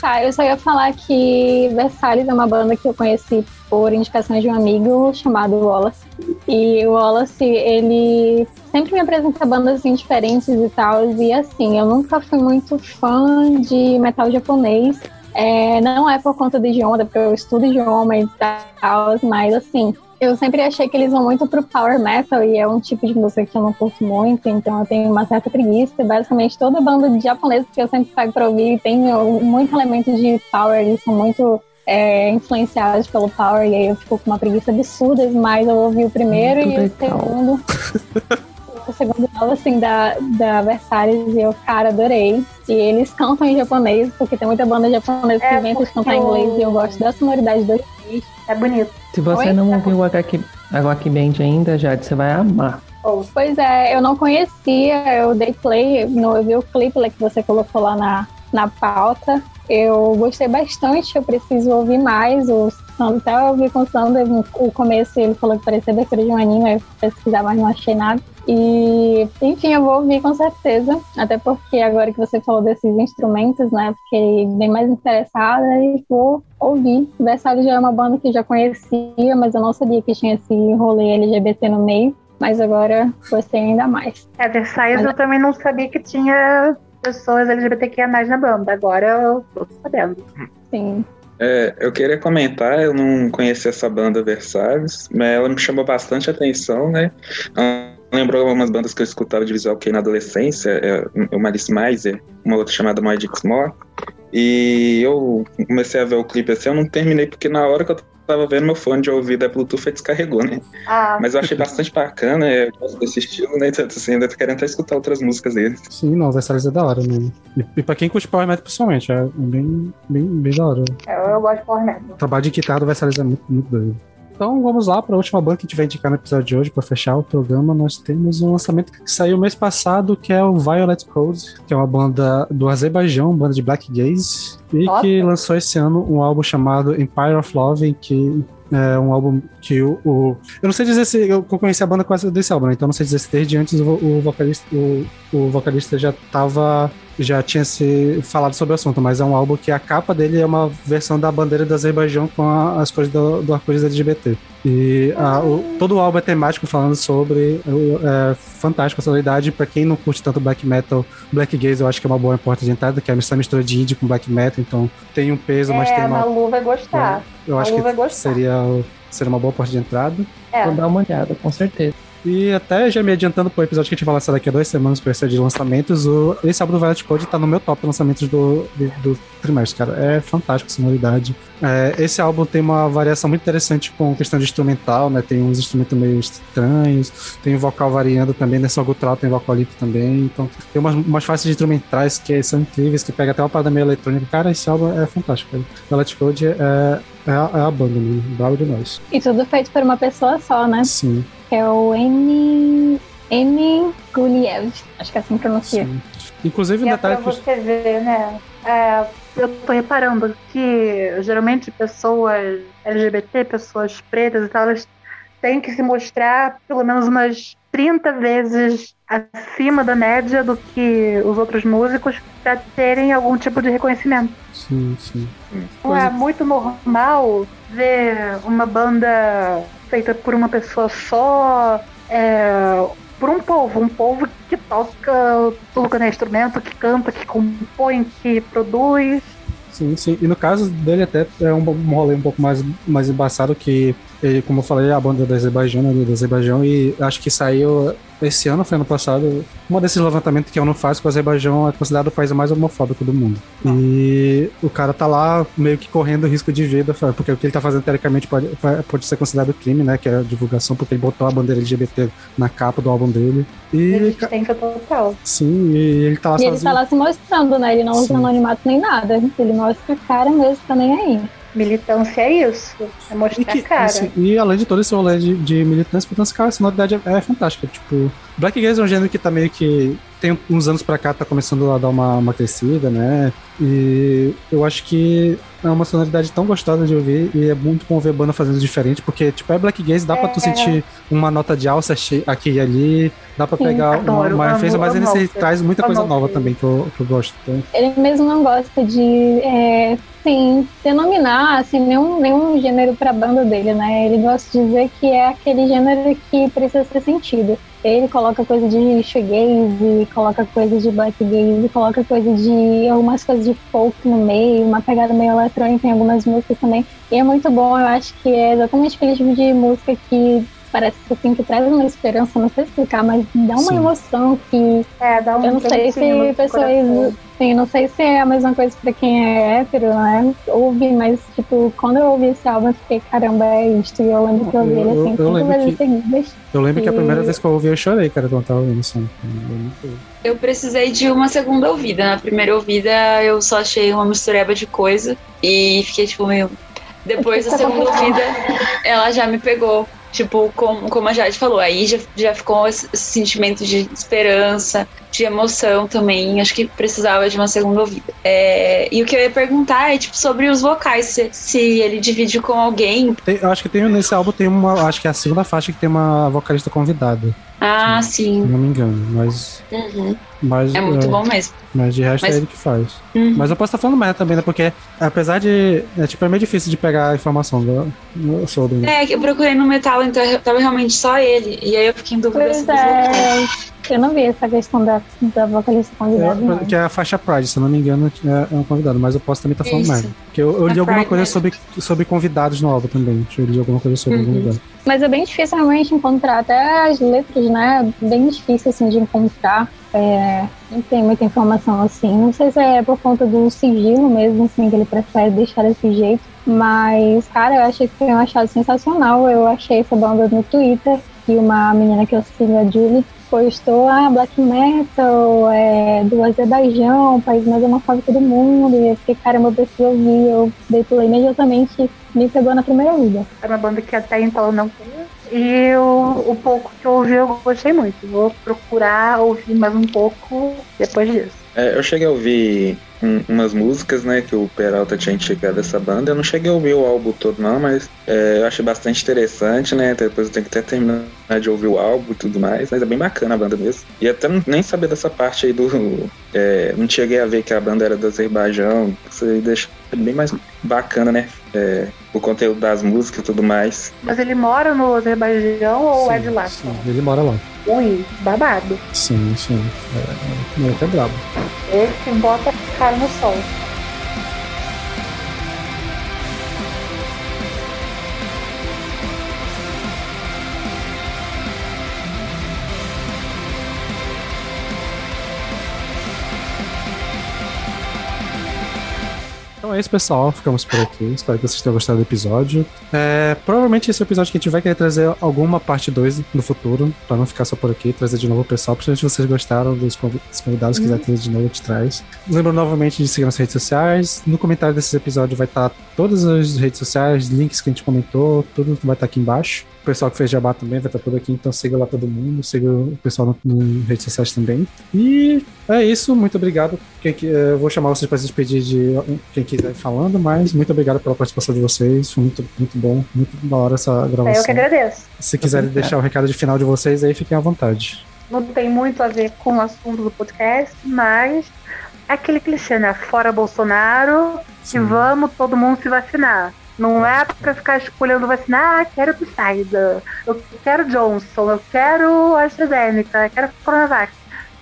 Tá, eu só ia falar que Versalhes é uma banda que eu conheci por indicações de um amigo chamado Wallace. E o Wallace, ele sempre me apresenta bandas assim, diferentes e tal. E assim, eu nunca fui muito fã de metal japonês. É, não é por conta do idioma, porque eu estudo idioma e tal, mas assim, eu sempre achei que eles vão muito pro power metal e é um tipo de música que eu não curto muito, então eu tenho uma certa preguiça. Basicamente toda banda de japonesa que eu sempre pego pra ouvir tem muito elemento de power, eles são muito é, influenciados pelo power, e aí eu fico com uma preguiça absurda, mas eu ouvi o primeiro Muito e o legal. segundo. segundo álbum, assim, da, da Versalhes, e eu, cara, adorei. E eles cantam em japonês, porque tem muita banda japonesa que É, inventa de porque cantar em inglês, e eu gosto da sonoridade dos três. É bonito. Se você Oi? não ouviu o HQ, HQ Band ainda, Jade, você vai amar. Pois é, eu não conhecia, eu dei play, no, eu vi o clipe lá que você colocou lá na, na pauta. Eu gostei bastante, eu preciso ouvir mais. O, até eu ouvi com o Sander, o começo ele falou que parecia abertura de um anime, eu pesquisar, mas não achei nada. E, enfim, eu vou ouvir com certeza, até porque agora que você falou desses instrumentos, né, fiquei bem mais interessada e vou ouvir. Versalhes já é uma banda que eu já conhecia, mas eu não sabia que tinha esse rolê LGBT no meio. Mas agora gostei ainda mais. é, Versailles Mas- eu também não sabia que tinha pessoas LGBTQIA na banda. Agora eu tô sabendo. Sim. É, eu queria comentar, eu não conhecia essa banda Versalhes, mas ela me chamou bastante atenção, né? Ela lembrou algumas bandas que eu escutava de visual que na adolescência, é, o Malice Miser, uma outra chamada Moed More. E eu comecei a ver o clipe assim, eu não terminei porque na hora que eu tava vendo meu fone de ouvido é Bluetooth descarregou, né? Ah, Mas eu achei bastante bacana, eu gosto desse estilo, né? Então, assim, ainda tô querendo até escutar outras músicas dele. Sim, não, Versalhes é da hora, né? E, e pra quem curte Power Metal, pessoalmente, é bem, bem, bem da hora. eu, eu gosto de Power Metal. O trabalho de guitarra do Versalhes é muito, muito doido. Então vamos lá para a última banda que a gente vai indicar no episódio de hoje para fechar o programa. Nós temos um lançamento que saiu mês passado, que é o Violet Code, que é uma banda do Azerbaijão, banda de black gaze, e Nossa. que lançou esse ano um álbum chamado Empire of Love, em que é um álbum que o, o- eu não sei dizer se eu conheci a banda essa desse álbum, né? então não sei dizer se desde antes o, o vocalista o, o vocalista já tava já tinha se falado sobre o assunto, mas é um álbum que a capa dele é uma versão da bandeira do Azerbaijão com a- as coisas do, do arco-íris LGBT. E a- o- todo o álbum é temático falando sobre. É fantástico a sonoridade. Pra quem não curte tanto black metal, black gaze eu acho que é uma boa porta de entrada, que é essa mistura de indie com black metal, então tem um peso, mas é, tem a uma. Malu vai gostar. Eu acho Malu vai que gostar. seria, seria uma boa porta de entrada. É. Vou dar uma olhada, com certeza. E até já me adiantando pro episódio que a gente vai lançar daqui a duas semanas para esse de lançamentos, o, esse álbum do Violet Code tá no meu top lançamentos do, do, do trimestre, cara. É fantástico a sonoridade. É, esse álbum tem uma variação muito interessante com questão de instrumental, né? Tem uns instrumentos meio estranhos, tem vocal variando também, né? Só gutural tem vocal limpo também. Então tem umas, umas faixas de instrumentais que são incríveis, que pega até uma parada meio eletrônica. Cara, esse álbum é fantástico. Cara. Violet Code é, é, a, é a banda, né? Bravo demais. E tudo feito por uma pessoa só, né? Sim. Que é o N. N. Guliev. Acho que é assim que pronuncia. sim. Inclusive, um E é pra detalhe que. você ver, né? É, eu tô reparando que geralmente pessoas LGBT, pessoas pretas e tal, elas têm que se mostrar pelo menos umas 30 vezes acima da média do que os outros músicos para terem algum tipo de reconhecimento. Sim, sim. Não é muito normal ver uma banda feita por uma pessoa só, é, por um povo, um povo que toca tudo que é instrumento, que canta, que compõe, que produz. Sim, sim. E no caso dele até é um, um rolê um pouco mais, mais embaçado que, ele, como eu falei, a banda do Azerbaijão, né, do Azerbaijão, e acho que saiu esse ano, foi ano passado, uma desses levantamentos que eu não faço, que o Azerbaijão é considerado o país mais homofóbico do mundo. E o cara tá lá meio que correndo risco de vida, porque o que ele tá fazendo teoricamente pode, pode ser considerado crime, né, que é a divulgação, porque ele botou a bandeira LGBT na capa do álbum dele. E, que total. sim, e ele tá lá E ele sozinho. tá lá se mostrando, né? Ele não usa anonimato nem nada. Ele mostra a cara mesmo, tá nem aí. Militância é isso, é mostrar E, que- cara. assim, e além de todo esse rolê de, de militância, militância, cara, a sonoridade é, é fantástica. Tipo, Black Gaze é um gênero que tá meio que. Tem uns anos pra cá, tá começando a dar uma, uma crescida, né? E eu acho que é uma sonoridade tão gostosa de ouvir e é muito bom ver banda fazendo diferente, porque, tipo, é Black Gaze, dá pra tu É. sentir uma nota de alça aqui e ali, dá pra Sim, pegar uma, adoro, uma referência, mas ele se traz muita coisa nova também que eu, que eu gosto. Então, Ele mesmo não gosta de, é, assim, denominar assim, nenhum, nenhum gênero pra banda dele, né? Ele gosta de dizer que é aquele gênero que precisa ser sentido. Ele coloca coisa de shoegaze, coloca coisa de black gaze, coloca coisa de algumas coisas de folk no meio, uma pegada meio eletrônica em algumas músicas também. E é muito bom, eu acho que é exatamente aquele tipo de música que parece assim que traz uma esperança, não sei explicar, mas dá uma Sim. emoção que É, dá um eu não sei se pessoas. Sim, não sei se é a mesma coisa pra quem é hétero, né? Ouve, mas, tipo, quando eu ouvi esse álbum, eu fiquei, caramba, é isto. E eu lembro que eu ouvi ele Eu- eu- assim, eu cinco lembro vezes que- seguidas. eu lembro que a primeira vez que eu ouvi, eu chorei, cara, quando eu tava ouvindo isso. Eu precisei de uma segunda ouvida. Na primeira ouvida, eu só achei uma mistureba de coisa e fiquei tipo meio. Depois da segunda ouvida, ela já me pegou. Tipo, como, como a Jade falou, aí já, já ficou esse sentimento de esperança, de emoção também. Acho que precisava de uma segunda ouvida. É, e o que eu ia perguntar é, tipo, sobre os vocais, se, se ele divide com alguém. Tem- eu acho que tem nesse álbum tem uma. Acho que é a segunda faixa que tem uma vocalista convidada, Ah, se sim. não me engano. Mas. Uhum. mas É muito é, bom mesmo. Mas de resto Mas- é ele que faz. Uhum. Mas eu posso estar falando merda também, né? Porque apesar de. É, tipo, é meio difícil de pegar a informação do- do- sobre. É, que eu procurei no metal, então tava realmente só ele. E aí eu fiquei em dúvida Pois é. Eu não vi essa questão da, da vocalista convidada. É, que é a faixa Pride, se eu não me engano, é, é um convidado, mas eu posso também estar falando Isso. merda. Porque eu, eu li alguma Pride coisa sobre, sobre convidados no álbum também. Eu li alguma coisa sobre Uhum. convidados. Mas é bem difícil realmente encontrar, até as letras, né? Bem difícil assim de encontrar. É, não tem muita informação assim. Não sei se é por conta do sigilo mesmo, assim, que ele prefere deixar desse jeito. Mas, cara, eu achei que foi um achado sensacional. Eu achei essa banda no Twitter e uma menina que eu sigo, a Julie, postou ah, black metal é, do Azerbaijão, o país mais homofóbico do mundo. E eu fiquei, caramba, eu preciso ouvir. Eu dei play imediatamente, me pegou na primeira vida. Era uma banda que até então eu não conhecia. E o, o pouco que eu ouvi eu gostei muito. Vou procurar ouvir mais um pouco depois disso. É, eu cheguei a ouvir um- umas músicas, né, que o Peralta tinha indicado dessa banda. Eu não cheguei a ouvir o álbum todo, não, mas é, eu achei bastante interessante, né? Depois eu tenho que até terminar de ouvir o álbum e tudo mais, mas é bem bacana a banda mesmo. E até nem sabia dessa parte aí do. é, não cheguei a ver que a banda era do Azerbaijão. Isso aí deixa bem mais bacana, né? É, o conteúdo das músicas e tudo mais. Mas ele mora no Azerbaijão ou é de lá? sim, ele mora lá. Ui, babado. Sim, sim. É, é, é até brabo. Esse bota a cara no sol. Então é isso, pessoal. Ficamos por aqui. Espero que vocês tenham gostado do episódio. É, provavelmente esse é o episódio que a gente vai querer trazer alguma parte 2 no futuro, pra não ficar só por aqui, trazer de novo o pessoal. Principalmente se vocês gostaram dos convi- dos convidados, Uhum. quiser trazer de novo, a gente traz. Lembro novamente de seguir nas redes sociais. No comentário desse episódio vai estar todas as redes sociais, links que a gente comentou, tudo vai estar aqui embaixo. O pessoal que fez jabá também vai estar por aqui, então siga lá todo mundo, siga o pessoal no- nas redes sociais também. E é isso, muito obrigado. Quem, que- eh, eu vou chamar vocês para se despedir de quem quiser ir falando, mas muito obrigado pela participação de vocês. Foi muito, muito bom, muito da hora essa É, eu que gravação. agradeço. Se quiserem deixar o recado de final de vocês aí, fiquem à vontade. Não tem muito a ver com o assunto do podcast, mas é aquele clichê, né? Fora Bolsonaro, que Sim. vamos todo mundo se vacinar. Não é pra ficar escolhendo vacinar, ah, quero Pfizer, eu quero Johnson, eu quero AstraZeneca, eu quero Coronavac.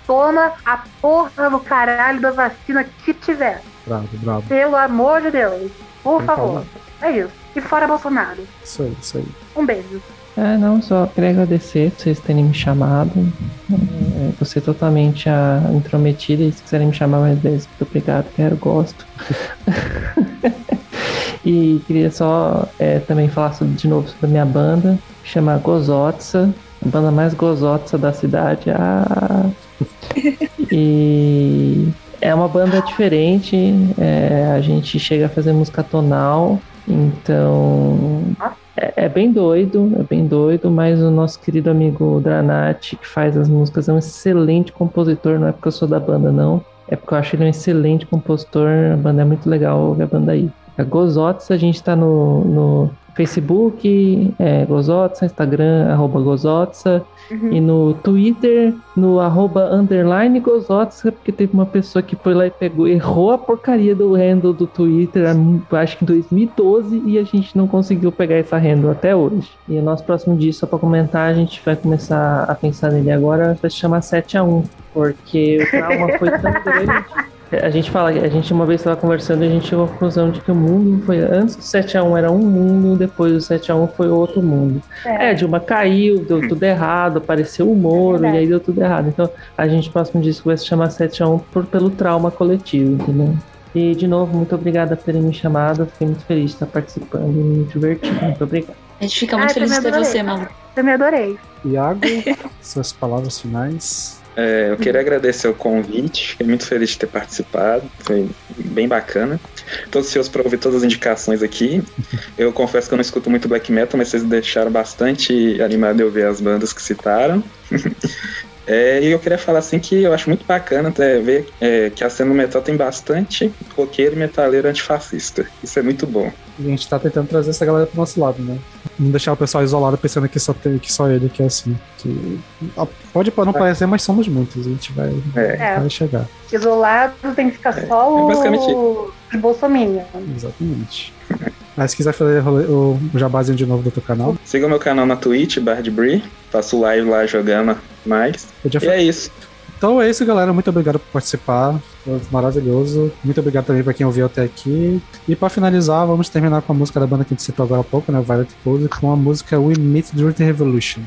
Toma a porra do caralho da vacina que tiver. Bravo, bravo. Pelo amor de Deus. Por favor. É isso. E fora Bolsonaro. Isso aí, isso aí. Um beijo. É, não, só queria agradecer por vocês terem me chamado. É, você totalmente a, intrometida e se quiserem me chamar mais vezes, muito obrigado, quero, gosto. e queria só é, também falar sobre- de novo sobre a minha banda, que chama Gozotsa, a banda mais gozotsa da cidade. Ah. E é uma banda diferente, é, a gente chega a fazer música tonal, então é, é bem doido, é bem doido, mas o nosso querido amigo Dranati, que faz as músicas, é um excelente compositor, não é porque eu sou da banda, não. É porque eu acho ele um excelente compositor, a banda é muito legal, ouve a banda aí. A Gozots, a gente tá no, no Facebook, é, Gozotsa, Instagram, arroba Gozotsa, e no Twitter, no arroba underline Gozotsa, porque teve uma pessoa que foi lá e pegou, errou a porcaria do handle do Twitter, acho que em 2012, e a gente não conseguiu pegar essa handle até hoje. E o nosso próximo dia, só pra comentar, a gente vai começar a pensar nele agora, vai se chamar 7x1, porque o trauma foi tão grande. A gente fala, a gente uma vez estava conversando e a gente chegou à conclusão de que o mundo foi. Antes do 7x1 era um mundo, depois do 7x1 foi outro mundo. É, Dilma caiu, deu tudo errado, apareceu o Moro, É e aí deu tudo errado. Então a gente, próximo disco, vai se chamar 7x1 por, pelo trauma coletivo, entendeu? E de novo, muito obrigada por terem me chamado. Fiquei muito feliz de estar participando e me divertindo. Muito obrigado. A gente fica muito Ai, feliz de ter você, adorei. Malu. Também adorei. Iago, suas palavras finais. É, eu queria agradecer o convite, fiquei muito feliz de ter participado, foi bem bacana. Tô ansioso para ouvir todas as indicações aqui. Eu confesso que eu não escuto muito black metal, mas vocês deixaram bastante animado de ouvir as bandas que citaram. É, e eu queria falar assim que eu acho muito bacana até ver é, que a cena do metal tem bastante roqueiro e metaleiro antifascista. Isso é muito bom. E a gente tá tentando trazer essa galera pro nosso lado, né? Não deixar o pessoal isolado pensando que só, tem, que só ele que é assim. Que, pode não parecer, mas somos muitos. A gente vai, É. vai chegar. Isolado tem que ficar só é basicamente o de Bolsonaro. Exatamente. Mas se quiser fazer o, o jabazinho de novo do teu canal, Siga o meu canal na Twitch, Bardbri. Faço live lá jogando mais. Podia E é isso. Então é isso, galera. Muito obrigado por participar. Foi maravilhoso. Muito obrigado também para quem ouviu até aqui. E para finalizar, vamos terminar com a música da banda que a gente citou agora há pouco, né? Violet Pose, com a música We Meet During the Revolution.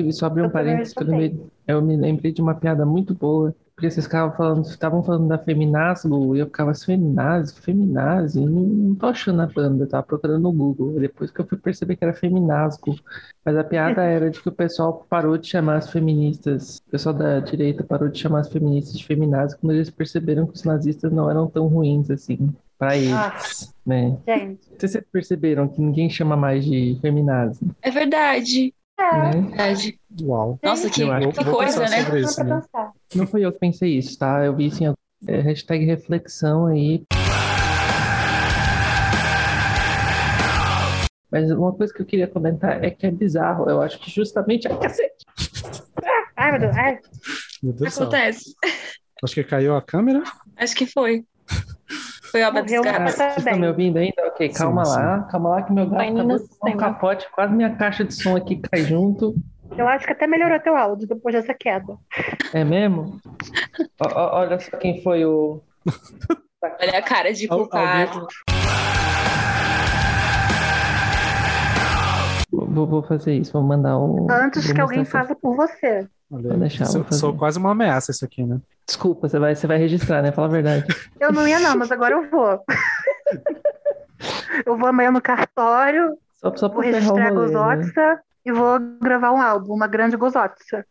Inclusive, só abrir um parênteses, que eu, lembrei- eu me lembrei de uma piada muito boa, porque vocês ficavam falando, estavam falando da Feminasgo, e eu ficava assim, Feminasgo, e não, não tô achando a banda, eu tava procurando no Google, depois que eu fui perceber que era Feminasgo, mas a piada era de que o pessoal parou de chamar as feministas, o pessoal da direita parou de chamar as feministas de Feminasgo, quando eles perceberam que os nazistas não eram tão ruins assim, pra eles, Ah. né? Gente. Vocês perceberam que ninguém chama mais de feminazgo, É verdade. É. né? verdade. Uau. Nossa, que, Eu que coisa, né? isso, né? Não fui eu que pensei isso, tá? Eu vi sim. É, hashtag reflexão aí. Mas uma coisa que eu queria comentar é que é bizarro. Eu acho que justamente. Ai, cacete! Ai, meu Deus. Ai, Meu Deus do céu. Acontece. Acho que caiu a câmera. Acho que foi. Foi obra Morreu uma desgraça. pessoa. Vocês estão me ouvindo ainda? Ok, calma Sim, lá. Calma lá que meu gato tá com um capote. Quase minha caixa de som aqui cai junto. eu acho que até melhorou teu áudio depois dessa queda. É mesmo? Ó, ó, olha só quem foi o. Olha a cara de culpado. Vou, vou fazer isso, vou mandar o. Antes vou que alguém faça por você. Olha, Vou deixar, sou, vou fazer. sou quase uma ameaça isso aqui, né? Desculpa, você vai, você vai registrar, né? Fala a verdade. Eu não ia, não, mas agora eu vou. eu vou amanhã no cartório, só, só vou registrar a gozótica né? e vou gravar um álbum, uma grande gozótica.